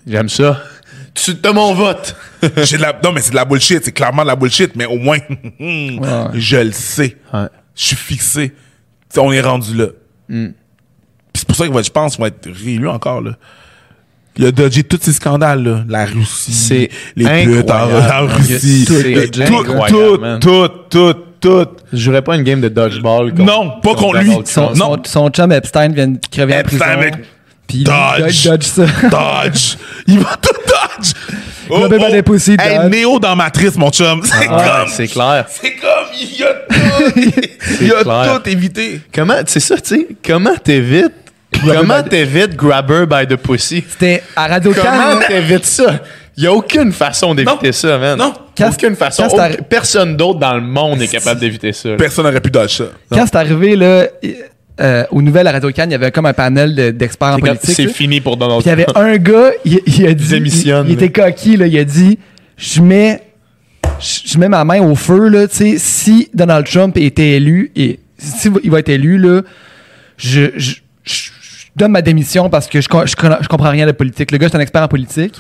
Speaker 2: J'aime ça. Tu as mon vote.
Speaker 4: J'ai de la, non, mais c'est de la bullshit. C'est clairement de la bullshit, mais au moins, je le sais.
Speaker 2: Ouais.
Speaker 4: Je suis fixé. Tu sais, on est rendu là.
Speaker 2: Mm.
Speaker 4: C'est pour ça que je pense qu'il va être réélu encore. Là. Il a dodgé tous ces scandales. Là. La Russie,
Speaker 2: C'est
Speaker 4: les putes en, Russie.
Speaker 2: C'est
Speaker 4: tout, tout, tout, tout, tout.
Speaker 2: Je jouerais pas une game de dodgeball.
Speaker 4: Non, pas contre lui.
Speaker 3: Son, son, son chum Epstein vient de crever en
Speaker 4: Epstein
Speaker 3: prison.
Speaker 4: avec
Speaker 3: Puis il
Speaker 4: Dodge.
Speaker 3: dodge, dodge ça.
Speaker 4: Dodge. Il va tout dodge. Oh,
Speaker 3: Grabber by the pussy,
Speaker 4: Hey,
Speaker 3: dodge.
Speaker 4: Néo dans Matrice, mon chum. C'est
Speaker 2: Ouais,
Speaker 4: comme...
Speaker 2: c'est clair.
Speaker 4: C'est comme, il a tout, il a
Speaker 2: clair.
Speaker 4: tout évité.
Speaker 2: Comment, c'est ça, tu sais, comment t'évites, comment t'évites grabber by the pussy?
Speaker 3: C'était à Radio
Speaker 2: Comment t'évites ça? Il y a aucune façon d'éviter
Speaker 4: Non.
Speaker 2: ça, man.
Speaker 4: Non.
Speaker 3: Quand-
Speaker 2: aucune façon.
Speaker 3: quand
Speaker 2: Aucun- personne d'autre dans le monde est capable d'éviter ça.
Speaker 4: Personne n'aurait pu dodge ça.
Speaker 3: Quand c'est arrivé, là, euh, aux nouvelles à radio Cannes, il y avait comme un panel de- d'experts en politique.
Speaker 2: C'est fini pour Donald
Speaker 3: Puis il y avait
Speaker 2: Trump.
Speaker 3: un gars, il, il a dit. Il, il était coquille, là. Il a dit Je mets, je mets ma main au feu, là. Tu sais, si Donald Trump était élu, et si il va être élu, là, je- je- je donne ma démission parce que je, je, je comprends rien de politique. Le gars, c'est un expert en politique.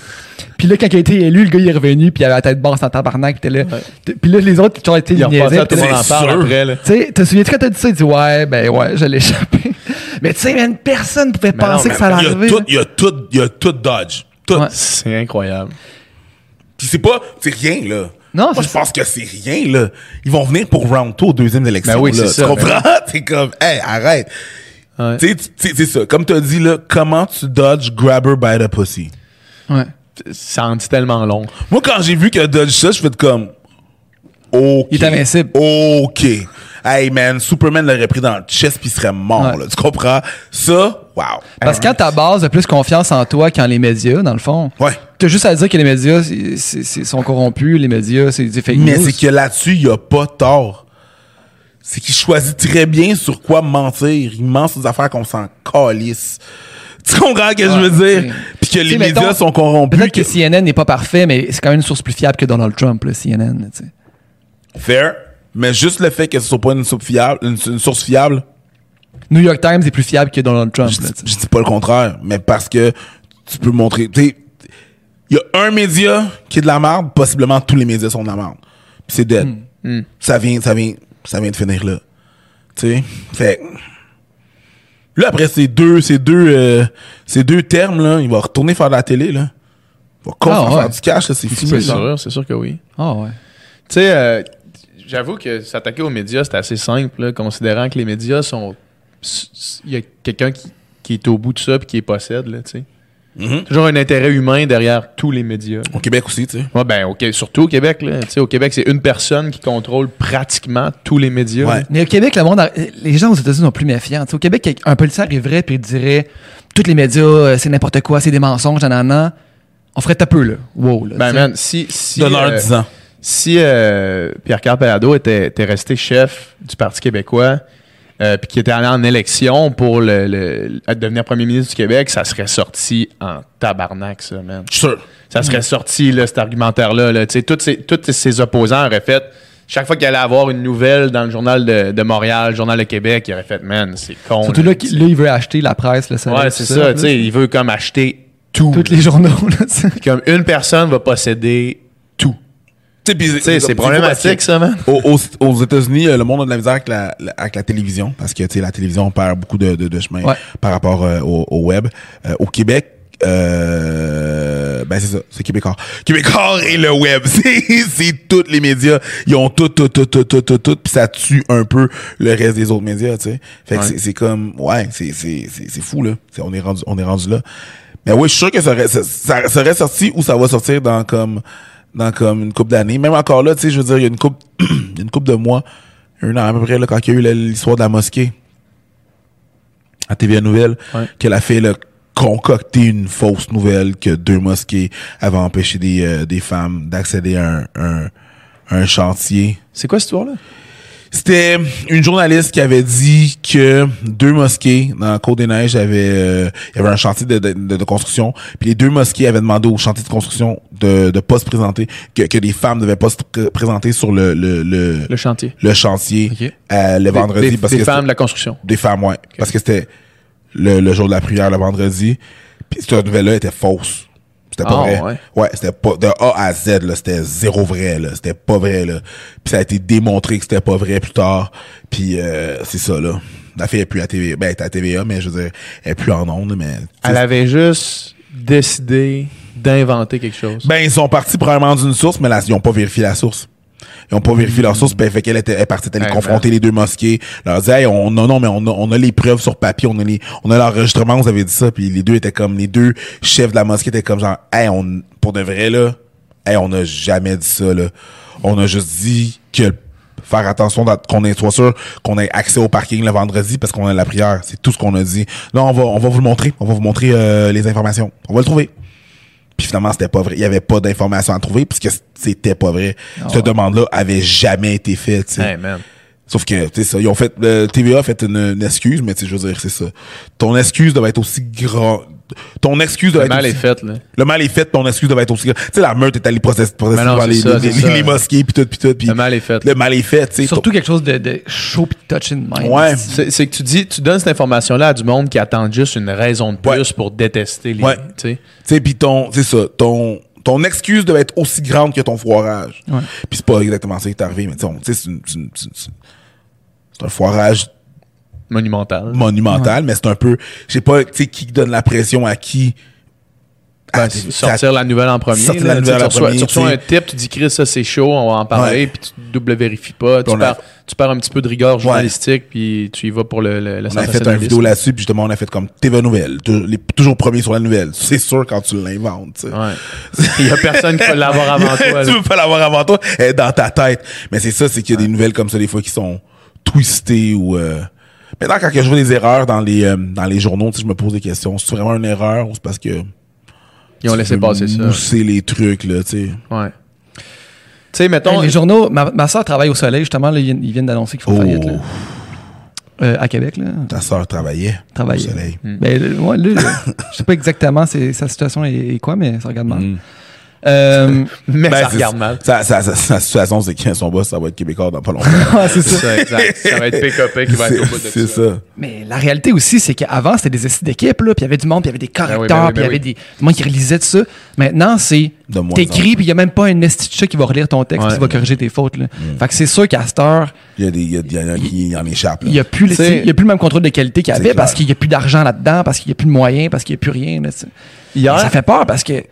Speaker 3: Puis là, quand il a été élu, le gars, il est revenu, puis il avait la tête basse en tabarnak. puis était là. Puis là, les autres, qui ont été.
Speaker 2: Là.
Speaker 3: tu sais, te souviens-tu quand t'as dit ça? Il dit ouais, ben ouais, je l'ai échappé. mais tu sais, man, personne pouvait
Speaker 2: Mais
Speaker 3: penser que ça allait arriver.
Speaker 4: il y a tout, il y a tout dodge. Tout.
Speaker 3: Ouais.
Speaker 2: C'est incroyable.
Speaker 4: Puis c'est pas, c'est rien, là.
Speaker 3: Non,
Speaker 4: Moi, je pense que c'est rien, là. Ils vont venir pour round 2 aux deuxième élection,
Speaker 2: Ben oui,
Speaker 4: là.
Speaker 2: c'est
Speaker 4: Tu
Speaker 2: ça,
Speaker 4: comprends? T'es comme, hey, arrête.
Speaker 2: Ouais.
Speaker 4: Tu sais, c'est ça. Comme tu as dit, là, comment tu dodge grabber by the pussy?
Speaker 3: Ouais.
Speaker 2: Ça en dit tellement long.
Speaker 4: Moi, quand j'ai vu que dodge ça, je fais comme, OK.
Speaker 3: Il est invincible.
Speaker 4: OK. Hey, man, Superman l'aurait pris dans le chest puis il serait mort,
Speaker 3: Ouais.
Speaker 4: là. Tu comprends? Ça, wow.
Speaker 3: Parce que quand ta base a plus confiance en toi qu'en les médias, dans le fond,
Speaker 4: Ouais.
Speaker 3: t'as juste à dire que les médias sont corrompus, les médias, c'est des fake
Speaker 4: Mais c'est que là-dessus, il n'y a pas tort. C'est qu'il choisit très bien sur quoi mentir. Il ment sur des affaires qu'on s'en calisse. Tu comprends ce que je veux dire? Puis que les médias
Speaker 3: mettons,
Speaker 4: sont corrompus.
Speaker 3: Peut-être que CNN n'est pas parfait, mais c'est quand même une source plus fiable que Donald Trump, là, CNN.
Speaker 4: Fair. Mais juste le fait que ce soit pas une source fiable, une, une source fiable,
Speaker 3: New York Times est plus fiable que Donald Trump.
Speaker 4: je,
Speaker 3: là,
Speaker 4: je dis pas le contraire. Mais parce que tu peux montrer. Tu sais, il y a un média qui est de la merde, possiblement tous les médias sont de la merde. Puis c'est dead.
Speaker 3: Hmm.
Speaker 4: Ça vient, ça vient, ça vient de finir là. Tu sais? Fait. Là, après ces deux, ces deux, euh, ces deux termes, là, il va retourner faire de la télé, là. Il va continuer
Speaker 3: Ah,
Speaker 4: à
Speaker 3: ouais.
Speaker 4: faire du cash, là, c'est
Speaker 2: C'est
Speaker 4: fini. là.
Speaker 2: sûr, c'est sûr que oui.
Speaker 3: Ah ouais.
Speaker 2: Tu sais, euh, j'avoue que s'attaquer aux médias, c'est assez simple, là, considérant que les médias sont. Il y a quelqu'un qui, qui est au bout de ça et qui les possède, là, tu sais.
Speaker 4: Mhm.
Speaker 2: Toujours un intérêt humain derrière tous les médias.
Speaker 4: Au Québec aussi, tu sais.
Speaker 2: Ouais, ben, ok, surtout au Québec, là. Tu sais, au Québec, c'est une personne qui contrôle pratiquement tous les médias.
Speaker 4: Ouais.
Speaker 3: Mais au Québec, le monde, a- les gens aux États-Unis sont plus méfiants. Tu sais, au Québec, un policier arriverait et il dirait tous les médias, euh, c'est n'importe quoi, c'est des mensonges, nanana. On ferait taper, là. Wow, là.
Speaker 2: Ben, man, si. si
Speaker 4: Donne-leur
Speaker 2: euh,
Speaker 4: 10 ans.
Speaker 2: si euh, Pierre-Carl était, était resté chef du Parti québécois, euh, puis qu'il était allé en élection pour le, le- devenir premier ministre du Québec, ça serait sorti en tabarnak, ça, man.
Speaker 4: Je suis sûr.
Speaker 2: Ça serait sorti, là, cet argumentaire-là. Là. Tu sais, Tous ses, tous ses opposants auraient fait. Chaque fois qu'il allait avoir une nouvelle dans le journal de, de Montréal, le journal de Québec, il aurait fait, man, c'est con.
Speaker 3: Surtout là, qu'il- là, il veut acheter la presse, là, ça,
Speaker 2: Ouais, c'est ça. tu sais, il veut comme acheter tout.
Speaker 3: Tous les journaux, là, tu sais.
Speaker 2: Comme une personne va posséder tout.
Speaker 4: Tu sais, puis-
Speaker 2: Tu sais, c'est problématique, ça, man.
Speaker 4: Aux, aux- aux États-Unis, euh, le monde a de la misère avec la, la- avec la télévision parce que tu sais, la télévision perd beaucoup de, de, de chemin
Speaker 3: Ouais.
Speaker 4: par rapport euh, au, au web. Euh, au Québec, euh, ben c'est ça, c'est Québécois. Québécois et le web, c'est tous les médias, ils ont tout, tout, tout, tout, tout, tout, tout, puis ça tue un peu le reste des autres médias, tu sais. Fait que
Speaker 2: Ouais.
Speaker 4: c'est- c'est comme, ouais, c'est c'est fou là. C'est- on est rendu on est rendu là. Mais oui, je suis sûr que ça ça, ça- aurait sorti ou ça va sortir dans comme dans comme une couple d'années. Même encore là, tu sais, je veux dire, il y a une coupe une couple de mois, un an à peu près là, quand il y a eu l'histoire de la mosquée à TVA Nouvelle,
Speaker 2: Ouais.
Speaker 4: qu'elle a fait là, concocter une fausse nouvelle que deux mosquées avaient empêché des, euh, des femmes d'accéder à un, un, un chantier.
Speaker 2: C'est quoi cette histoire-là?
Speaker 4: C'était une journaliste qui avait dit que deux mosquées dans la Côte des Neiges avaient, euh, il y avait un chantier de, de, de- construction, puis les deux mosquées avaient demandé au chantier de construction de de pas se présenter, que, que des femmes ne devaient pas se pr- présenter sur le le le,
Speaker 2: Le chantier.
Speaker 4: le chantier euh, le vendredi
Speaker 2: Des,
Speaker 4: parce
Speaker 2: des
Speaker 4: que
Speaker 2: femmes de la construction.
Speaker 4: des femmes, ouais. Parce que c'était le, le jour de la prière, le vendredi. Puis cette nouvelle-là était fausse. C'était pas
Speaker 2: Ah,
Speaker 4: vrai.
Speaker 2: ouais.
Speaker 4: Ouais, c'était pas de A à Z, là. C'était zéro vrai, là. C'était pas vrai, là. Puis ça a été démontré que c'était pas vrai plus tard. Puis euh, c'est ça, là. La fille est plus à TVA. Ben, elle est à TVA, mais je veux dire, elle est plus en ondes, mais.
Speaker 2: Elle avait juste décidé d'inventer quelque chose.
Speaker 4: Ben, ils sont partis probablement d'une source, mais là, ils ont pas vérifié la source. Ils ont pas vérifié leur source, puis fait qu'elle était elle est partie, elle confronter les deux mosquées. Leur disait, hey, on, non, non, mais on a, on a les preuves sur papier, on a les, on a l'enregistrement, vous avez dit ça, puis les deux étaient comme, les deux chefs de la mosquée étaient comme genre, hey, on, pour de vrai, là, hey, on a jamais dit ça, là. On a juste dit que faire attention qu'on ait, soit sûr qu'on ait accès au parking le vendredi parce qu'on a la prière. C'est tout ce qu'on a dit. Là, on va, on va vous le montrer. On va vous montrer euh, les informations. On va le trouver. Puis finalement, c'était pas vrai. Il y avait pas d'informations à trouver puisque c'était pas vrai.
Speaker 3: Ah
Speaker 4: Cette
Speaker 3: ouais.
Speaker 4: demande-là avait jamais été faite.
Speaker 2: Hey, man.
Speaker 4: Sauf que, tu sais, ça, ils ont fait, le TVA a fait une, une excuse, mais tu sais, je veux dire, c'est ça. Ton excuse doit être aussi grand. Ton excuse doit
Speaker 2: Le
Speaker 4: être
Speaker 2: mal
Speaker 4: aussi-
Speaker 2: est fait, là.
Speaker 4: Le mal est fait, ton excuse doit être aussi grand. Tu sais, la meute est allée protester, protester
Speaker 2: non,
Speaker 4: devant les,
Speaker 2: ça,
Speaker 4: les,
Speaker 2: c'est ça.
Speaker 4: les mosquées, pis tout, pis tout, pis
Speaker 2: Le mal est fait.
Speaker 4: le mal est fait, tu sais.
Speaker 3: Surtout quelque chose de, de chaud pis touching mind.
Speaker 4: Ouais.
Speaker 2: C'est que tu dis, tu donnes cette information-là à du monde qui attend juste une raison de plus
Speaker 4: Ouais.
Speaker 2: pour détester les.
Speaker 4: Ouais.
Speaker 2: Tu sais.
Speaker 4: Tu sais, puis ton, c'est ça, ton, ton excuse devait être aussi grande que ton foirage.
Speaker 3: Ouais.
Speaker 4: Puis c'est pas exactement ça qui est arrivé, mais tu sais, c'est un foirage
Speaker 2: Monumental.
Speaker 4: monumental, mais c'est un peu, je sais pas, tu sais, qui donne la pression à qui?
Speaker 2: Ben,
Speaker 4: Ah,
Speaker 2: sortir la nouvelle en premier.
Speaker 4: sortir
Speaker 2: là,
Speaker 4: la nouvelle en premier,
Speaker 2: tu reçois un tip, tu dis Chris, ça c'est chaud, on va en parler, puis tu double vérifies pas. Tu
Speaker 4: a-
Speaker 2: tu perds un petit peu de rigueur journalistique, puis tu y vas pour le, le, le
Speaker 4: On a fait une vidéo là-dessus, puis justement, on a fait comme TV Nouvelle. les- toujours premier sur la nouvelle. C'est sûr quand tu l'inventes, tu sais.
Speaker 2: Ouais. Il y a personne qui peut l'avoir avant toi.
Speaker 4: tu
Speaker 2: là.
Speaker 4: veux pas l'avoir avant toi, elle est dans ta tête. Mais c'est ça, c'est qu'il y a des nouvelles comme ça, des fois, qui sont twistées ou... Euh... Maintenant, quand je vois des erreurs dans les, euh, dans les journaux, tu sais, je me pose des questions. C'est vraiment une erreur ou c'est parce que...
Speaker 2: Ils ont laissé passer ça?
Speaker 4: Mousser les trucs, là, tu sais?
Speaker 2: Ouais. Tu sais, mettons.
Speaker 3: Hey, les journaux, ma, ma soeur travaille au soleil, justement, là, ils, viennent- ils viennent d'annoncer qu'ils font
Speaker 4: Oh,
Speaker 3: faillite. Là. Euh, à Québec, là.
Speaker 4: ta soeur travaillait
Speaker 3: Travaillait.
Speaker 4: au soleil.
Speaker 3: Ben, le- ouais, là, là, je sais pas exactement sa situation est quoi, mais ça regarde mal.
Speaker 4: Mm.
Speaker 3: Euh,
Speaker 2: mais
Speaker 4: Ben,
Speaker 2: ça regarde mal.
Speaker 4: Sa, sa, sa, sa situation, c'est que son boss, ça va être québécois dans pas longtemps.
Speaker 3: ouais, c'est ça.
Speaker 2: ça, exact. Ça va être PKP qui va être au bout de
Speaker 4: C'est
Speaker 2: ça.
Speaker 4: ça.
Speaker 3: Mais la réalité aussi, c'est qu'avant, c'était des essais d'équipe, là, puis il y avait du monde, puis il y avait des correcteurs,
Speaker 2: Ben oui, ben oui,
Speaker 3: puis il y
Speaker 2: ben
Speaker 3: avait
Speaker 2: oui.
Speaker 3: des, du monde qui relisait tout ça. Maintenant, c'est
Speaker 4: De
Speaker 3: t'écris, puis il y a même pas un esti de chat qui va relire ton texte,
Speaker 2: Ouais.
Speaker 3: qui va corriger tes fautes. Là.
Speaker 4: Mm.
Speaker 3: Fait que c'est sûr qu'à cette heure,
Speaker 4: Il y a des, il y a, il y en a qui en échappent, là.
Speaker 3: il y a plus, le,
Speaker 2: Tu sais-
Speaker 3: il y a plus le même contrôle de qualité qu'il y avait parce qu'il y a plus d'argent là-dedans, parce qu'il y a plus de moyens, parce qu'il y a plus rien. Ça fait peur parce que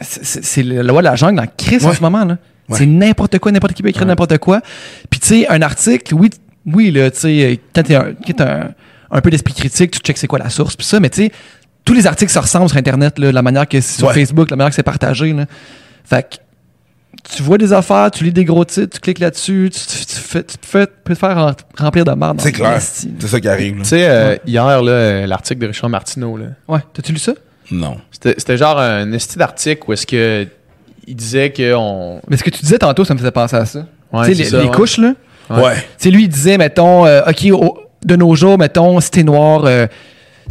Speaker 3: c'est- la loi de la jungle dans crise en
Speaker 4: Ouais.
Speaker 3: ce moment. là.
Speaker 4: Ouais.
Speaker 3: C'est n'importe quoi, n'importe qui peut écrire n'importe quoi. Puis tu sais, un article, oui, oui là, tu sais, quand tu un, un peu d'esprit critique, tu checks c'est quoi la source, puis ça, mais tu sais, tous les articles se ressemblent sur Internet, là, la manière que c'est sur
Speaker 4: Ouais.
Speaker 3: Facebook, la manière que c'est partagé. Là. Fait que tu vois des affaires, tu lis des gros titres, tu cliques là-dessus, tu, tu, tu fais, tu fais, peux te faire rem- remplir de marde.
Speaker 4: C'est clair. C'est ça qui arrive, là.
Speaker 2: tu sais, euh, hier, là, euh, l'article de Richard Martineau, là.
Speaker 3: Ouais, t'as-tu lu ça?
Speaker 4: Non.
Speaker 2: C'était genre un esti d'article où est-ce que il disait que on.
Speaker 3: Mais ce que tu disais tantôt, ça me faisait penser à ça.
Speaker 2: Ouais,
Speaker 3: tu sais,
Speaker 2: c'est
Speaker 3: les,
Speaker 2: ça,
Speaker 3: les
Speaker 2: ouais.
Speaker 3: couches, là?
Speaker 2: Ouais.
Speaker 3: Tu sais, lui, il disait, mettons, euh, OK, de nos jours, mettons, si t'es noir, euh,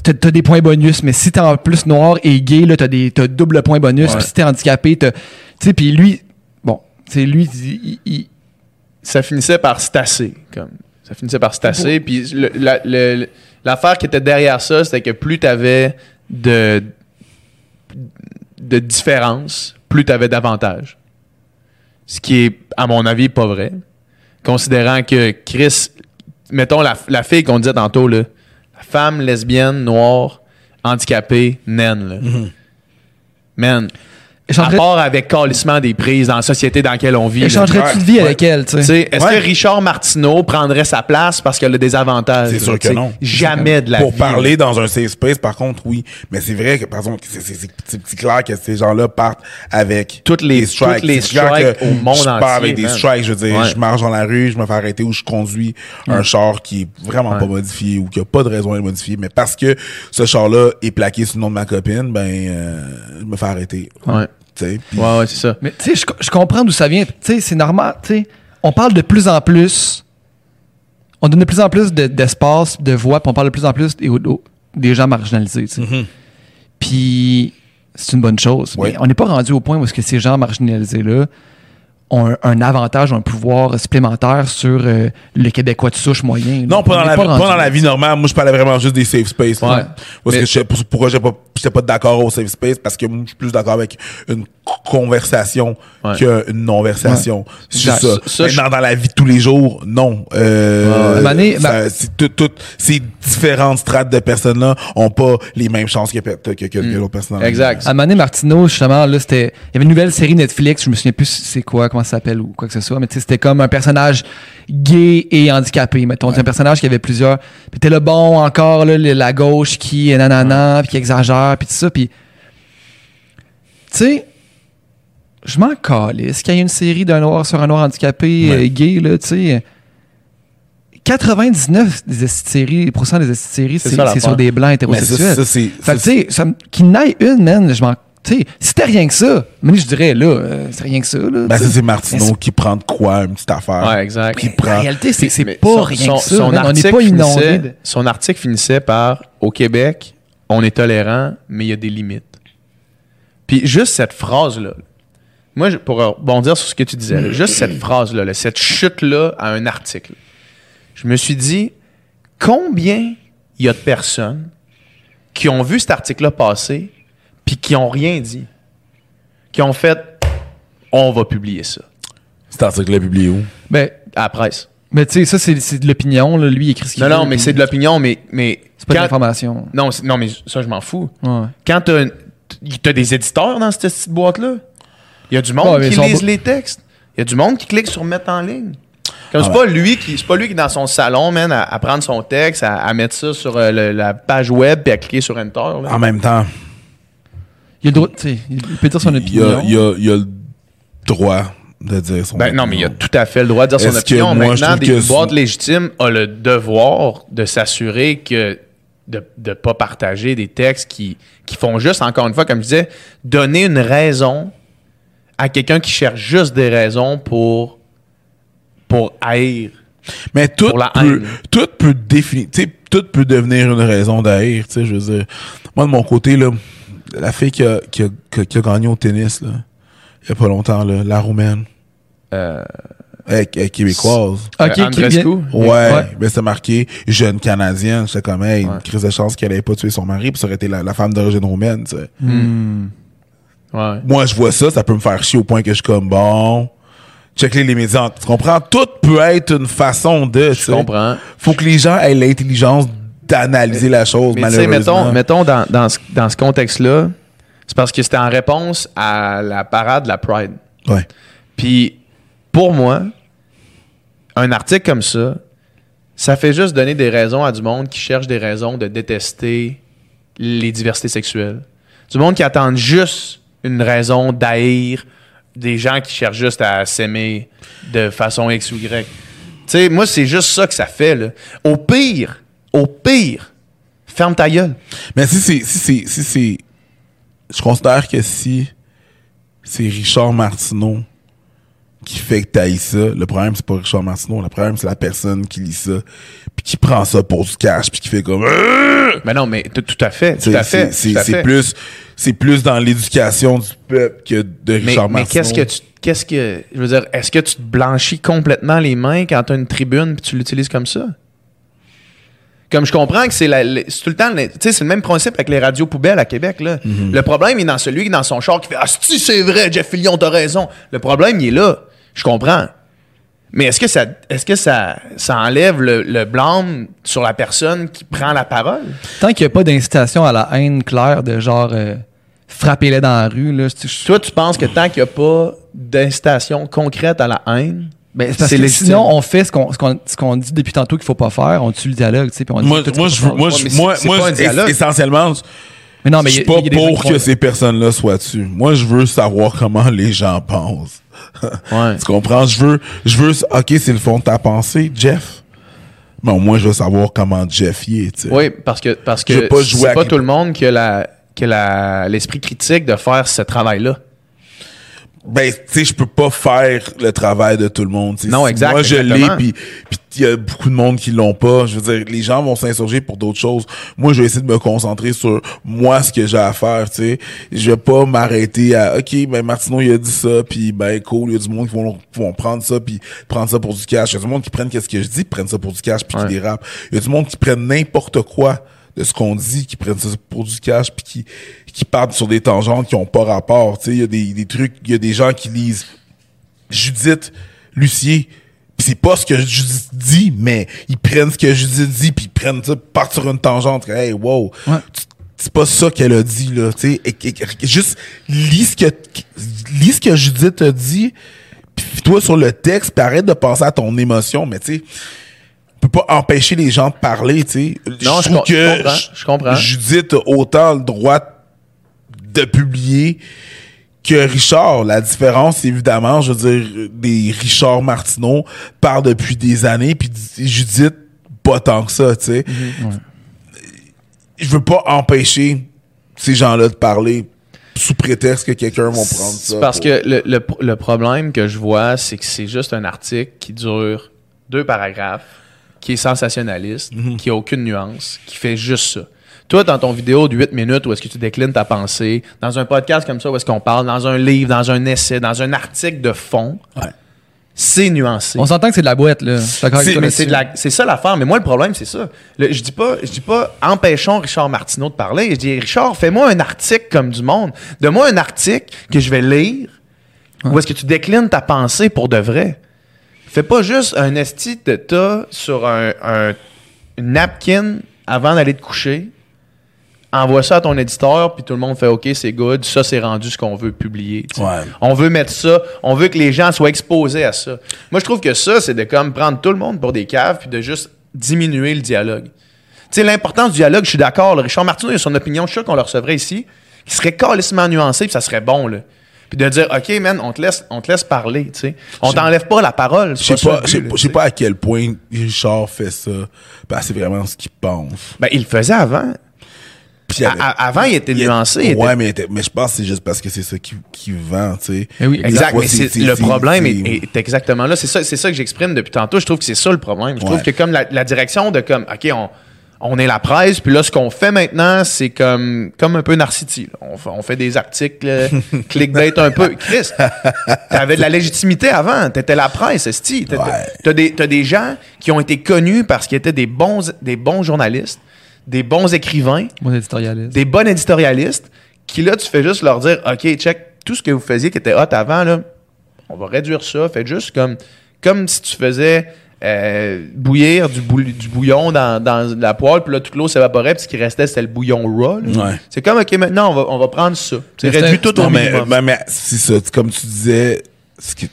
Speaker 3: t'as des points bonus, mais si t'es en plus noir et gay, là, t'as des t'as double point bonus. Puis si t'es handicapé, t'as. Tu sais, puis lui, bon, tu sais, lui, il, il-
Speaker 2: ça finissait par se tasser. Comme. Ça finissait par se tasser. Puis la- l'affaire qui était derrière ça, c'était que plus tu avais de, de différence, plus tu avais d'avantages. Ce qui est, à mon avis, pas vrai. Considérant que Chris, mettons la, la fille qu'on disait tantôt, là, la femme lesbienne, noire, handicapée, naine. Là. Man, à part avec calissement des prises dans la société dans laquelle on vit.
Speaker 3: échangerais-tu de vie
Speaker 4: Ouais.
Speaker 3: avec elle, tu
Speaker 2: Tu
Speaker 3: sais?
Speaker 2: Est-ce
Speaker 4: Ouais.
Speaker 2: que Richard Martineau prendrait sa place parce qu'elle a des avantages?
Speaker 4: C'est sûr que non.
Speaker 2: Jamais de la
Speaker 4: Pour
Speaker 2: vie,
Speaker 4: parler dans un safe space, par contre, oui. Mais c'est vrai que, par exemple, c'est- c'est c'est- c'est- c'est clair que ces gens-là partent avec
Speaker 2: Toutes les- toutes les strikes
Speaker 4: que
Speaker 2: au monde
Speaker 4: je pars
Speaker 2: entier,
Speaker 4: avec des
Speaker 2: man.
Speaker 4: strikes. Je veux dire,
Speaker 2: Ouais.
Speaker 4: je marche dans la rue, je me fais arrêter ou je conduis un char qui est vraiment pas modifié ou qui a pas de raison d'être modifié. Mais parce que ce char-là est plaqué sous le nom de ma copine, ben, euh, je me fais arrêter.
Speaker 2: Ouais.
Speaker 4: Tu sais, puis-
Speaker 2: Ouais, ouais, c'est ça.
Speaker 3: Mais tu sais, je, je comprends d'où ça vient. Tu sais, c'est normal. Tu sais, on parle de plus en plus. On donne de plus en plus de- d'espace, de voix, puis on parle de plus en plus des, gens marginalisés.
Speaker 4: Mhm.
Speaker 3: Puis c'est une bonne chose. Mais on n'est pas rendu au point où est-ce que ces gens marginalisés-là ont un, un avantage, un pouvoir supplémentaire sur euh, le Québécois de souche moyen.
Speaker 4: Non, pas dans, la, pas
Speaker 3: rendu
Speaker 4: dans la vie normale. Moi, je parlais vraiment juste des safe space. là.
Speaker 2: Ouais.
Speaker 4: Parce
Speaker 2: Mais-
Speaker 4: que je pourquoi j'ai pas, j'étais pas d'accord au safe space parce que moi, je suis plus d'accord avec une conversation
Speaker 2: Ouais.
Speaker 4: qu'une non-versation. C'est
Speaker 2: Ça-
Speaker 4: ça.
Speaker 2: ça,
Speaker 4: Maintenant, dans la vie de tous les jours, non. Euh,
Speaker 3: Ouais. Ma-
Speaker 4: c'est tout- ces différentes strates de personnes-là ont pas les mêmes chances que, que, que, que l'autre personne. dans la vie.
Speaker 2: Exact.
Speaker 3: À Mané Martineau, justement, là, c'était. Il y avait une nouvelle série Netflix, je me souviens plus c'est quoi, comment ça s'appelle ou quoi que ce soit, mais tu sais, c'était comme un personnage gay et handicapé, mettons. Un personnage qui avait plusieurs. Puis t'es le bon encore, là, le- la gauche qui est nanana, puis qui exagère, puis tout ça, puis. Tu sais, je m'en calisse qu'il y ait une série d'un noir sur un noir handicapé
Speaker 4: Ouais.
Speaker 3: euh, gay, là, tu sais. 99 des séries, des séries,
Speaker 2: C'est
Speaker 3: sur des blancs hétérosexuels.
Speaker 4: ça, c'est.
Speaker 3: Fait que,
Speaker 4: ça,
Speaker 3: tu sais, qu'il n'aille une, man, je m'en. Tu Tu sais, si c'était rien que ça, mais je dirais, là, euh, c'est rien que ça, là.
Speaker 4: Ben, c'est Martineau qui prend de quoi, une petite affaire.
Speaker 2: Ouais, exact.
Speaker 4: Qui
Speaker 3: En réalité, c'est pas
Speaker 2: son-
Speaker 3: rien
Speaker 2: son-
Speaker 3: que ça.
Speaker 2: son
Speaker 3: man. On n'est
Speaker 2: article
Speaker 3: pas
Speaker 2: finissait-
Speaker 3: de-
Speaker 2: Son article finissait par Au Québec, on est tolérant, mais il y a des limites. Puis juste cette phrase-là, moi, je- pour rebondir sur ce que tu disais, là, juste cette phrase-là, là, cette chute-là à un article, je me suis dit combien il y a de personnes qui ont vu cet article-là passer puis qui ont rien dit, qui ont fait on va publier ça
Speaker 4: Cet article-là publié où?
Speaker 3: Ben,
Speaker 2: à la presse.
Speaker 3: mais tu sais, ça, c'est c'est de l'opinion, là. Lui, il écrit ce qu'il
Speaker 2: Non,
Speaker 3: veut,
Speaker 2: non, mais c'est de l'opinion, mais, mais
Speaker 3: C'est pas de l'information.
Speaker 2: Non, c'est- non, mais ça, je m'en fous.
Speaker 3: Ouais.
Speaker 2: Quand t'as as des éditeurs dans cette petite boîte-là, il y a du monde
Speaker 3: Ouais,
Speaker 2: qui lise les textes. Il y a du monde qui clique sur mettre en ligne. Comme c'est
Speaker 4: Ah
Speaker 2: pas lui qui c'est pas lui qui est dans son salon, man, à, à prendre son texte, à, à mettre ça sur euh, le- la page web puis à cliquer sur enter. là.
Speaker 4: En même temps,
Speaker 3: Il a le droit, tu sais, il peut dire son
Speaker 4: il y, a,
Speaker 3: opinion.
Speaker 4: il y a- il y a le droit de dire son
Speaker 2: Ben non, mais il a
Speaker 4: opinion.
Speaker 2: tout à fait le droit de dire son
Speaker 4: Est-ce que
Speaker 2: opinion.
Speaker 4: moi, je
Speaker 2: Maintenant, des
Speaker 4: que
Speaker 2: boîtes
Speaker 4: c'est-
Speaker 2: légitimes a le devoir de s'assurer que de ne pas partager des textes qui, qui font juste, encore une fois, comme je disais, donner une raison à quelqu'un qui cherche juste des raisons pour, pour haïr.
Speaker 4: Mais tout
Speaker 2: Pour la
Speaker 4: peut,
Speaker 2: haine.
Speaker 4: tout peut définir, tu sais, tout peut devenir une raison d'haïr, tu sais, je veux dire. Moi, de mon côté, là, la fille qui a, qui a, qui a- qui a gagné au tennis, là, il y a pas longtemps, là, la roumaine,
Speaker 2: Euh,
Speaker 4: elle, elle est québécoise.
Speaker 3: Ok,
Speaker 2: euh,
Speaker 3: qui
Speaker 2: Andrescu?
Speaker 3: vient-
Speaker 4: Ouais,
Speaker 3: Ouais.
Speaker 4: ben c'est marqué jeune canadienne. J'étais comme, hey,
Speaker 2: Ouais.
Speaker 4: une crise de chance qu'elle ait pas tué son mari, puis ça aurait été la, la femme d'origine roumaine, tu sais.
Speaker 3: Hmm.
Speaker 2: Ouais.
Speaker 4: Moi, je vois ça, ça peut me faire chier au point que je suis comme, bon, check les médias. Tu comprends? Tout peut être une façon de, tu
Speaker 2: Je comprends.
Speaker 4: Faut que les gens aient l'intelligence d'analyser la chose,
Speaker 2: Mais
Speaker 4: malheureusement.
Speaker 2: mettons, mettons dans, dans ce, dans ce contexte-là, c'est parce que c'était en réponse à la parade de la Pride.
Speaker 4: Ouais.
Speaker 2: Puis, pour moi, un article comme ça, ça fait juste donner des raisons à du monde qui cherche des raisons de détester les diversités sexuelles. Du monde qui attend juste une raison d'haïr des gens qui cherchent juste à s'aimer de façon X ou Y. Tu sais, moi, c'est juste ça que ça fait. Là. Au pire, au pire, ferme ta gueule.
Speaker 4: Mais si si si c'est, je considère que si c'est Richard Martineau qui fait que t'ailles ça, le problème c'est pas Richard Martineau, le problème c'est la personne qui lit ça, puis qui prend ça pour du cash, puis qui fait comme,
Speaker 2: Mais non, mais tout à fait, tout
Speaker 4: C'est-
Speaker 2: à fait.
Speaker 4: c'est, plus, c'est plus dans l'éducation du peuple que de
Speaker 2: Mais,
Speaker 4: Richard
Speaker 2: mais
Speaker 4: Martineau.
Speaker 2: qu'est-ce que tu. Qu'est-ce que. Je veux dire, est-ce que tu te blanchis complètement les mains quand tu as une tribune puis tu l'utilises comme ça? Comme je comprends que c'est la- le- c'est tout le temps. Tu sais, c'est le même principe avec les radios poubelles à Québec. Là.
Speaker 4: Mhm.
Speaker 2: Le problème est dans celui qui est dans son char qui fait Ah, si c'est vrai, Jeff Fillion, t'as raison. Le problème, il est là. Je comprends. Mais est-ce que ça, est-ce que ça, ça enlève le, le blâme sur la personne qui prend la parole?
Speaker 3: Tant qu'il n'y a pas d'incitation à la haine claire de genre euh, frappez-les dans la rue, là. je-
Speaker 2: Toi, tu penses que tant qu'il n'y a pas d'incitation concrète à la haine,
Speaker 3: Ben, c'est parce que sinon, on fait ce qu'on ce qu'on- ce qu'on dit depuis tantôt qu'il faut pas faire. On tue le dialogue, tu sais, puis on dit
Speaker 4: moi, moi, je moi, je- moi, moi,
Speaker 2: pas un
Speaker 4: es-
Speaker 2: dialogue.
Speaker 4: essentiellement,
Speaker 3: Mais non, mais
Speaker 4: je
Speaker 3: y
Speaker 4: suis
Speaker 3: a-
Speaker 4: pas
Speaker 3: y a
Speaker 4: pour que ces personnes-là soient tues. Moi, je veux savoir comment les gens pensent.
Speaker 2: Ouais.
Speaker 4: Tu comprends? Je veux, je veux, ok, c'est le fond de ta pensée, Jeff. Mais au moins, je veux savoir comment Jeff y est.
Speaker 2: Oui, parce que parce que
Speaker 4: pas
Speaker 2: c'est pas tout le monde qui a la qui a la- l'esprit critique de faire ce travail-là.
Speaker 4: Ben, tu sais, je peux pas faire le travail de tout le monde.
Speaker 2: Non,
Speaker 4: Si
Speaker 2: exact,
Speaker 4: Moi, je l'ai,
Speaker 2: exactement.
Speaker 4: puis il y a beaucoup de monde qui l'ont pas. Je veux dire, les gens vont s'insurger pour d'autres choses. Moi, je vais essayer de me concentrer sur moi, ce que j'ai à faire, tu sais. Je vais pas m'arrêter à, OK, ben, Martineau, il a dit ça, puis ben, cool, il y a du monde qui vont, qui vont prendre ça, puis prendre ça pour du cash. Il y a du monde qui prennent qu'est-ce que je dis, prennent ça pour du cash, puis
Speaker 2: Ouais.
Speaker 4: qui dérapent. Il y a du monde qui prennent n'importe quoi de ce qu'on dit, qui prennent ça pour du cash, puis qui, qui partent sur des tangentes qui ont pas rapport. Tu sais, il y a des, des trucs, il y a des gens qui lisent Judith Lucier. C'est pas ce que Judith dit, mais ils prennent ce que Judith dit, puis ils prennent ça, partent sur une tangente. Hey, wow.
Speaker 3: Ouais.
Speaker 4: C'est pas ça qu'elle a dit, là. Tu sais, Et- et- juste lis ce que, lis ce que Judith a dit, puis toi sur le texte, puis arrête de penser à ton émotion, mais tu sais, on peut pas empêcher les gens de parler, tu sais.
Speaker 2: Non, je
Speaker 4: trouve
Speaker 2: com- je comprends, je comprends.
Speaker 4: Judith a autant le droit de publier que Richard. La différence, évidemment, je veux dire, des Richard Martineau parlent depuis des années, puis Judith, pas tant que ça, tu sais. Je veux pas empêcher ces gens-là de parler. sous prétexte que quelqu'un va prendre ça.
Speaker 2: Parce
Speaker 4: pour-
Speaker 2: que le, le- le problème que je vois, c'est que c'est juste un article qui dure deux paragraphes, qui est sensationnaliste,
Speaker 4: Mhm.
Speaker 2: qui a aucune nuance, qui fait juste ça. Toi, dans ton vidéo de 8 minutes où est-ce que tu déclines ta pensée, dans un podcast comme ça où est-ce qu'on parle, dans un livre, dans un essai, dans un article de fond,
Speaker 4: Ouais.
Speaker 2: c'est nuancé.
Speaker 3: On s'entend que c'est de la boîte, là.
Speaker 2: C'est, ça l'affaire. Mais moi, le problème, c'est ça. Le- je dis pas, je dis pas, empêchons Richard Martineau de parler. Je dis, Richard, fais-moi un article comme du monde. Donne-moi un article que je vais lire où est-ce que tu déclines ta pensée pour de vrai. Fais pas juste un esti de tas sur un, un- une napkin avant d'aller te coucher. Envoie ça à ton éditeur, puis tout le monde fait OK, c'est good. Ça, c'est rendu ce qu'on veut publier.
Speaker 4: Ouais.
Speaker 2: On veut mettre ça, on veut que les gens soient exposés à ça. Moi, je trouve que ça, c'est de comme prendre tout le monde pour des caves puis de juste diminuer le dialogue. Tu sais, l'importance du dialogue, je suis d'accord. Richard Martineau, il a son opinion, je suis sûr qu'on le recevrait ici, qui serait calissement nuancé puis ça serait bon, là. Puis de dire, OK, man, on te laisse, on te laisse parler, tu sais. On t'enlève pas la parole.
Speaker 4: Je sais
Speaker 2: c'est
Speaker 4: pas, je sais pas- à quel point Richard fait ça. Parce c'est vraiment ce qu'il pense.
Speaker 2: Ben, il le faisait avant. À- avant, il était
Speaker 4: il
Speaker 2: nuancé. il
Speaker 4: Ouais, mais, mais je pense que c'est juste parce que c'est ça qui, qui vend, tu sais.
Speaker 3: Eh oui,
Speaker 2: Exact,
Speaker 4: fois,
Speaker 2: mais le problème est, est exactement là. C'est ça, c'est ça que j'exprime depuis tantôt. Je trouve que c'est ça le problème. Je trouve que comme la, la direction de comme, OK, on, on est la presse, puis là, ce qu'on fait maintenant, c'est comme, comme un peu Narcity. On, fait, on fait des articles, euh, clickbait un peu. Chris, t'avais de la légitimité avant. T'étais la presse, esti. T'as,
Speaker 4: Ouais.
Speaker 2: des, t'as des gens qui ont été connus parce qu'ils étaient des bons, des bons journalistes, des bons écrivains, des bons éditorialistes qui là tu fais juste leur dire OK, check tout ce que vous faisiez qui était hot avant là, on va réduire ça, faites juste comme comme si tu faisais euh, bouillir du, boul- du bouillon dans, dans la poêle, puis là, toute l'eau s'évaporait, puis ce qui restait, c'était le bouillon raw.
Speaker 4: Ouais.
Speaker 2: C'est comme, OK, maintenant, on va, on va prendre ça. C'est
Speaker 3: Mais
Speaker 2: réduit tout au
Speaker 4: Non, mais,
Speaker 2: minimum.
Speaker 4: mais, mais c'est ça. Comme tu disais, ce qui-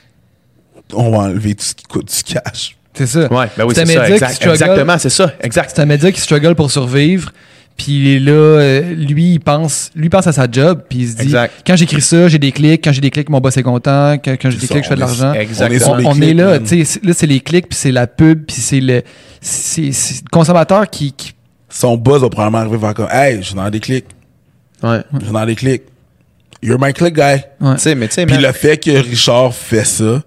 Speaker 4: on va enlever tout ce qui coûte du cash.
Speaker 3: C'est ça.
Speaker 2: ouais, ben oui,
Speaker 3: C'est
Speaker 2: c'est
Speaker 3: un
Speaker 2: ça.
Speaker 3: média qui
Speaker 2: exact-
Speaker 3: struggle.
Speaker 2: exactement, c'est ça. Exact.
Speaker 3: C'est un média qui struggle pour survivre. Puis là, euh, lui, il pense, lui pense à sa job. Puis il se dit,
Speaker 2: Exact.
Speaker 3: quand j'écris ça, j'ai des clics. Quand j'ai des clics, mon boss est content. Quand, quand j'ai des clics, je fais de l'argent.
Speaker 2: Exactement.
Speaker 3: On, est là, tu sais. c'est- Là, c'est les clics, puis c'est la pub, puis c'est le, c'est c'est le consommateur qui, qui-
Speaker 4: Son buzz va probablement arriver vers comme Hey, je suis dans des clics.
Speaker 2: Ouais.
Speaker 4: Je suis dans des clics. You're my click guy.
Speaker 3: ouais.
Speaker 2: Tu sais, mais tu sais,
Speaker 4: Puis le fait que Richard fait ça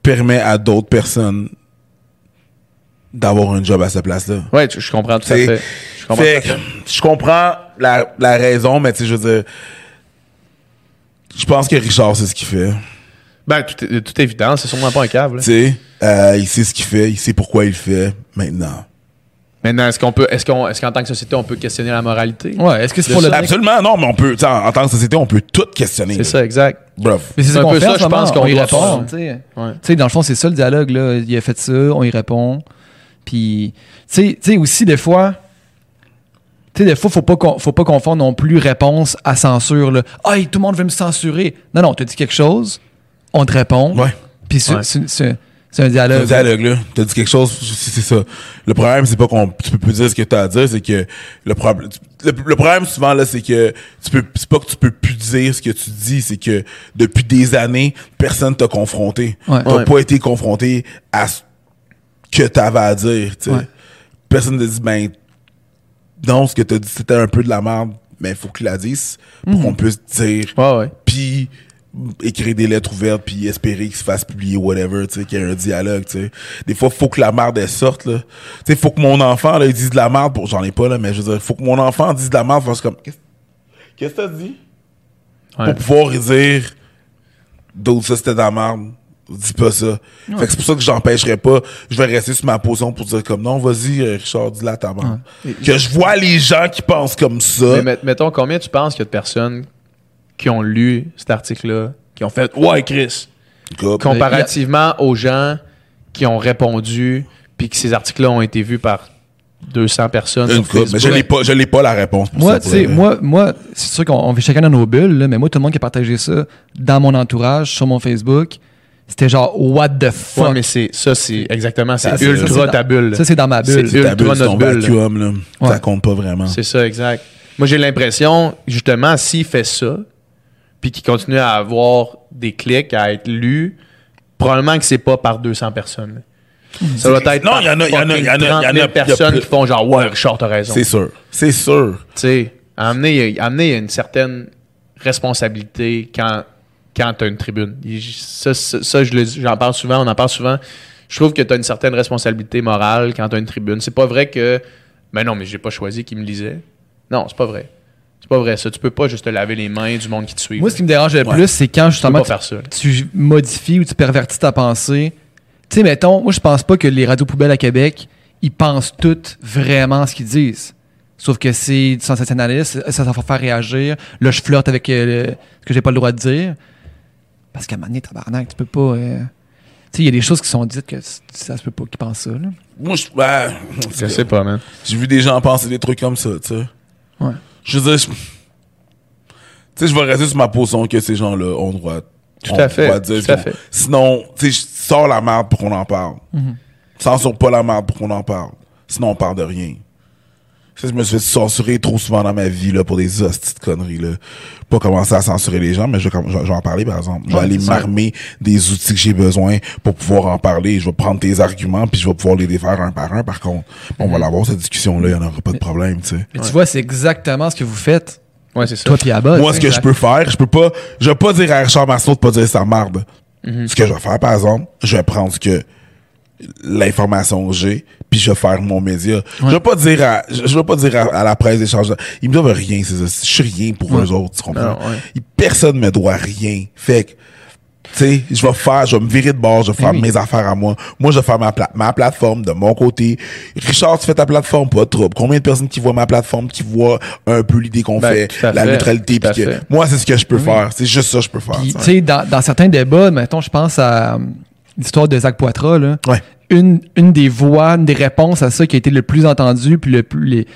Speaker 4: permet à d'autres personnes d'avoir un job à cette place-là.
Speaker 2: ouais, je je comprends tout à
Speaker 4: C'est-
Speaker 2: fait. Je comprends
Speaker 4: Fait
Speaker 2: tout
Speaker 4: je comprends la, la raison, mais tu sais, je veux dire, je pense que Richard sait ce qu'il fait.
Speaker 2: Ben, tout est, de toute évidence, c'est sûrement pas un câble.
Speaker 4: Tu sais, euh, il sait ce qu'il fait, il sait pourquoi il le fait maintenant.
Speaker 2: Maintenant, est-ce qu'on peut, est-ce qu'on, est-ce qu'en tant que société, on peut questionner la moralité?
Speaker 3: Ouais, est-ce que c'est pour le?
Speaker 4: Absolument, non, mais on peut, en, en tant que société, on peut tout questionner.
Speaker 2: C'est ça, exact.
Speaker 4: Bref.
Speaker 3: Mais c'est
Speaker 2: C'est un peu
Speaker 3: fait
Speaker 2: ça, je pense qu'on
Speaker 3: on y répond,
Speaker 2: faire.
Speaker 3: tu sais.
Speaker 2: Ouais.
Speaker 3: Tu sais, dans le fond, c'est ça le dialogue, là. Il a fait ça, on y répond. Puis, tu sais- tu sais, aussi, des fois, tu sais, des fois, faut pas, faut pas confondre non plus réponse à censure, là. Ah, tout le monde veut me censurer. Non, non, tu dit quelque chose, on te répond.
Speaker 4: Ouais.
Speaker 3: Puis, c'est
Speaker 2: Ouais.
Speaker 3: c'est- c'est- c'est un dialogue.
Speaker 4: dialogue, là. T'as dit quelque chose, c'est ça. Le problème, c'est pas qu'on, tu peux plus dire ce que t'as à dire, c'est que le problème, le, le problème souvent, là, c'est que tu peux, c'est pas que tu peux plus dire ce que tu dis, c'est que depuis des années, personne t'a confronté.
Speaker 3: Ouais.
Speaker 4: T'as
Speaker 2: Ouais.
Speaker 4: pas été confronté à ce que t'avais à dire, tu sais.
Speaker 3: Ouais.
Speaker 4: Personne t'a dit, ben, non, ce que t'as dit, c'était un peu de la merde, mais faut qu'il la dise pour qu'on puisse dire puis écrire des lettres ouvertes puis espérer qu'il se fasse publier whatever tu sais qu'il y ait un dialogue tu sais des fois faut que la merde elle sorte là tu sais faut que mon enfant là il dise de la merde pour j'en ai pas là mais je veux dire faut que mon enfant dise de la merde parce que comme qu'est-ce qu'est-ce que t'as dit?
Speaker 2: Ouais.
Speaker 4: pour pouvoir dire d'autres ça c'était de la merde dis pas ça. Fait que c'est pour ça que j'empêcherai pas. Je vais rester sur ma position pour dire comme non vas-y euh, Richard dis la ta merde que je vois les gens qui pensent comme ça.
Speaker 2: Mais met- mettons, combien tu penses qu'il y a de personnes qui ont lu cet article-là, qui ont fait Ouais, Chris, comparativement aux gens qui ont répondu, puis que ces articles-là ont été vus par 200 personnes
Speaker 4: une
Speaker 2: sur
Speaker 4: coupe mais je l'ai pas je l'ai pas la réponse pour
Speaker 3: Moi,
Speaker 4: ça,
Speaker 3: moi, moi c'est sûr qu'on on vit chacun dans nos bulles, là, mais moi, tout le monde qui a partagé ça dans mon entourage, sur mon Facebook, c'était genre, what the fuck?
Speaker 2: Ouais, mais c'est ça, c'est exactement, c'est
Speaker 3: Ça, c'est-
Speaker 2: ultra ta
Speaker 3: dans-
Speaker 2: bulle.
Speaker 3: Ça, c'est dans ma bulle.
Speaker 2: C'est
Speaker 4: bulle,
Speaker 2: ultra
Speaker 4: c'est ton
Speaker 2: notre bulle, là.
Speaker 4: vacuum, là.
Speaker 3: Ouais.
Speaker 4: Ça compte pas vraiment.
Speaker 2: C'est ça, exact. Moi, j'ai l'impression, justement, s'il fait ça, puis qu'il continue à avoir des clics, à être lu, probablement que c'est pas par 200 personnes. là. Ça doit être
Speaker 4: Non, il y en a- il y en a- il y en a- il y en a-
Speaker 2: 30 000
Speaker 4: il y a
Speaker 2: personnes qui font genre, ouais, Richard, t'as raison.
Speaker 4: C'est
Speaker 2: Tu
Speaker 4: sûr. C'est sûr.
Speaker 2: sais, amener, amener une certaine responsabilité quand, quand tu as une tribune. Ça, ça, je j'en parle souvent, on en parle souvent. Je trouve que tu as une certaine responsabilité morale quand tu as une tribune. C'est pas vrai que, ben non, mais j'ai pas choisi qui me lisait. Non, c'est pas vrai. C'est pas vrai ça. Tu peux pas juste te laver les mains du monde qui te suit.
Speaker 3: Moi, ce qui me dérange le
Speaker 4: Ouais.
Speaker 3: plus, c'est quand justement tu, modifies ou tu pervertis ta pensée. Tu sais, mettons, moi, je pense pas que les radios poubelles à Québec, ils pensent toutes vraiment ce qu'ils disent. Sauf que c'est du sensationnalisme, ça, ça va faire réagir. Là, je flirte avec euh, ce que j'ai pas le droit de dire. Parce qu'à un moment donné, tabarnak, tu peux pas. euh, Tu sais, il y a des choses qui sont dites que ça se peut pas qu'ils pensent ça. Là.
Speaker 4: Moi, je, ben,
Speaker 2: Je sais pas, man.
Speaker 4: j'ai vu des gens penser des trucs comme ça, tu sais.
Speaker 3: Ouais.
Speaker 4: Je veux dire, je- tu sais, je vais rester sur ma position que ces gens-là ont le droit.
Speaker 2: Tout à fait,
Speaker 4: dire
Speaker 2: tout à fait.
Speaker 4: Sinon, tu sais, je sors la merde pour qu'on en parle.
Speaker 3: Mhm.
Speaker 4: Censure pas la merde pour qu'on en parle. Sinon, on parle de rien. Ça, je me suis fait censurer trop souvent dans ma vie là, pour des hosties de conneries. Là. Pas commencer à censurer les gens, mais je vais, comm- je vais- je vais en parler par exemple. Je vais aller m'armer des outils que j'ai besoin pour pouvoir en parler. Je vais prendre tes arguments puis je vais pouvoir les défaire un par un. Par contre, on va l'avoir cette discussion-là, il n'y en aura pas de problème. tu sais.
Speaker 3: Mais tu vois, c'est exactement ce que vous faites,
Speaker 2: Ouais, c'est ça.
Speaker 3: toi puis Abba.
Speaker 4: Moi, ce que je peux faire, je peux pas, je vais pas dire à Richard Marceau de pas dire sa marde.
Speaker 3: Mhm.
Speaker 4: Ce que je vais faire, par exemple, je vais prendre ce que l'information que j'ai, puis je vais faire mon média. Je vais pas dire à, je vais pas dire à, à la presse d'échange. Ils me doivent rien, c'est ça. Je suis rien pour
Speaker 3: Ouais.
Speaker 4: eux autres, tu comprends?
Speaker 2: Non, ouais.
Speaker 4: Personne me doit rien. Fait que, tu sais, je vais faire, je vais me virer de bord, je vais faire
Speaker 3: oui.
Speaker 4: mes affaires à moi. Moi, je vais faire ma, pla- ma plateforme de mon côté. Richard, tu fais ta plateforme, pas de trouble. Combien de personnes qui voient ma plateforme, qui voient un peu l'idée qu'on
Speaker 2: Ben,
Speaker 4: fait, la neutralité, puis que, moi, c'est ce que je peux faire. C'est juste ça que je peux faire. Tu sais.
Speaker 3: dans, dans certains débats, mettons, je pense à euh, l'histoire de Zach Poitras, là.
Speaker 4: Ouais.
Speaker 3: Une, une des voix, une des réponses à ça qui a été le plus entendue, puis le plus, les,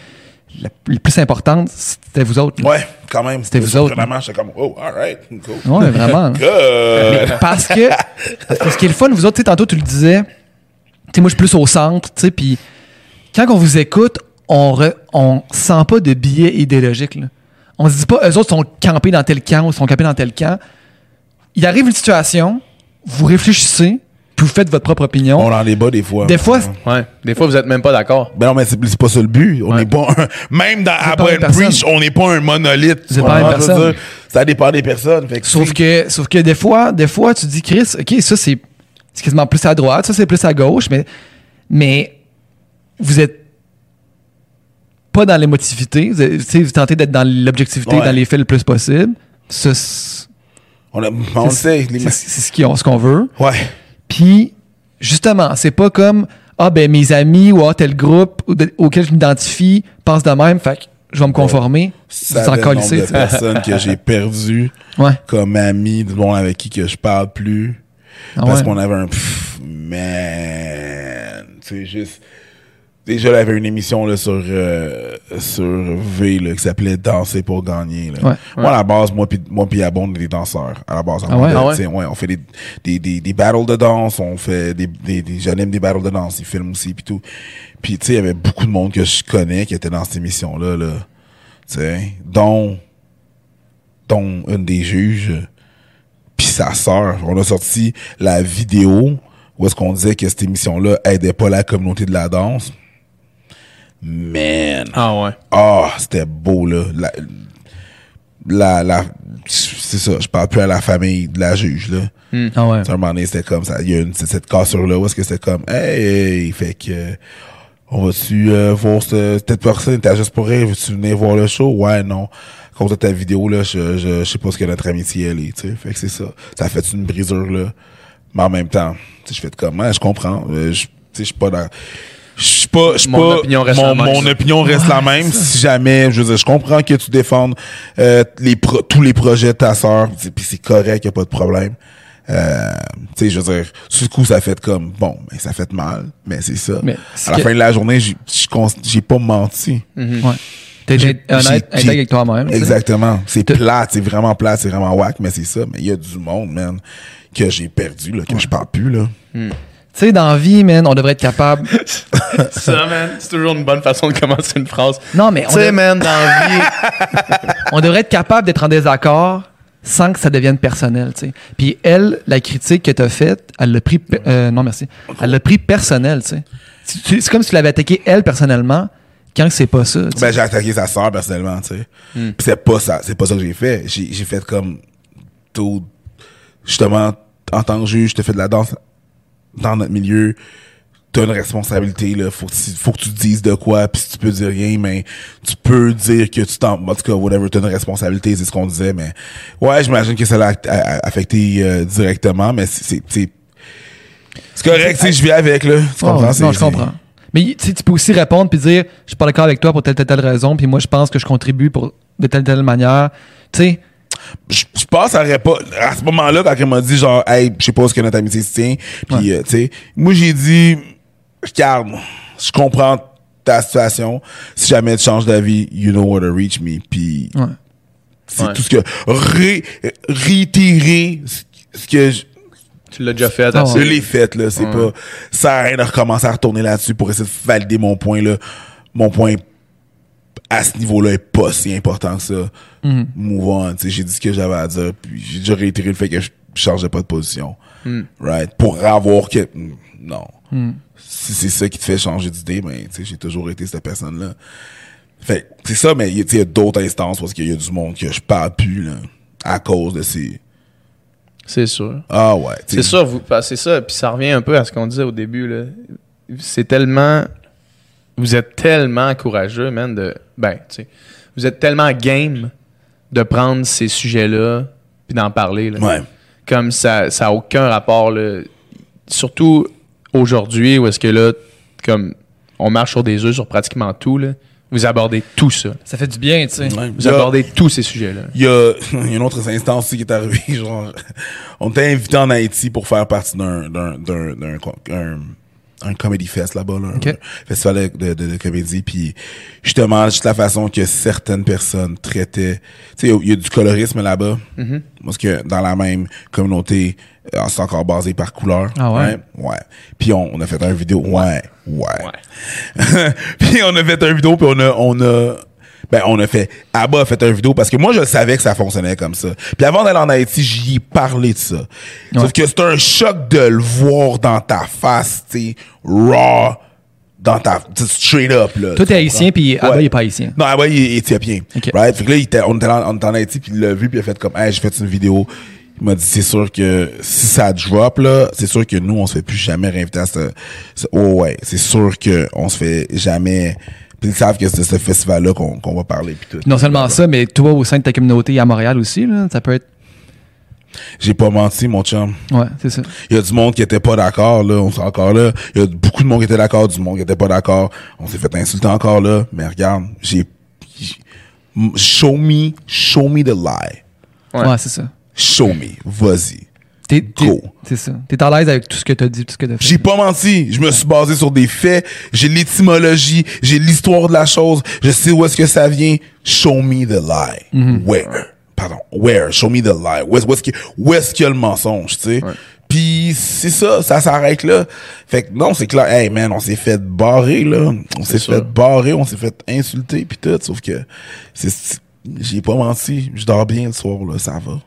Speaker 3: la- plus importantes, c'était vous autres. là.
Speaker 4: Ouais, quand même.
Speaker 3: C'était vous autres,
Speaker 4: Vraiment, j'étais comme, oh, alright, cool.
Speaker 3: Ouais, vraiment. hein. Mais parce que, parce que ce qui est le fun, vous autres, tu sais, tantôt, tu le disais, tu sais, moi, je suis plus au centre, tu sais, puis quand on vous écoute, on, re- on sent pas de biais idéologique, là. On se dit pas, eux autres sont campés dans tel camp ou sont campés dans tel camp. Il arrive une situation, vous réfléchissez, vous faites votre propre opinion.
Speaker 4: On en débat des fois.
Speaker 3: Des fois,
Speaker 2: Ouais. Des fois, vous êtes même pas d'accord.
Speaker 4: Ben non, mais c'est c'est pas ça le but. On
Speaker 2: Ouais.
Speaker 4: n'est pas un- même dans
Speaker 3: personne.
Speaker 4: Preach, on n'est pas un monolithe. Tu
Speaker 3: pas une personne.
Speaker 4: dire, Ça dépend des personnes. Fait que
Speaker 3: Sauf
Speaker 4: c'est-
Speaker 3: que, sauf que des fois, des fois, tu dis, Chris, OK, ça, c'est c'est quasiment plus à droite, ça, c'est plus à gauche, mais, mais vous êtes pas dans l'émotivité. Vous, êtes- tu sais, vous tentez d'être dans l'objectivité,
Speaker 4: Ouais.
Speaker 3: dans les faits le plus possible. Ça, c'est
Speaker 4: On, a- on sait. les-
Speaker 3: c'est- c'est ce qu'on ce qu'on veut.
Speaker 4: Ouais.
Speaker 3: Puis, justement, c'est pas comme, ah, ben, mes amis ou ah, tel groupe auquel je m'identifie pensent de même, fait que je vais me conformer.
Speaker 4: Ça
Speaker 3: Vous en
Speaker 4: le nombre
Speaker 3: colissez,
Speaker 4: de personnes que j'ai perdues
Speaker 3: Ouais.
Speaker 4: comme amis, du monde avec qui que je parle plus.
Speaker 3: Ah
Speaker 4: parce
Speaker 3: ouais.
Speaker 4: qu'on avait un pff, man. C'est juste. Déjà, il y avait une émission là, sur, euh, sur V là, qui s'appelait Danser pour gagner. Là.
Speaker 3: Ouais.
Speaker 4: Moi, à la base, moi puis moi Abon, on est des danseurs. À la base, en
Speaker 3: Ah ouais?
Speaker 2: Ah ouais?
Speaker 4: on fait des, des, des, des battles de danse, on fait des, des, des j'anime des battles de danse, ils filment aussi puis tout. Puis tu sais, il y avait beaucoup de monde que je connais qui était dans cette émission là là. Tu sais, dont dont une des juges puis sa sœur. On a sorti la vidéo où est-ce qu'on disait que cette émission-là aidait pas la communauté de la danse. Man.
Speaker 2: Ah ouais.
Speaker 4: Ah, c'était beau, là. La, la, la- c'est ça, je parle plus à la famille de la juge, là.
Speaker 3: Ah ouais.
Speaker 4: À un moment donné, c'était comme ça. Il y a une, c'est cette cassure-là où est-ce que c'était comme, hey, hey, fait que, euh, on va-tu euh, voir cette, cette personne, t'as juste pour rire, veux-tu venir voir le show? Ouais, non. Cause de ta vidéo, là, je, je, je sais pas ce que notre amitié, elle est, tu sais. Fait que c'est ça. Ça fait une brisure, là. Mais en même temps, tu sais, je fais de comme, ouais, je comprends. Euh, je, tu sais, je suis pas dans, pas, je suis
Speaker 2: Mon
Speaker 4: pas,
Speaker 2: opinion reste
Speaker 4: mon,
Speaker 2: la même.
Speaker 4: mon opinion reste la même. Si jamais, je veux dire, je comprends que tu défendes euh, les pro- tous les projets de ta sœur, puis c'est correct, y a pas de problème. Euh, tu sais, je veux dire, sur le coup, ça fait comme, bon, ben, ça fait mal, mais c'est ça.
Speaker 3: Mais
Speaker 4: à la
Speaker 3: que-
Speaker 4: fin de la journée, j'ai pas menti.
Speaker 3: Ouais. T'es
Speaker 4: J'ai-
Speaker 3: honnête,
Speaker 4: j'ai-
Speaker 3: avec toi-même.
Speaker 4: Exactement. C'est plate, c'est vraiment plate, c'est vraiment whack, mais c'est ça. Mais il y a du monde, man, que j'ai perdu, là, que je parle plus, là.
Speaker 3: Tu sais, dans la vie, man, on devrait être capable.
Speaker 2: Ça, man, c'est toujours une bonne façon de commencer une phrase.
Speaker 3: Non, mais on,
Speaker 2: Tu sais,
Speaker 3: dev-
Speaker 2: man, dans la vie.
Speaker 3: on devrait être capable d'être en désaccord sans que ça devienne personnel, tu sais. Puis elle, la critique que t'as faite, elle l'a pris... pe- euh, non, merci. Elle l'a pris personnel, tu sais. C'est- comme si tu l'avais attaqué elle personnellement, quand c'est pas ça.
Speaker 4: Ben, j'ai attaqué sa sœur, personnellement, tu sais. Puis c'est pas ça, c'est pas ça que j'ai fait. J'ai, j'ai fait comme, tout, justement, en tant que juge, t'as fait de la danse dans notre milieu. T'as une responsabilité, là. Faut que, tu- faut que tu dises de quoi, puis si tu peux dire rien, mais tu peux dire que tu t'en, en tout cas, whatever, t'as une responsabilité, c'est ce qu'on disait, mais ouais, j'imagine que ça l'a affecté euh, directement, mais c'est, c'est, correct, sais, je vis avec, là. Tu
Speaker 3: Oh,
Speaker 4: comprends?
Speaker 3: non, je comprends. Mais tu peux aussi répondre puis dire je suis pas d'accord avec toi pour telle telle telle raison puis moi je pense que je contribue pour de telle telle manière. Tu sais,
Speaker 4: je, je pense ça aurait pas à ce moment-là quand elle m'a dit genre hey je sais pas ce que notre amitié se tient puis euh, tu sais. Moi j'ai dit regarde je comprends ta situation. Si jamais tu changes d'avis you know where to reach me puis
Speaker 3: ouais.
Speaker 4: c'est
Speaker 2: Ouais.
Speaker 4: tout ce que ré, réitérer ce, que je,
Speaker 2: Tu l'as déjà fait
Speaker 3: Ah
Speaker 4: je l'ai fait là. C'est
Speaker 2: Ouais.
Speaker 4: pas ça sert à rien de recommencer à retourner là-dessus pour essayer de valider mon point là. Mon point à ce niveau-là est pas si important que ça. Move on. Tu sais, j'ai dit ce que j'avais à dire, puis j'ai déjà réitéré le fait que je changeais pas de position. Right? Pour avoir que. Non. Si c'est ça qui te fait changer d'idée, ben, tu sais, j'ai toujours été cette personne-là. Fait c'est ça, mais il y a- d'autres instances parce qu'il y a du monde que je parle plus, là, à cause de ces.
Speaker 2: C'est sûr.
Speaker 4: Ah ouais.
Speaker 2: C'est ça, vous, c'est ça. Puis ça revient un peu à ce qu'on disait au début. Là. C'est tellement. Vous êtes tellement courageux, man, de. Ben, tu sais. Vous êtes tellement game de prendre ces sujets-là puis d'en parler. Là.
Speaker 4: Ouais.
Speaker 2: Comme ça ça a aucun rapport. Là. Surtout aujourd'hui où est-ce que là, comme on marche sur des œufs sur pratiquement tout, là. Vous abordez tout ça.
Speaker 3: Ça fait du bien, tu sais.
Speaker 4: Ouais.
Speaker 2: Vous
Speaker 4: a-
Speaker 2: abordez tous ces sujets-là.
Speaker 4: Il y a, il y a une autre instance aussi qui est arrivée, genre, on était invité en Haïti pour faire partie d'un, d'un, d'un, d'un, un, comedy fest là-bas, là,
Speaker 3: Ok.
Speaker 4: un festival de, de, de comédie, puis justement, juste la façon que certaines personnes traitaient, tu sais, il y a- il y, a du colorisme là-bas, parce que dans la même communauté, euh, c'est encore basé par couleur.
Speaker 3: Ah ouais?
Speaker 4: Ouais. Puis on, on a fait un vidéo, ouais, ouais. puis on a fait un vidéo, puis on a, on a, ben, on a fait, Abba a fait un vidéo parce que moi, je savais que ça fonctionnait comme ça. Puis avant d'aller en Haïti, j'y ai parlé de ça. Sauf que c'est un choc de le voir dans ta face, tu raw, dans ta, straight up, là.
Speaker 3: Toi, t'es haïtien, puis Abba,
Speaker 4: Ouais.
Speaker 3: il est pas haïtien.
Speaker 4: Non, Abba, il est éthiopien.
Speaker 3: Ok.
Speaker 4: Right? Fait que là, il était, on, était en, on était en Haïti, puis il l'a vu, puis il a fait comme, hey, j'ai fait une vidéo. Il m'a dit, c'est sûr que si ça drop, là, c'est sûr que nous, on se fait plus jamais réinviter à ce, ce- oh ouais, c'est sûr que on se fait jamais, puis ils savent que c'est ce festival-là qu'on, qu'on va parler, puis tout.
Speaker 3: Non seulement ça, mais toi, au sein de ta communauté à Montréal aussi, là, ça peut être.
Speaker 4: J'ai pas menti, mon chum.
Speaker 3: Ouais, c'est ça.
Speaker 4: Il y a du monde qui était pas d'accord, là. On s'est encore là. Il y a beaucoup de monde qui était d'accord, du monde qui était pas d'accord. On s'est fait insulter encore là. Mais regarde, j'ai, j'ai- show me, show me the lie.
Speaker 2: Ouais.
Speaker 3: Ouais, c'est ça.
Speaker 4: Show me. Vas-y.
Speaker 3: T'es,
Speaker 4: Go.
Speaker 3: c'est ça. T'es à l'aise avec tout ce que t'as dit, tout ce que t'as fait.
Speaker 4: J'ai pas menti. Je me suis basé sur des faits. J'ai l'étymologie. J'ai l'histoire de la chose. Je sais où est-ce que ça vient. Show me the lie. Where? Pardon. Where? Show me the lie. Où est-ce, où est-ce que- où est-ce qu'il y a le mensonge, tu sais? Puis c'est ça, ça s'arrête là. Fait que non, c'est clair. Hey man, on s'est fait barrer là. On s'est
Speaker 2: sûr.
Speaker 4: fait barrer, on s'est fait insulter puis tout. Sauf que c'est, j'ai pas menti. Je dors bien le soir là, ça va.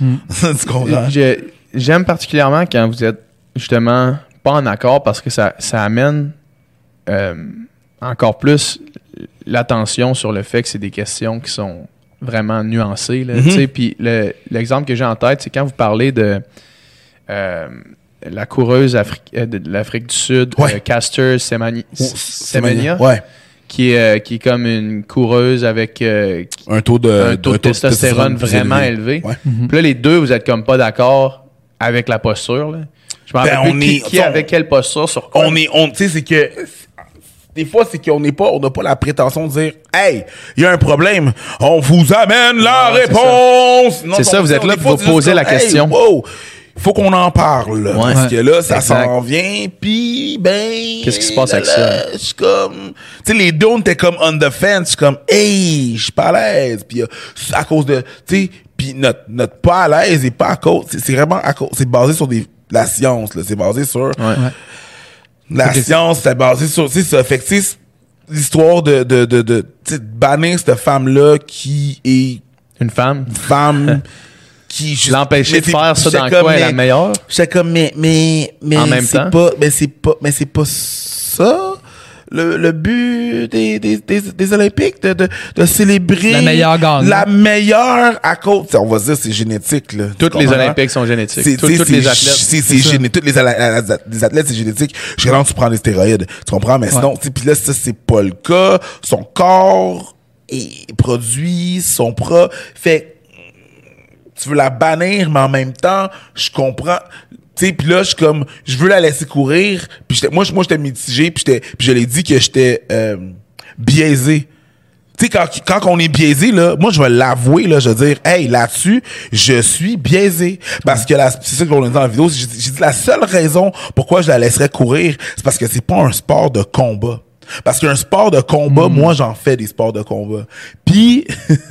Speaker 4: tu comprends?
Speaker 2: Je- J'aime particulièrement quand vous êtes justement pas en accord parce que ça, ça amène euh, encore plus l'attention sur le fait que c'est des questions qui sont vraiment nuancées. là, sais. Puis le- l'exemple que j'ai en tête, c'est quand vous parlez de euh, la coureuse Afri- euh, de l'Afrique du Sud,
Speaker 4: Ouais.
Speaker 2: euh, Caster Semani- Semenya,
Speaker 4: Ouais.
Speaker 2: qui, est, qui est comme une coureuse avec
Speaker 4: Un taux de,
Speaker 2: un taux de testostérone vraiment élevé.
Speaker 4: Ouais.
Speaker 2: Puis là, les deux, vous êtes comme pas d'accord avec la posture. Là. Je me
Speaker 4: Ben,
Speaker 2: rappelle
Speaker 4: on
Speaker 2: qui,
Speaker 4: est-
Speaker 2: qui
Speaker 4: on-
Speaker 2: avait quelle posture sur quoi.
Speaker 4: on est on tu sais c'est que des fois c'est qu'on n'est pas on n'a pas la prétention de dire hey il y a un problème on vous amène la réponse
Speaker 2: C'est ça, vous êtes là pour
Speaker 4: juste
Speaker 2: poser la
Speaker 4: Hey,
Speaker 2: question.
Speaker 4: wow, faut qu'on en parle
Speaker 2: Ouais.
Speaker 4: parce que là ça s'en vient puis ben
Speaker 2: Qu'est-ce qui se passe avec
Speaker 4: là,
Speaker 2: ça?
Speaker 4: je comme tu sais les deux on était comme on the fence comme hey je suis pas à l'aise puis euh, à cause de tu sais puis notre notre pas à l'aise est pas à cause c'est vraiment à cause c'est basé sur des la science là c'est basé sur
Speaker 2: Ouais.
Speaker 4: la science, c'est basé sur, tu sais, ça fait que, tu sais, l'histoire de, de, de, de, tu sais, de bannir cette femme-là qui est
Speaker 2: Une femme.
Speaker 4: une femme qui juste-
Speaker 2: L'empêcher de faire ça dans quoi est la
Speaker 4: mais-
Speaker 2: meilleure?
Speaker 4: J'étais comme, mais, mais, mais,
Speaker 2: En même
Speaker 4: c'est
Speaker 2: temps?
Speaker 4: pas, mais c'est pas, mais c'est pas ça. Le, le but des, des, des, des Olympiques, de, de, de célébrer
Speaker 3: La meilleure gagne.
Speaker 4: la meilleure à cause. On va dire c'est génétique là.
Speaker 2: Toutes les? Olympiques sont génétiques. Tout- Toutes les athlètes.
Speaker 4: C'est, c'est
Speaker 3: ça.
Speaker 4: géné- toutes les, athlètes, c'est génétique. Là, tu prends des stéroïdes. Tu comprends? Mais sinon, puis là, ça, c'est pas le cas. Son corps est produit, son pro. Fait tu veux la bannir, mais en même temps, je comprends. Sais, puis là, je suis comme, je veux la laisser courir. Puis j'étais- moi, je- moi, j'étais mitigé, puis j'étais, je l'ai dit que j'étais euh, biaisé. Tu sais, quand, quand on est biaisé, là, moi, je vais l'avouer, là, je vais dire, hey, là-dessus, je suis biaisé. Parce que c'est ça qu'on a dit dans la vidéo, j'ai dit la seule raison pourquoi je la laisserais courir, c'est parce que c'est pas un sport de combat. Parce qu'un sport de combat, moi, j'en fais des sports de combat. Puis,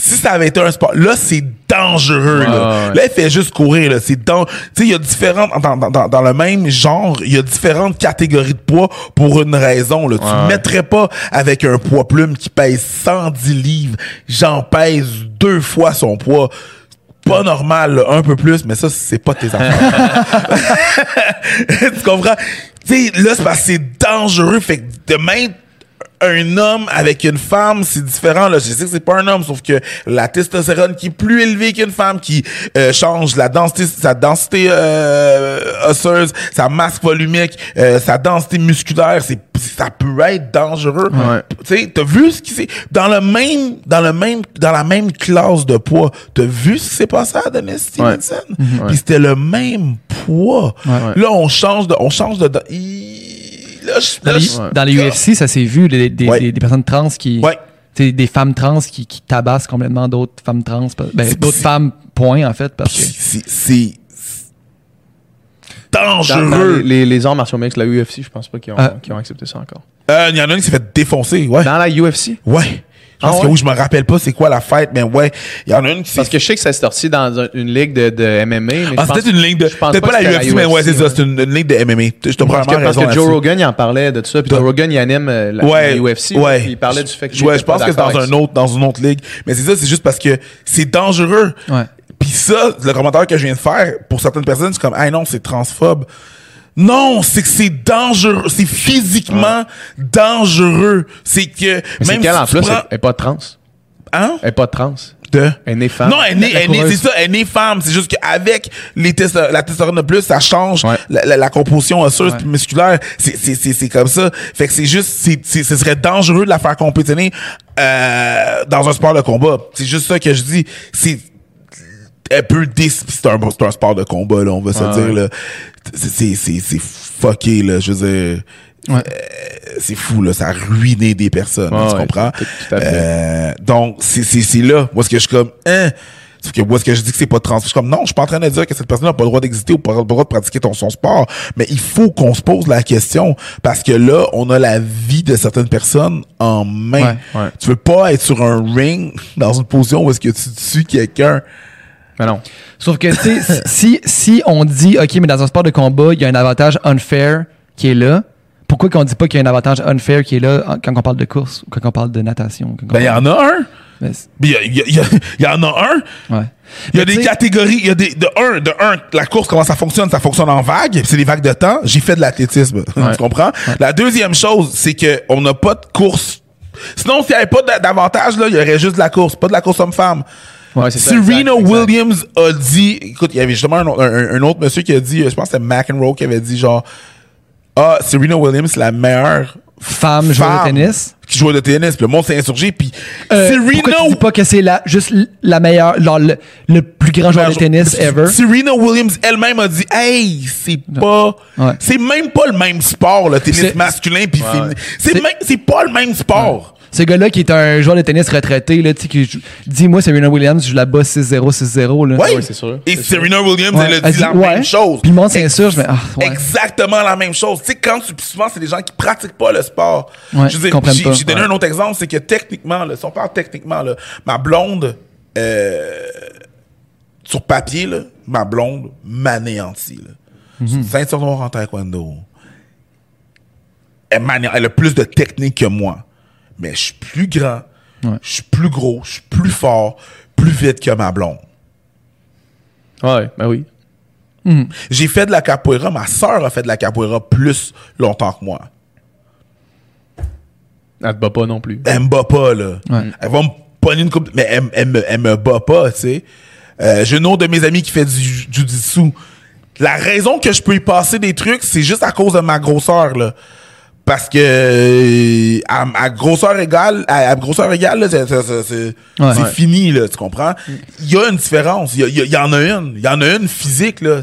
Speaker 4: si ça avait été un sport, là, c'est dangereux, là.
Speaker 2: Ouais.
Speaker 4: Là, il fait juste courir, là. C'est dans, tu sais, il y a différentes, dans, dans, dans, dans le même genre, il y a différentes catégories de poids pour une raison, là. Tu ne mettrais pas avec un poids plume qui pèse 110 livres. J'en pèse deux fois son poids. Pas normal, là, un peu plus, mais ça, c'est pas tes affaires. tu comprends? Tu sais, là, c'est parce que c'est dangereux. Fait que demain, un homme avec une femme, c'est différent. Là. Je sais que c'est pas un homme, sauf que la testostérone qui est plus élevée qu'une femme, qui euh, change la densité, sa densité euh, osseuse, sa masse volumique, euh, sa densité musculaire, c'est ça peut être dangereux.
Speaker 2: Ouais.
Speaker 4: Tu sais, t'as vu ce qui s'est dans le même, dans le même, dans la même classe de poids, t'as vu ce qui s'est passé à Dennis Stevenson? Puis c'était le même poids.
Speaker 3: Ouais.
Speaker 4: Là, on change de, on change de, de- il- là,
Speaker 3: Dans les,
Speaker 4: je-
Speaker 3: dans les UFC, ça s'est vu, des, des,
Speaker 4: Ouais.
Speaker 3: des- des personnes trans qui.
Speaker 4: Ouais.
Speaker 3: t'sais, des femmes trans qui, qui tabassent complètement d'autres femmes trans. Ben,
Speaker 4: C'est-
Speaker 3: d'autres femmes, point, en fait. Parce que.
Speaker 4: c'est c'est
Speaker 2: Dans- dans
Speaker 4: dangereux.
Speaker 2: les, les, les arts martiaux mixtes, la UFC, je pense pas qu'ils ont,
Speaker 3: Ah.
Speaker 2: ont accepté ça encore.
Speaker 4: Euh, Il y en a un qui s'est fait défoncer, ouais.
Speaker 2: Dans la UFC?
Speaker 4: Ouais. Je pense
Speaker 2: Ah
Speaker 4: que
Speaker 2: ouais?
Speaker 4: oui, je me rappelle pas c'est quoi la fête, mais ouais. Il y en a une qui
Speaker 2: Parce que je sais que ça s'est sorti dans un- une ligue de, de MMA. Mais
Speaker 4: Ah,
Speaker 2: je pense-
Speaker 4: c'était une ligne de.
Speaker 2: je pense
Speaker 4: Peut-être pas,
Speaker 2: que
Speaker 4: la UFC, mais ouais, c'est ça. C'est une, une ligne de MMA. Je te
Speaker 2: Parce que, parce que Joe. Rogan, il en parlait de tout ça. Puis Joe Rogan, il anime euh, la,
Speaker 4: ouais,
Speaker 2: la UFC.
Speaker 4: ouais.
Speaker 2: puis il parlait du fait que.
Speaker 4: Ouais, je pense
Speaker 2: pas
Speaker 4: que c'est dans un autre, dans une autre ligue. Mais c'est ça, c'est juste parce que c'est dangereux.
Speaker 3: Ouais.
Speaker 4: Puis ça, le commentaire que je viens de faire, pour certaines personnes, c'est comme, ah non, c'est transphobe. Non, c'est que c'est dangereux. C'est physiquement dangereux. C'est que.
Speaker 2: Mais
Speaker 4: même
Speaker 2: qu'elle,
Speaker 4: si
Speaker 2: en plus,
Speaker 4: prends-
Speaker 2: elle est pas trans?
Speaker 4: hein?
Speaker 2: Elle est pas trans?
Speaker 4: De?
Speaker 2: Elle est née femme.
Speaker 4: Non, elle est née- elle est c'est ça, elle est née femme. C'est juste qu'avec les testo- la testostérone de plus, ça change
Speaker 2: Ouais.
Speaker 4: la, la- la composition osseuse
Speaker 3: Ouais.
Speaker 4: musculaire. C'est, c'est, c'est, c'est comme ça. Fait que c'est juste, c'est, c'est- ce serait dangereux de la faire compétitionner euh, dans un sport de combat. C'est juste ça que je dis. C'est elle peut c'est un, c'est un sport de combat là on va se
Speaker 2: Ah,
Speaker 4: dire là c'est c'est c'est fucké là je veux dire
Speaker 3: Ouais.
Speaker 4: euh, c'est fou là ça a ruiné des personnes tu
Speaker 2: ouais,
Speaker 4: comprends?
Speaker 2: tout- tout à fait.
Speaker 4: Euh, donc c'est c'est c'est là moi ce que je suis comme hein? Sauf que moi, ce que je dis que c'est pas trans, je suis comme non, je suis pas en train de dire que cette personne n'a pas le droit d'exister ou pas le droit de pratiquer ton, son sport, mais il faut qu'on se pose la question parce que là, on a la vie de certaines personnes en main.
Speaker 2: Ouais, ouais.
Speaker 4: Tu veux pas être sur un ring dans une position où est-ce que tu tues quelqu'un.
Speaker 2: Mais non.
Speaker 3: Sauf que, tu sais, si, si on dit, OK, mais dans un sport de combat, il y a un avantage unfair qui est là, pourquoi qu'on dit pas qu'il y a un avantage unfair qui est là quand on parle de course ou quand on parle de natation?
Speaker 4: Ben, il y en a un. Il y, en a un.
Speaker 3: ouais.
Speaker 4: Il y a
Speaker 3: Mais
Speaker 4: des catégories. Il y a des, de un, de un, la course, comment ça fonctionne? Ça fonctionne en vagues. C'est des vagues de temps. J'ai fait de l'athlétisme.
Speaker 2: Ouais.
Speaker 4: tu comprends? La deuxième chose, c'est que on n'a pas de course. Sinon, s'il n'y avait pas d'a- d'avantage, là, il y aurait juste de la course. Pas de la course homme-femme.
Speaker 2: Ouais,
Speaker 4: Serena
Speaker 2: exact, exact.
Speaker 4: Williams a dit, écoute, il y avait justement un, autre- un- un autre monsieur qui a dit, je pense que c'était McEnroe qui avait dit genre, ah, Serena Williams, la meilleure
Speaker 3: Femme joueur de tennis.
Speaker 4: qui joue de tennis. Puis le monde s'est insurgé. Puis
Speaker 3: Euh,
Speaker 4: Serena
Speaker 3: pourquoi tu dis pas que c'est la, juste la meilleure, genre le, le plus grand joueur de tennis ever?
Speaker 4: Serena Williams elle-même a dit Hey, c'est pas.
Speaker 3: Ouais.
Speaker 4: C'est même pas le même sport, le tennis masculin puis féminin. C'est- même- c'est pas le même sport.
Speaker 3: Ce gars-là qui est un joueur de tennis retraité, là, tu sais, qui joue- dit, moi, Serena Williams, je la bats 6-0, 6-0, là.
Speaker 4: Ouais.
Speaker 2: Ouais, c'est sûr.
Speaker 4: Et
Speaker 2: sûr.
Speaker 4: Serena Williams,
Speaker 3: Ouais,
Speaker 4: elle a
Speaker 3: elle
Speaker 4: dit la
Speaker 3: ouais.
Speaker 4: même chose.
Speaker 3: Puis le monde s'insurge, mais, ah, ouais.
Speaker 4: Exactement la même chose. Tu sais, quand tu, souvent, c'est des gens qui pratiquent pas le sport.
Speaker 3: Ouais,
Speaker 4: je veux dire, j'ai
Speaker 3: pas.
Speaker 4: j'ai donné
Speaker 3: Ouais.
Speaker 4: un autre exemple, c'est que techniquement, là, si on parle techniquement, là, ma blonde, euh, sur papier, là, ma blonde m'anéantit.
Speaker 3: Mhm.
Speaker 4: Une ceinture noire en taekwondo. Elle a plus de technique que moi. Mais je suis plus grand,
Speaker 3: Ouais.
Speaker 4: je suis plus gros, je suis plus fort, plus vite que ma blonde.
Speaker 2: Ouais, ben oui.
Speaker 4: J'ai fait de la capoeira, ma sœur a fait de la capoeira plus longtemps que moi.
Speaker 2: Elle te bat pas non plus.
Speaker 4: elle me bat pas, là.
Speaker 3: Ouais.
Speaker 4: Elle va me pogner une coupe, mais elle, elle me, elle me bat pas, tu sais. Euh, J'ai une autre de mes amis qui fait du jujitsu. La raison que je peux y passer des trucs, c'est juste à cause de ma grosseur, là. Parce que euh, à, à grosseur égale, à, à grosseur égale, c'est
Speaker 3: Ouais.
Speaker 4: fini, là, tu comprends? Il y a une différence. Il y, en a une. Il y en a une physique, là.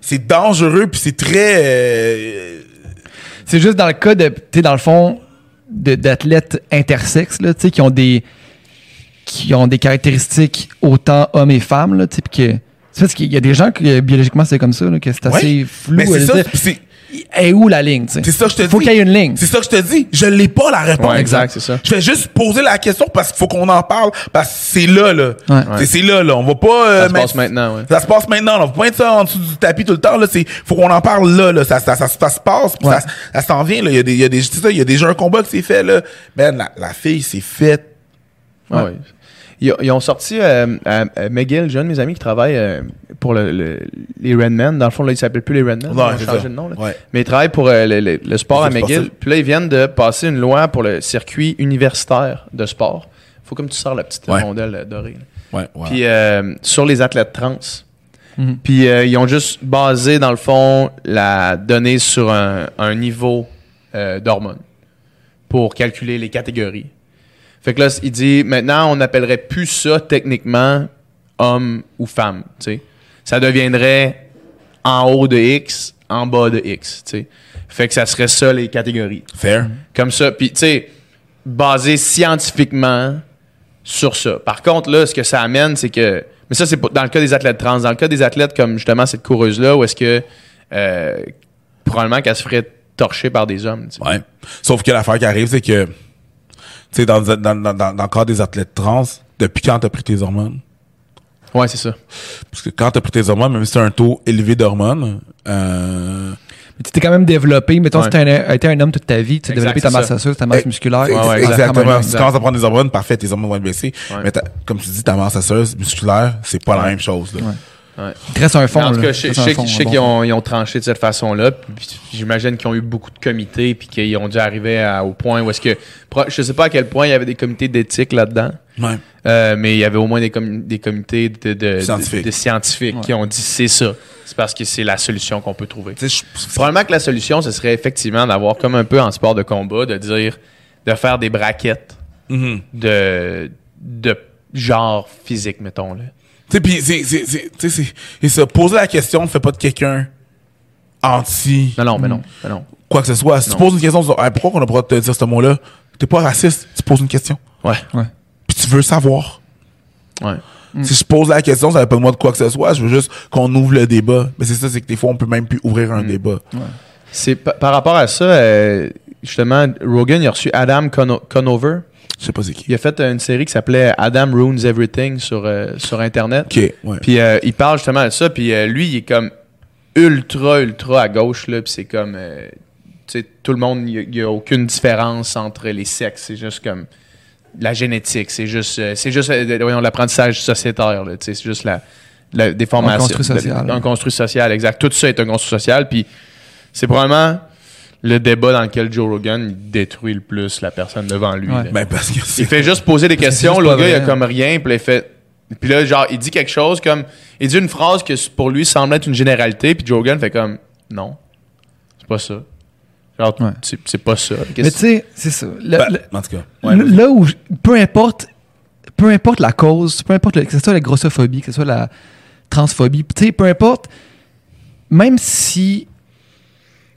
Speaker 4: C'est dangereux, puis c'est très... euh,
Speaker 3: C'est juste dans le cas de, tu sais, dans le fond, d'athlètes intersexes, là, tu sais, qui ont des qui ont des caractéristiques autant hommes et femmes, là, tu sais, que c'est parce qu'il y a des gens que biologiquement c'est comme ça, là, que c'est
Speaker 4: Ouais.
Speaker 3: assez flou.
Speaker 4: Mais c'est ça,
Speaker 3: Et où la ligne, tu sais?
Speaker 4: C'est ça que je te
Speaker 3: Faut
Speaker 4: dis.
Speaker 3: qu'il y ait une ligne.
Speaker 4: C'est ça que je te dis. Je l'ai pas la réponse.
Speaker 2: Ouais, exact, c'est ça.
Speaker 4: Je vais juste poser la question parce qu'il faut qu'on en parle parce que c'est là là.
Speaker 3: Ouais.
Speaker 4: C'est- C'est là là. On va pas. euh,
Speaker 2: Ça se passe maintenant, ouais.
Speaker 4: Ça se passe maintenant. Là. On va pas mettre ça en dessous du tapis tout le temps là. C'est faut qu'on en parle là là. Ça ça ça, ça se passe.
Speaker 3: Ouais.
Speaker 4: Ça, ça s'en vient là. Il y a des il y a des c'est ça. Il y a déjà un combat qui s'est fait là. Ben la, la fille s'est faite.
Speaker 2: Ah ouais. Ils, ils ont sorti euh, à- à McGill, j'ai un de mes amis qui travaille euh, pour le, le- les Redmen. Dans le fond, là, ils s'appellent plus les Redmen.
Speaker 4: Ouais,
Speaker 2: ils ont
Speaker 4: c'est
Speaker 2: changé
Speaker 4: ça.
Speaker 2: de nom. là.
Speaker 4: Ouais.
Speaker 2: Mais ils travaillent pour euh, le, le- le sport à
Speaker 4: Les
Speaker 2: McGill. Puis là, ils viennent de passer une loi pour le circuit universitaire de sport. faut comme tu sors la petite
Speaker 4: Ouais.
Speaker 2: rondelle dorée. là.
Speaker 4: Ouais. ouais.
Speaker 2: Puis euh, sur les athlètes trans.
Speaker 3: Mhm.
Speaker 2: Puis euh, ils ont juste basé, dans le fond, la donnée sur un, un niveau euh, d'hormones pour calculer les catégories. Fait que là, il dit, maintenant, on n'appellerait plus ça techniquement homme ou femme. Ça deviendrait en haut de X, en bas de X. Fait que ça serait ça les catégories.
Speaker 4: Fair.
Speaker 2: Comme ça. Puis, tu sais, basé scientifiquement sur ça. Par contre, là, ce que ça amène, c'est que. Mais ça, c'est dans le cas des athlètes trans. Dans le cas des athlètes comme justement cette coureuse-là, où est-ce que. euh, probablement qu'elle se ferait torcher par des hommes. tu sais.
Speaker 4: Ouais. Sauf que l'affaire qui arrive, c'est que, sais, dans, dans, dans, dans, dans le cas des athlètes trans, depuis quand t'as pris tes hormones?
Speaker 2: Ouais, c'est ça.
Speaker 4: Parce que quand t'as pris tes hormones, même si t'as un taux élevé d'hormones, euh,
Speaker 3: Mais tu t'es quand même développé. Mettons,
Speaker 2: Ouais.
Speaker 3: si tu as été un homme toute ta vie, tu as développé ta masse osseuse, ta masse
Speaker 4: Eh,
Speaker 3: musculaire.
Speaker 2: Ouais, ouais,
Speaker 4: exactement. tu commences à prendre des hormones, parfait, tes hormones vont être baissées.
Speaker 2: Ouais.
Speaker 4: Mais t'as- comme tu dis, ta masse osseuse musculaire, c'est pas la même chose. Là.
Speaker 3: Ouais. Reste un fond.
Speaker 2: Mais en tout
Speaker 3: là.
Speaker 2: cas, je sais-
Speaker 3: reste
Speaker 2: je
Speaker 3: un
Speaker 2: sais
Speaker 3: fond,
Speaker 2: je sais
Speaker 3: un
Speaker 2: qu'ils ont, ils ont tranché de cette façon-là. puis J'imagine qu'ils ont eu beaucoup de comités puis qu'ils ont dû arriver à- au point où est-ce que. Je sais pas à quel point il y avait des comités d'éthique là-dedans.
Speaker 4: Ouais.
Speaker 2: Euh, mais il y avait au moins des, com- des comités de, de-
Speaker 4: Scientifiques.
Speaker 2: de- de scientifiques qui ont dit c'est ça. C'est parce que c'est la solution qu'on peut trouver.
Speaker 4: Je-
Speaker 2: Probablement que la solution, ce serait effectivement d'avoir comme un peu en sport de combat, de dire, de faire des braquettes
Speaker 4: Mhm.
Speaker 2: de, de genre physique, mettons. Là.
Speaker 4: Tu sais, puis c'est, c'est, c'est, tu sais, c'est, et ça, poser la question ne fait pas de quelqu'un anti
Speaker 2: Non, non, mais non. mais non.
Speaker 4: quoi que ce soit. Si tu poses une question, tu dis, pourquoi on a pas te dire ce mot-là? T'es pas raciste, tu poses une question.
Speaker 2: Ouais.
Speaker 4: Puis tu veux savoir.
Speaker 2: Ouais.
Speaker 4: Si je pose la question, ça veut pas de moi de quoi que ce soit, je veux juste qu'on ouvre le débat. Mais c'est ça, c'est que des fois, on peut même plus ouvrir un débat.
Speaker 2: C'est pa- par rapport à ça, euh, justement, Rogan il a reçu Adam Cono- Conover.
Speaker 4: Je sais pas c'est qui.
Speaker 2: Il a fait une série qui s'appelait Adam Ruins Everything sur, euh, sur Internet.
Speaker 4: Ok, ouais.
Speaker 2: Puis euh, il parle justement de ça. Puis euh, lui, il est comme ultra, ultra à gauche. Là, puis c'est comme. euh, tu sais, tout le monde, il n'y a, aucune différence entre les sexes. C'est juste comme la génétique. C'est juste, euh, c'est juste euh, voyons, l'apprentissage sociétaire. Là, tu sais, c'est juste la, la déformation.
Speaker 3: Un construit social.
Speaker 2: Un construit social, exact. Tout ça est un construit social. Puis c'est probablement le débat dans lequel Joe Rogan il détruit le plus la personne devant lui.
Speaker 3: Ouais.
Speaker 4: Ben, parce que
Speaker 2: Il fait juste poser des questions.
Speaker 3: juste
Speaker 2: Le gars, il a comme rien. Puis là, il fait. Puis là, genre, il dit quelque chose comme. Il dit une phrase que pour lui semble être une généralité. Puis Joe Rogan fait comme. Non. C'est pas ça. Genre,
Speaker 3: Ouais.
Speaker 2: c'est c'est pas ça. Qu'est-ce
Speaker 3: Mais tu sais, c'est ça. Le-
Speaker 4: Ben,
Speaker 3: le-
Speaker 4: en tout cas. Ouais,
Speaker 3: là où, peu importe, peu importe la cause, peu importe le- que ce soit la grossophobie, que ce soit la transphobie, tu sais, peu importe, même si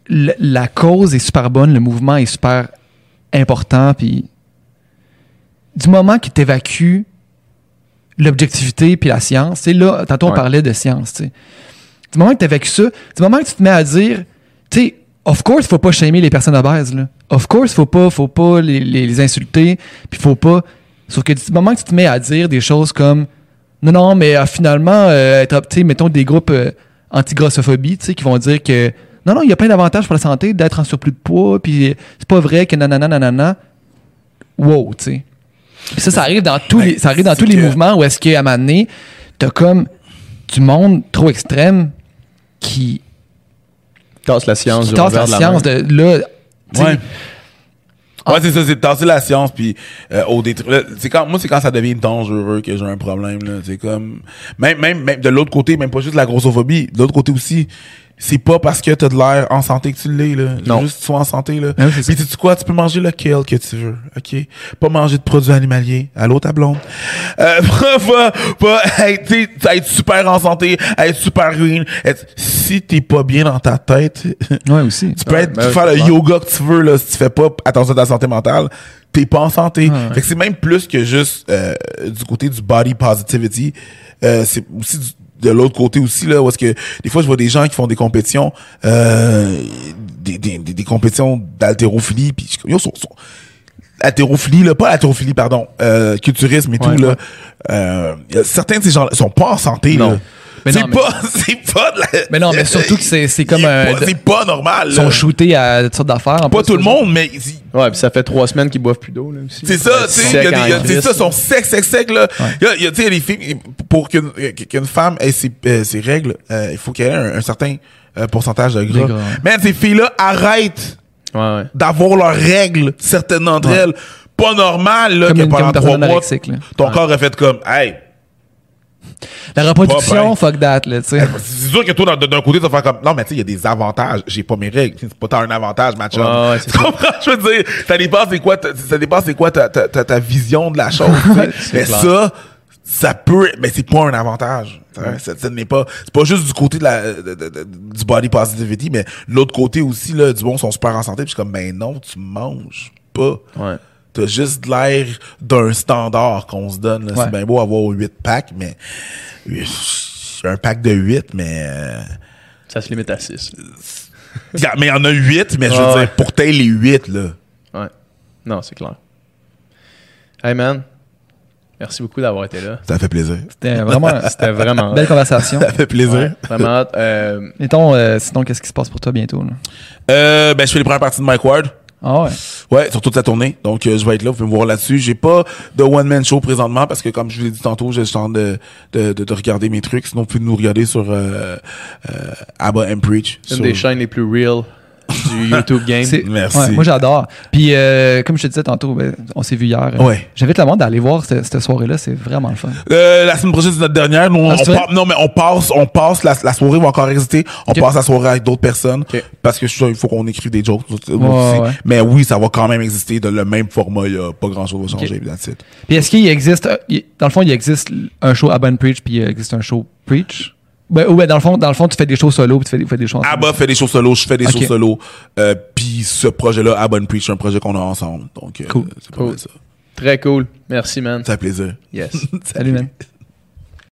Speaker 3: le- la cause est super bonne, le mouvement est super important, puis du moment qu'il t'évacue l'objectivité puis la science, tu sais, là, tantôt on
Speaker 2: Ouais.
Speaker 3: parlait de science, tu sais. Du moment que tu évacues ça, du moment que tu te mets à dire, tu sais, of course, faut pas shamer les personnes obèses, là. Of course, faut pas, faut pas les, les- les insulter, puis faut pas. Sauf que du moment que tu te mets à dire des choses comme, non, non, mais euh, finalement, euh, tu sais, mettons des groupes euh, anti-grossophobie, tu sais, qui vont dire que, non, non, il y a plein d'avantages pour la santé d'être en surplus de poids, puis c'est pas vrai que nanana, nanana. Wow, tu sais. Ça, ça arrive dans tous les, ça arrive dans tous les
Speaker 4: que-
Speaker 3: mouvements où est-ce qu'à un moment donné, t'as comme du monde trop extrême qui,
Speaker 2: Casse la science.
Speaker 3: qui tasse la science
Speaker 2: main.
Speaker 3: de là.
Speaker 4: Ouais. C'est ça, c'est de tasser la science, puis euh, au c'est quand Moi, c'est quand ça devient dangereux que j'ai un problème, là. C'est comme... Même, même, même de l'autre côté, même pas juste la grossophobie, de l'autre côté aussi, c'est pas parce que t'as de l'air en santé que tu l'es, là.
Speaker 2: Non.
Speaker 4: Juste que tu sois en santé, là.
Speaker 3: Ça.
Speaker 4: Puis sais-tu quoi? Tu peux manger le kale que tu veux, OK? Pas manger de produits animaliers. Allô, ta blonde? Euh, pas, pas, tu sais, être super en santé, être super green. être- si t'es pas bien dans ta tête,
Speaker 3: Ouais, aussi.
Speaker 4: tu peux être,
Speaker 2: ben,
Speaker 4: faire le yoga que tu veux, là, si tu fais pas attention à ta santé mentale, t'es pas en santé.
Speaker 3: Ah, ouais.
Speaker 4: Fait que c'est même plus que juste euh, du côté du body positivity. Euh, c'est aussi du- de l'autre côté aussi, là, est-ce que des fois, je vois des gens qui font des compétitions, euh, des, des, des, des compétitions d'haltérophilie, puis je yo, sont, sont, haltérophilie, là, pas haltérophilie, pardon, euh, culturisme et
Speaker 3: Ouais,
Speaker 4: tout, là. Euh, certains de ces gens-là sont pas en santé,
Speaker 2: Non.
Speaker 4: là.
Speaker 3: Mais
Speaker 4: C'est
Speaker 3: non, mais-
Speaker 4: pas, c'est pas de la...
Speaker 3: Mais non, mais surtout que c'est- c'est comme un-
Speaker 4: pas- C'est pas normal,
Speaker 3: Ils
Speaker 4: là.
Speaker 3: sont shootés à toutes sortes d'affaires. en
Speaker 4: Pas
Speaker 3: plus,
Speaker 4: tout le
Speaker 3: eux
Speaker 4: monde, mais
Speaker 2: Ouais, puis ça fait trois semaines qu'ils boivent plus d'eau, là, aussi.
Speaker 4: c'est ça, tu sais,
Speaker 2: Sec
Speaker 4: il y a des-
Speaker 2: en
Speaker 4: il y a- c'est ça, sont secs, secs, secs, là. Il y a, il y a, tu sais, les filles, pour qu'une qu'une femme ait ses, euh, ses règles, euh, il faut qu'elle ait un, un certain euh, pourcentage de gras.
Speaker 3: Gras.
Speaker 4: Man, ces filles-là arrêtent
Speaker 2: Ouais, ouais.
Speaker 4: d'avoir leurs règles, certaines d'entre
Speaker 3: Ouais.
Speaker 4: elles. Pas normal, là,
Speaker 3: Comme
Speaker 4: que
Speaker 3: une-
Speaker 4: pendant
Speaker 3: une
Speaker 4: trois
Speaker 3: personne
Speaker 4: mois,
Speaker 3: anorexique, là.
Speaker 4: ton corps a fait comme, hey,
Speaker 3: La reproduction, fuck that, là, tu sais.
Speaker 4: c'est sûr que toi, d'un côté, tu vas faire comme, non, mais tu sais, il y a des avantages. J'ai pas mes règles. C'est pas tant un avantage, match
Speaker 2: ouais,
Speaker 4: Tu comprends? Je veux dire, ça dépend c'est quoi, ta- ça dépend c'est quoi ta, ta, ta, ta vision de la chose, Mais
Speaker 2: clair.
Speaker 4: ça, ça peut, mais c'est pas un avantage. Ça, n'est pas, c'est pas juste du côté de la, de- de- de- du body positivity, mais l'autre côté aussi, là, du bon, sont super en santé. Puis je suis comme, ben non, tu manges pas.
Speaker 2: Ouais.
Speaker 4: T'as juste l'air d'un standard qu'on se donne.
Speaker 3: Ouais.
Speaker 4: C'est bien beau avoir 8 packs, mais un pack de 8, mais euh,
Speaker 2: Ça se limite à 6.
Speaker 4: y a- mais il y en a 8, mais je veux
Speaker 2: Ah ouais.
Speaker 4: dire, pour tes les 8, là.
Speaker 2: Ouais. Non, c'est clair. Hey, man. Merci beaucoup d'avoir été là.
Speaker 4: Ça fait plaisir.
Speaker 3: C'était vraiment
Speaker 2: C'était vraiment.
Speaker 3: une belle conversation.
Speaker 4: Ça fait plaisir.
Speaker 2: Ouais, vraiment hâte. Euh,
Speaker 3: Mettons, euh, sinon, qu'est-ce qui se passe pour toi bientôt? Là?
Speaker 4: Euh, ben, je fais les premières parties de Mike Ward.
Speaker 3: Ah ouais?
Speaker 4: Ouais, sur toute sa tournée. Donc, euh, je vais être là. Vous pouvez me voir là-dessus. J'ai pas de one-man show présentement parce que, comme je vous l'ai dit tantôt, je suis en train de, de, de, de regarder mes trucs. Sinon, vous pouvez nous regarder sur euh, euh, Abba and Preach.
Speaker 2: une
Speaker 4: sur-
Speaker 2: des chaînes les plus real du YouTube game.
Speaker 4: Merci.
Speaker 3: ouais, moi, j'adore. Puis, euh, comme je te disais tantôt, ben, on s'est vu hier. euh,
Speaker 4: Ouais.
Speaker 3: J'invite le monde à aller voir cette, cette soirée-là. C'est vraiment le fun.
Speaker 4: Euh, la semaine prochaine, c'est notre dernière. Nous, on,
Speaker 3: Ah,
Speaker 4: on part- non, mais on passe, on passe, la, la soirée va encore exister. On passe la soirée avec d'autres personnes. Parce que je suis sûr, il faut qu'on écrive des jokes.
Speaker 3: Ouais.
Speaker 4: Mais oui, ça va quand même exister dans le même format. Il y a pas grand chose va changer,
Speaker 3: Ok.
Speaker 4: that's it.
Speaker 3: Puis, est-ce qu'il existe, euh, dans le fond, il existe un show à Preach, puis il existe un show Preach? Ben, ouais, dans le fond, dans le fond, tu fais des shows solo, puis tu fais, des- vous faites des shows ensemble.
Speaker 4: Abba fait des shows solo, je fais des
Speaker 3: Ok.
Speaker 4: shows solo. Euh, Puis ce projet-là, Abba and Preach, c'est un projet qu'on a ensemble. Donc, euh,
Speaker 3: Cool.
Speaker 4: c'est pas
Speaker 2: Cool.
Speaker 4: mal ça.
Speaker 2: Très cool. Merci, man.
Speaker 4: Ça fait plaisir.
Speaker 2: Yes.
Speaker 3: Salut, man.